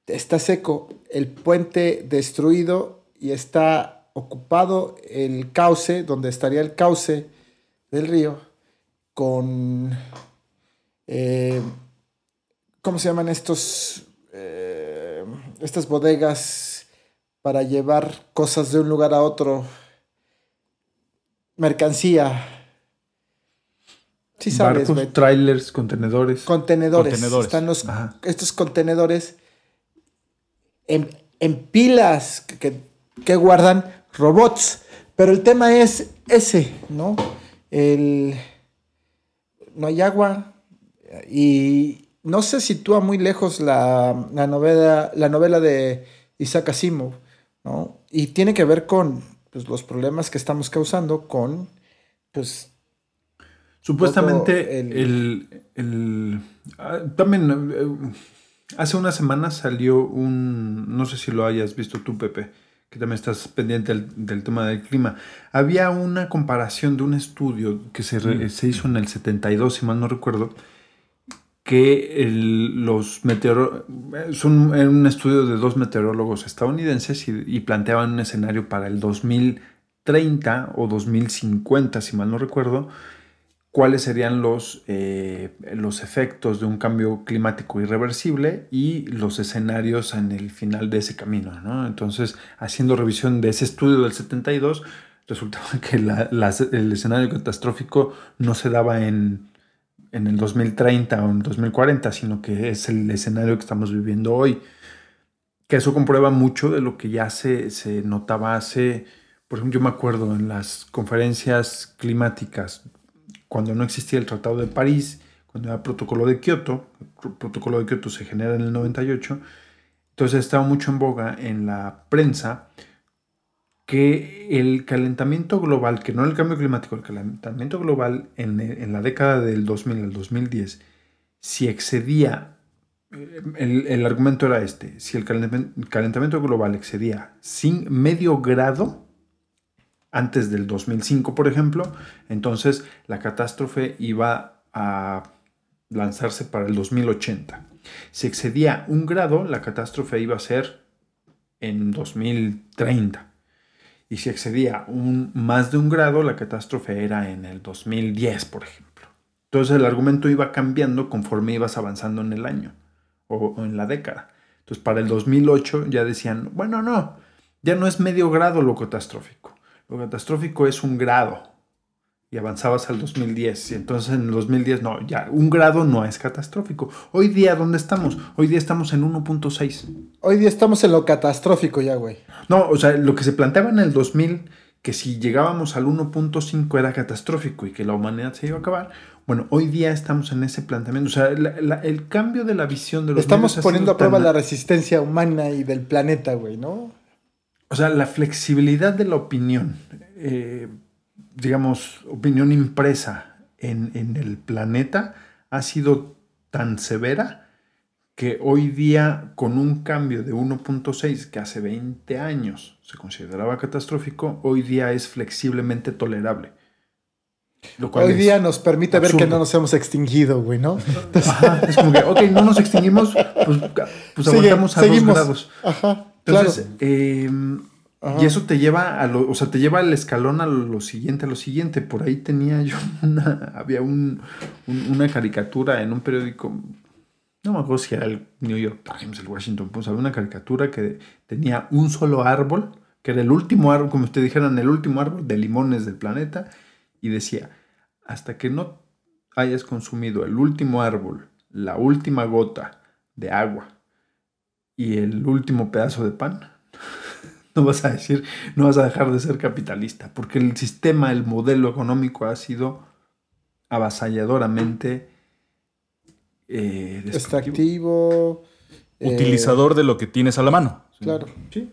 está seco, el puente destruido y está ocupado el cauce, donde estaría el cauce del río, con, eh, ¿cómo se llaman estos? Eh, estas bodegas para llevar cosas de un lugar a otro, mercancía. Sí sabes, Barcos, trailers, contenedores. Contenedores. Contenedores. Están los, Ajá. estos contenedores en, en pilas que, que- que guardan robots. Pero el tema es ese, ¿no? El, no hay agua. Y no se sitúa muy lejos la, la novela, la novela de Isaac Asimov, ¿no? Y tiene que ver con pues, los problemas que estamos causando con, pues, Supuestamente el- el, el- ah, también eh, hace unas semanas salió un, no sé si lo hayas visto tú, Pepe, que también estás pendiente del, del tema del clima. Había una comparación de un estudio que se, re- se hizo en el 72, si mal no recuerdo, que el- los meteorólogos, son era un estudio de dos meteorólogos estadounidenses y, y planteaban un escenario para el 2030 o 2050, si mal no recuerdo, cuáles serían los, eh, los efectos de un cambio climático irreversible y los escenarios en el final de ese camino. ¿no? Entonces, haciendo revisión de ese estudio del 72, resultaba [LAUGHS] que la- las- el escenario catastrófico no se daba en, en el 2030 o en 2040, sino que es el escenario que estamos viviendo hoy. Que eso comprueba mucho de lo que ya se, se notaba hace, por ejemplo, yo me acuerdo en las conferencias climáticas cuando no existía el Tratado de París, cuando era el protocolo de Kioto, el protocolo de Kioto se genera en el 98, entonces estaba mucho en boga en la prensa que el calentamiento global, que no el cambio climático, el calentamiento global en, en la década del 2000 al 2010, si excedía, el, el argumento era este, si el calentamiento global excedía sin medio grado, antes del 2005, por ejemplo, entonces la catástrofe iba a lanzarse para el 2080. Si excedía un grado, la catástrofe iba a ser en 2030. Y si excedía un, más de un grado, la catástrofe era en el 2010, por ejemplo. Entonces el argumento iba cambiando conforme ibas avanzando en el año o, o en la década. Entonces para el 2008 ya decían, bueno, no, ya no es medio grado lo catastrófico. Lo catastrófico es un grado. Y avanzabas al 2010. Y entonces en el 2010, no, ya, un grado no es catastrófico. Hoy día, ¿dónde estamos? Hoy día estamos en 1.6. Hoy día estamos en lo catastrófico ya, güey. No, o sea, lo que se planteaba en el 2000, que si llegábamos al 1.5 era catastrófico y que la humanidad se iba a acabar. Bueno, hoy día estamos en ese planteamiento. O sea, la- la- el cambio de la visión de los Estamos poniendo a prueba tan- la resistencia humana y del planeta, güey, ¿no? O sea, la flexibilidad de la opinión, eh, digamos, opinión impresa en, en el planeta ha sido tan severa que hoy día, con un cambio de 1.6 que hace 20 años se consideraba catastrófico, hoy día es flexiblemente tolerable. Lo cual Hoy día nos permite ver que no nos hemos extinguido, güey, ¿no? Entonces, Ajá, es como que, ok, no nos extinguimos, pues, pues sigue- aguantamos a seguimos. dos grados. Ajá, claro. Entonces, eh, Ajá. y eso te lleva a lo, o sea, te lleva al escalón a lo siguiente, a lo siguiente. Por ahí tenía yo [LAUGHS] una, había un, un- una caricatura en un periódico, no me acuerdo si era el New York Times, el Washington Post, había una caricatura que tenía un solo árbol, que era el último árbol, como ustedes dijeran, el último árbol de limones del planeta, y decía, hasta que no hayas consumido el último árbol, la última gota de agua y el último pedazo de pan, [LAUGHS] no vas a decir, no vas a dejar de ser capitalista, porque el sistema, el modelo económico ha sido avasalladoramente eh, destructivo. Extractivo. eh, Utilizador de lo que tienes a la mano. Claro. Sí.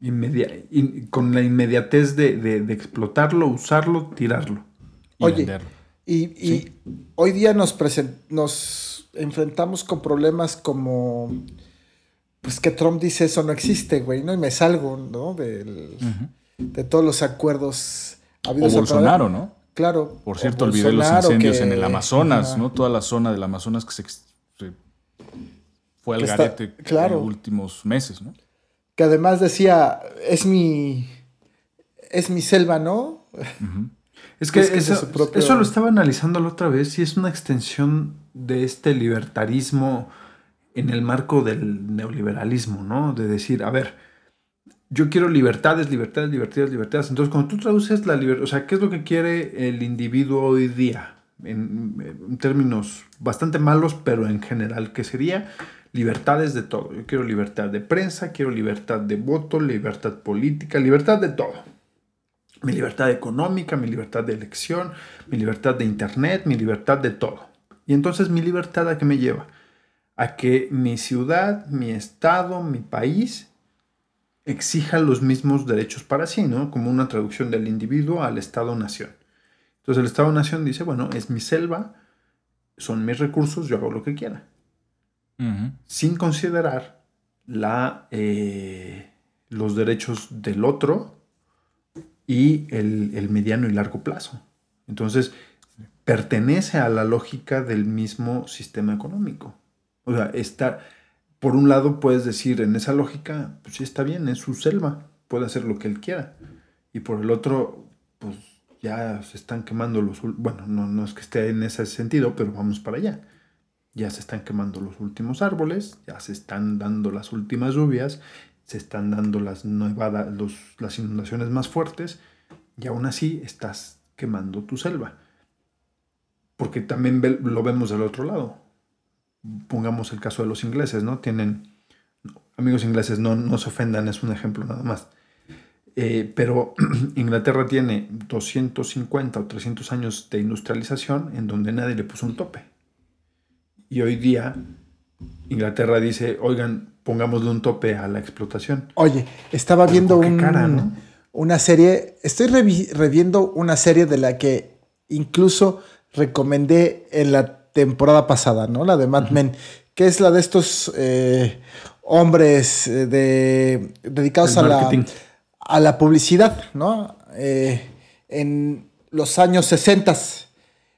Inmedia- in- con la inmediatez de, de- de explotarlo, usarlo, tirarlo. Y Oye, venderlo. Y, y hoy día nos, nos enfrentamos con problemas como, pues que Trump dice eso no existe, güey, ¿no? Y me salgo, ¿no? Del- De todos los acuerdos O habidos a Bolsonaro, ¿no? Claro. Por o cierto, olvidé los incendios que- en el Amazonas. ¿no? Toda la zona del Amazonas que se, fue al Que está- garete claro. en los últimos meses, ¿no? Que además decía, es mi, es mi selva, ¿no? Es que, Es que es de eso, propio- eso lo estaba analizando la otra vez y es una extensión de este libertarismo en el marco del neoliberalismo, ¿no? De decir, a ver, yo quiero libertades, libertades, libertades, libertades. Entonces, cuando tú traduces la libertad, o sea, ¿qué es lo que quiere el individuo hoy día? En, en términos bastante malos, pero en general, ¿qué sería? Libertades de todo. Yo quiero libertad de prensa, quiero libertad de voto, libertad política, libertad de todo mi libertad económica, mi libertad de elección, mi libertad de internet, mi libertad de todo. Y entonces mi libertad a qué me lleva? A que mi ciudad, mi estado, mi país exija los mismos derechos para sí, ¿no? Como una traducción del individuo al estado-nación. Entonces el estado-nación dice, bueno, es mi selva, son mis recursos, yo hago lo que quiera. Sin considerar la, eh, los derechos del otro y el, el mediano y largo plazo. Entonces, pertenece a la lógica del mismo sistema económico. O sea, está, por un lado puedes decir en esa lógica, pues sí está bien, es su selva, puede hacer lo que él quiera. Y por el otro, pues ya se están quemando los... Bueno, no, no es que esté en ese sentido, pero vamos para allá. Ya se están quemando los últimos árboles, ya se están dando las últimas lluvias, se están dando las, nevada- los- las inundaciones más fuertes y aún así estás quemando tu selva. Porque también lo vemos del otro lado. Pongamos el caso de los ingleses, ¿no? Tienen, amigos ingleses, no, no se ofendan, es un ejemplo nada más. Eh, pero [CLEARS THROAT] Inglaterra tiene 250 o 300 años de industrialización en donde nadie le puso un tope. Y hoy día Inglaterra dice, oigan, pongámosle un tope a la explotación. Oye, estaba viendo un- cara, ¿no? una serie, estoy revi- reviendo una serie de la que incluso recomendé en la temporada pasada, ¿no? La de Mad Men, que es la de estos eh, hombres eh, de, dedicados a la, a la publicidad, ¿no? Eh, en los años 60.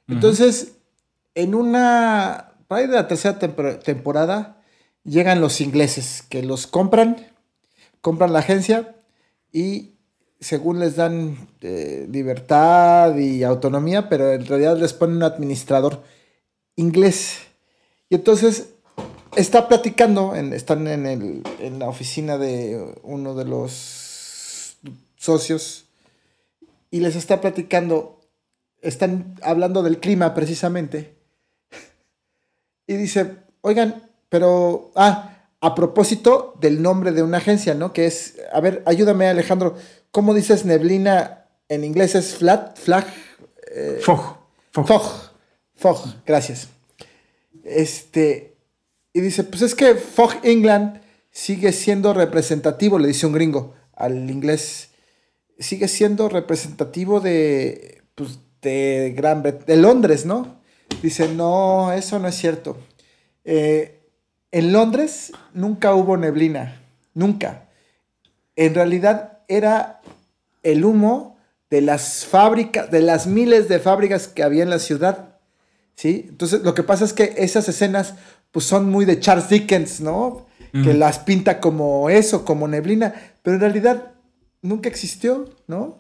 Entonces, en una, por ahí de la tercera tempor- temporada, llegan los ingleses que los compran, compran la agencia y según les dan eh, libertad y autonomía, pero en realidad les ponen un administrador inglés. Y entonces está platicando, en- están en, el- en la oficina de uno de los socios y les está platicando, están hablando del clima precisamente. Y dice, oigan, pero, ah, a propósito del nombre de una agencia, ¿no? Que es, a ver, ayúdame Alejandro, ¿cómo dices neblina en inglés? ¿Es flat, flag? Eh, Fog. Fog. Fog, gracias. Este, y dice, pues es que Fog England sigue siendo representativo, le dice un gringo al inglés, sigue siendo representativo de, pues, de Gran Bretaña, de Londres, ¿no? Dice, no, eso no es cierto. Eh, en Londres nunca hubo neblina, nunca. En realidad era el humo de las fábricas, de las miles de fábricas que había en la ciudad. ¿Sí? Entonces, lo que pasa es que esas escenas pues son muy de Charles Dickens, ¿no? Que las pinta como eso, como neblina, pero en realidad nunca existió, ¿no?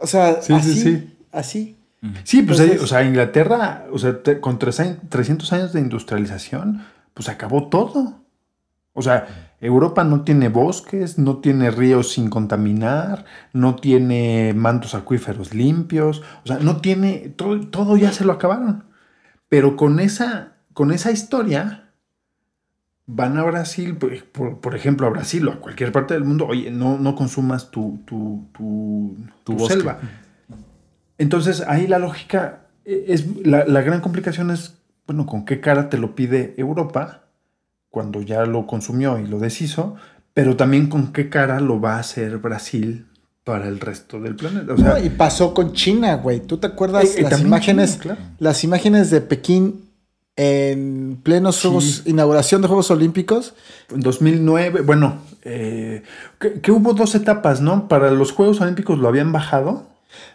O sea, Sí, sí, así, sí. así. Sí, pues Entonces- o sea, Inglaterra, o sea, te- con tres años- 300 años de industrialización, pues acabó todo. O sea, Europa no tiene bosques, no tiene ríos sin contaminar, no tiene mantos acuíferos limpios, o sea, no tiene, todo, todo ya se lo acabaron. Pero con esa, con esa historia, van a Brasil, por, por- por ejemplo, a Brasil o a cualquier parte del mundo, oye, no, no consumas tu, tu, tu, tu bosque. selva. Entonces ahí la lógica es, la, la gran complicación es, bueno, con qué cara te lo pide Europa cuando ya lo consumió y lo deshizo, pero también con qué cara lo va a hacer Brasil para el resto del planeta. O sea, No, y pasó con China, güey. ¿Tú te acuerdas Eh, eh, las imágenes, China, claro. las imágenes de Pekín en plenos Sí. Juegos, inauguración de Juegos Olímpicos? en 2009, bueno, eh, que, que hubo dos etapas, ¿no? Para los Juegos Olímpicos lo habían bajado,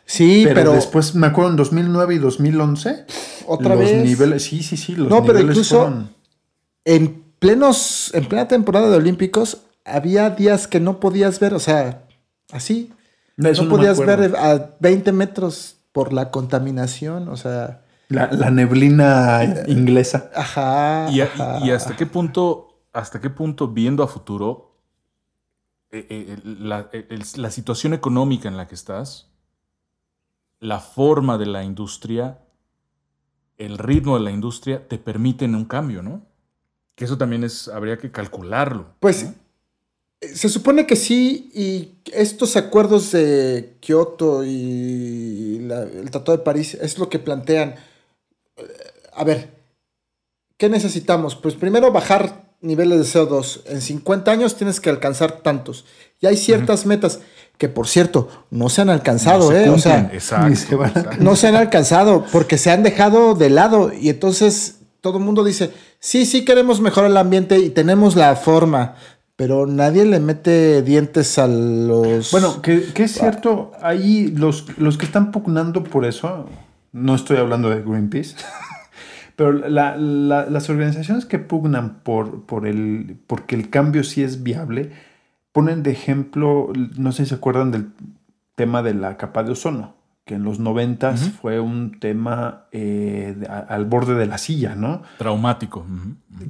Sí, pero, pero, después me acuerdo en 2009 y 2011 otra los vez niveles, sí, sí, sí, los No, pero incluso- fueron- en plenos, en plena temporada de Olímpicos había días que no podías ver, o sea, así. No, eso no no podías ver a 20 metros por la contaminación, o sea, la, la neblina inglesa. ajá. ¿Y, a- ajá. y- y hasta qué punto, hasta qué punto viendo a futuro, eh, eh, la, eh, situación económica en la que estás, la forma de la industria, el ritmo de la industria, te permiten un cambio, ¿no? Que eso también es, habría que calcularlo. Pues eh, se supone que sí, y estos acuerdos de Kioto y la- el Tratado de París es lo que plantean. Eh, A ver, ¿qué necesitamos? Pues primero bajar niveles de CO2. En 50 años tienes que alcanzar tantos. Y hay ciertas metas que, por cierto, no se han alcanzado, No se ¿eh? O sea, se exacto. no se han alcanzado porque se han dejado de lado y entonces todo el mundo dice, sí, sí queremos mejorar el ambiente y tenemos la forma, pero nadie le mete dientes a los... Bueno, que, que es cierto, ahí los, los que están pugnando por eso, no estoy hablando de Greenpeace, [LAUGHS] pero la- la- las organizaciones que pugnan por, por el, porque el cambio sí es viable, ponen de ejemplo, no sé si se acuerdan del tema de la capa de ozono, que en los noventas fue un tema eh, de- a- al borde de la silla, ¿no? Traumático.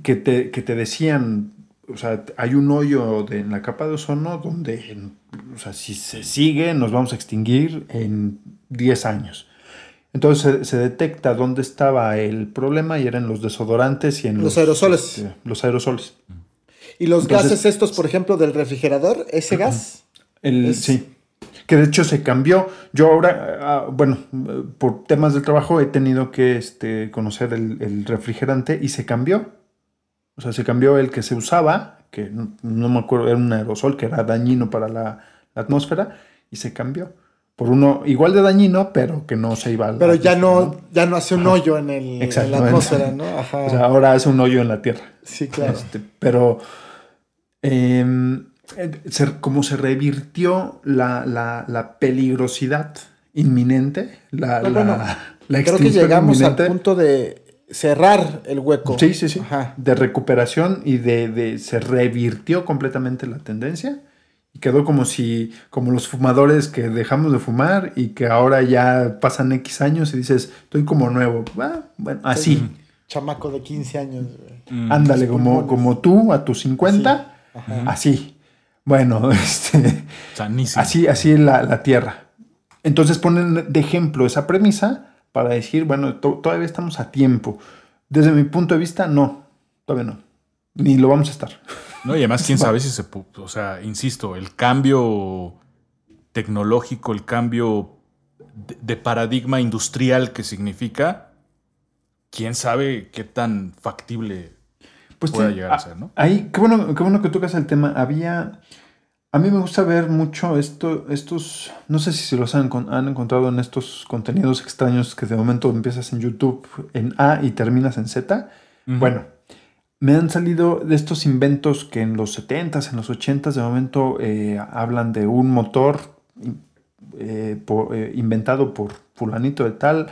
que te, que te decían, o sea, hay un hoyo de- en la capa de ozono donde, en- o sea, si se sigue, nos vamos a extinguir en 10 años. Entonces se, se detecta dónde estaba el problema y eran los desodorantes y en Los aerosoles. este, los aerosoles. y los entonces- gases estos, por ejemplo, del refrigerador, ese gas, [CLEARS THROAT] El, Es- Sí. Que de hecho se cambió. Yo ahora, ah, bueno, eh, por temas del trabajo he tenido que este, conocer el, el refrigerante y se cambió. O sea, se cambió el que se usaba, que no, no me acuerdo, era un aerosol que era dañino para la, la atmósfera, y se cambió. Por uno igual de dañino, pero que no se iba a la pero ya no, ya no hace un hoyo en, el, en la atmósfera, ¿no? Ajá. O sea, ahora hace un hoyo en la tierra. sí, claro. Este, pero eh, se- como se revirtió la, la- la peligrosidad inminente, la, No, la- bueno, la Creo que llegamos al punto de cerrar el hueco. Sí, sí, sí. Ajá. De recuperación y de, de- se revirtió completamente la tendencia. Y quedó como si, como los fumadores que dejamos de fumar y que ahora ya pasan X años y dices, estoy como nuevo. Ah, bueno, así. Chamaco de 15 años. Mm. Ándale, como, como tú a tus 50, Ajá. así. Bueno, [LAUGHS] este, Sanísimo. así, así es la, la Tierra. Entonces ponen de ejemplo esa premisa para decir, bueno, to- todavía estamos a tiempo. Desde mi punto de vista, no, todavía no. Ni lo vamos a estar. No, y además, quién [LAUGHS] sabe si se. O sea, insisto, el cambio tecnológico, el cambio de, de paradigma industrial que significa, quién sabe qué tan factible Pues pueda sí, llegar a ah, ser, ¿no? Ahí, qué bueno, qué bueno que tocas el tema. Había. A mí me gusta ver mucho esto, estos. No sé si se los han, han encontrado en estos contenidos extraños que de momento empiezas en YouTube en A y terminas en Z. Bueno, me han salido de estos inventos que en los 70s, en los 80s, de momento eh, hablan de un motor eh, por- eh, inventado por fulanito de tal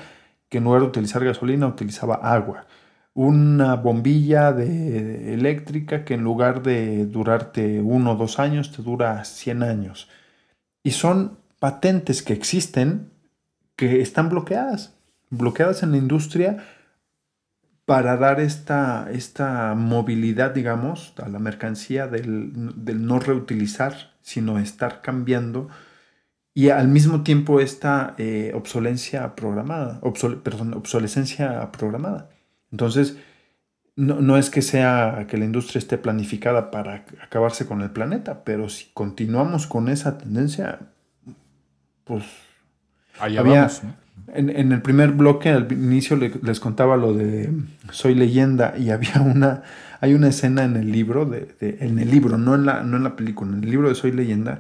que en lugar de utilizar gasolina utilizaba agua. Una bombilla de, eléctrica que en lugar de durarte uno o dos años te dura 100 años. Y son patentes que existen que están bloqueadas, bloqueadas en la industria para dar esta, esta movilidad, digamos, a la mercancía del, del no reutilizar, sino estar cambiando y al mismo tiempo esta eh, programada, obsole- perdón, obsolescencia programada. Entonces, no, no es que sea que la industria esté planificada para acabarse con el planeta, pero si continuamos con esa tendencia, pues Allá había- vamos, ¿no? En, en el primer bloque, al inicio, le- les contaba lo de Soy leyenda y había una, hay una escena en el libro, de, de- en el libro, no en, la, no en la película, en el libro de Soy leyenda,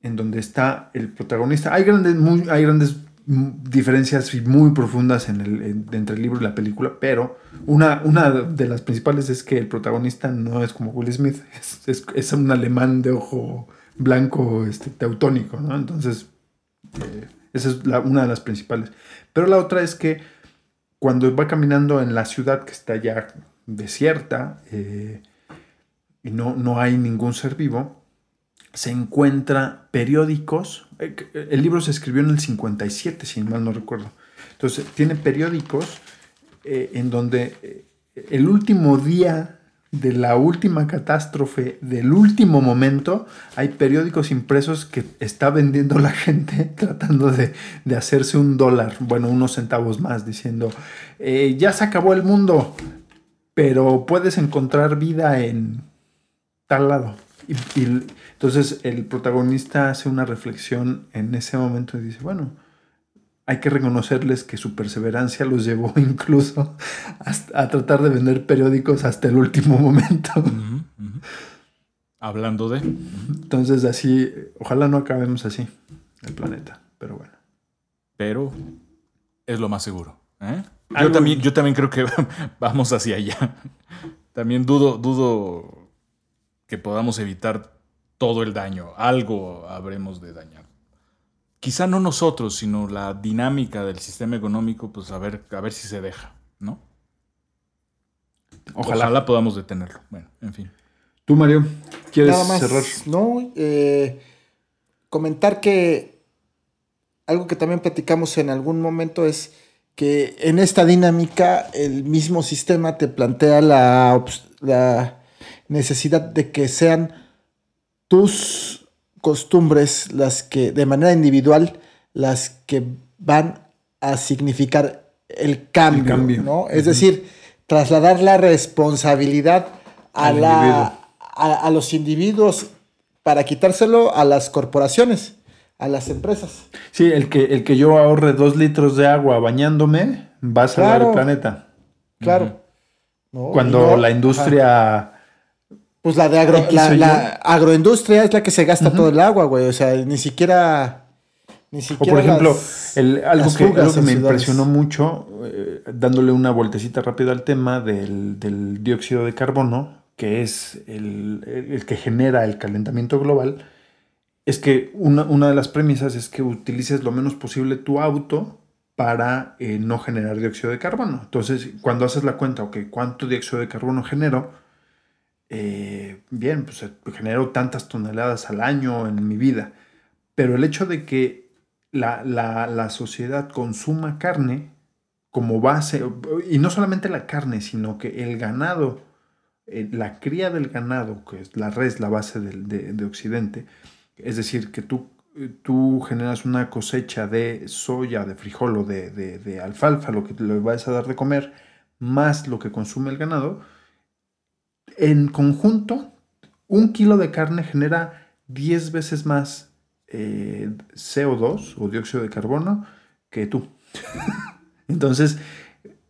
en donde está el protagonista. Hay grandes, muy, hay grandes diferencias muy profundas entre el libro y la película, pero una, una de las principales es que el protagonista no es como Will Smith, [LAUGHS] es, es- un alemán de ojo blanco este, teutónico. Entonces, eh, esa es la- una de las principales. Pero la otra es que cuando va caminando en la ciudad que está ya desierta eh, y no, no hay ningún ser vivo, se encuentra periódicos. eh, que- El libro se escribió en el 57, si mal no recuerdo. Entonces, tiene periódicos eh, en donde eh, el último día de la última catástrofe, del último momento, hay periódicos impresos que está vendiendo la gente [LAUGHS] tratando de, de hacerse un dólar, bueno, unos centavos más, diciendo, eh, ya se acabó el mundo, pero puedes encontrar vida en tal lado. Y entonces el protagonista hace una reflexión en ese momento y dice, bueno, hay que reconocerles que su perseverancia los llevó [LAUGHS] incluso a tratar de vender periódicos hasta el último momento. Hablando de. Entonces así, ojalá no acabemos así el planeta, pero bueno. Pero es lo más seguro. ¿eh? Yo, también, yo también creo que [LAUGHS] vamos hacia allá. También dudo, dudo que podamos evitar todo el daño. Algo habremos de dañar. Quizá no nosotros, sino la dinámica del sistema económico, pues a ver, a ver si se deja, ¿no? Ojalá. Ojalá podamos detenerlo. Bueno, en fin. Tú, Mario, ¿quieres Nada más, cerrar? No, eh, comentar que algo que también platicamos en algún momento es que en esta dinámica el mismo sistema te plantea la, la necesidad de que sean tus costumbres las que de manera individual las que van a significar el cambio, cambio. ¿no? Es decir, trasladar la responsabilidad a, Al la, a, a los individuos para quitárselo a las corporaciones, a las empresas. Sí, el que, el que yo ahorre dos litros de agua bañándome va a salvar Claro. el planeta. Claro. ¿no? Cuando no- la industria... Pues la de agro, la, o agroindustria es la que se gasta todo el agua, güey. O sea, ni siquiera. Ni O siquiera. por ejemplo, las- el- algo, que, algo me ciudades. impresionó mucho, eh, dándole una vueltecita rápida al tema del, del dióxido de carbono, que es el, el- el que genera el calentamiento global, es que una, una de las premisas es que utilices lo menos posible tu auto para eh, no generar dióxido de carbono. Entonces, cuando haces la cuenta, ok, ¿cuánto dióxido de carbono genero? Eh, bien, pues eh, genero tantas toneladas al año en mi vida. Pero el hecho de que la, la- la sociedad consuma carne como base, y no solamente la carne, sino que el ganado, eh, la cría del ganado, que es la res, la base de, de Occidente, es decir, que tú, tú generas una cosecha de soya, de frijol o de, de- de alfalfa, lo que le vas a dar de comer, más lo que consume el ganado, en conjunto, un kilo de carne genera 10 veces más eh, CO2 o dióxido de carbono que tú. [LAUGHS] Entonces,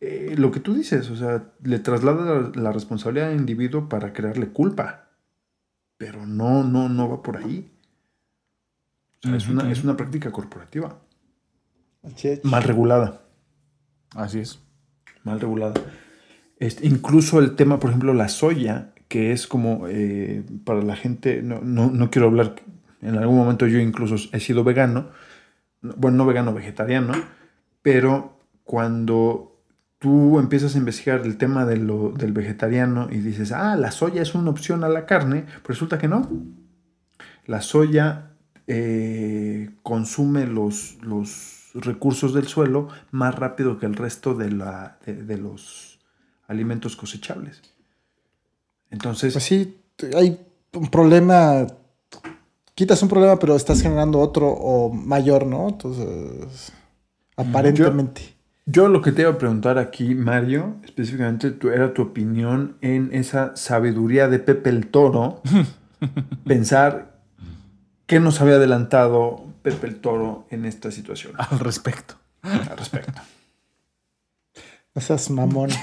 eh, lo que tú dices, o sea, le traslada la, la responsabilidad al individuo para crearle culpa. Pero no, no, no va por ahí. O sea, es, una, es una práctica corporativa. Mal regulada. Así es. mal regulada. Este, incluso el tema, por ejemplo, la soya, que es como eh, para la gente, no, no, no quiero hablar, en algún momento yo incluso he sido vegano, no- bueno, no vegano, vegetariano, pero cuando tú empiezas a investigar el tema de del vegetariano y dices, ah, la soya es una opción a la carne, resulta que no. La soya eh, consume los, los recursos del suelo más rápido que el resto de, la, de los alimentos cosechables. Entonces, Pues sí, hay un problema. Quitas un problema, pero estás generando otro o mayor, ¿no? Entonces, aparentemente. yo lo que te iba a preguntar aquí, Mario, específicamente tu- era tu opinión en esa sabiduría de Pepe el Toro, [LAUGHS] pensar qué nos había adelantado Pepe el Toro en esta situación. Al respecto. al respecto. No seas mamón. [LAUGHS]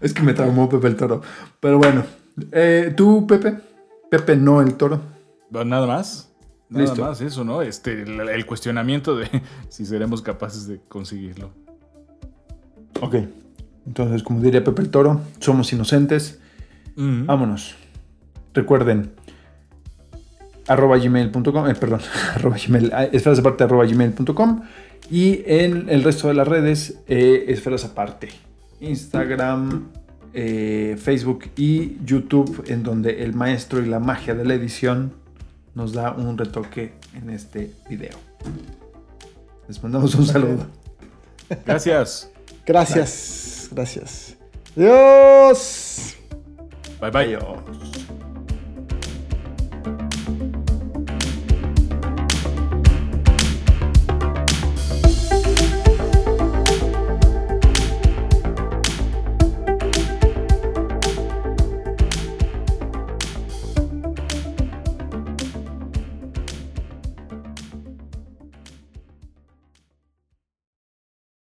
es que me traumó Pepe el Toro. Pero bueno, eh, tú, Pepe. Pepe, no el toro. Nada más. Nada Listo. más eso, ¿no? Este, el, el cuestionamiento de [LAUGHS] si seremos capaces de conseguirlo. Ok. Entonces, como diría Pepe el Toro, somos inocentes. Vámonos. Recuerden, arroba gmail.com, eh, perdón, [LAUGHS] arroba gmail, ah, esferas aparte arroba gmail.com y en el resto de las redes, eh, esferas aparte. Instagram, eh, Facebook y YouTube, en donde el maestro y la magia de la edición nos da un retoque en este video. Les mandamos un saludo. Gracias. Gracias. Gracias. Adiós. Bye bye. Adiós.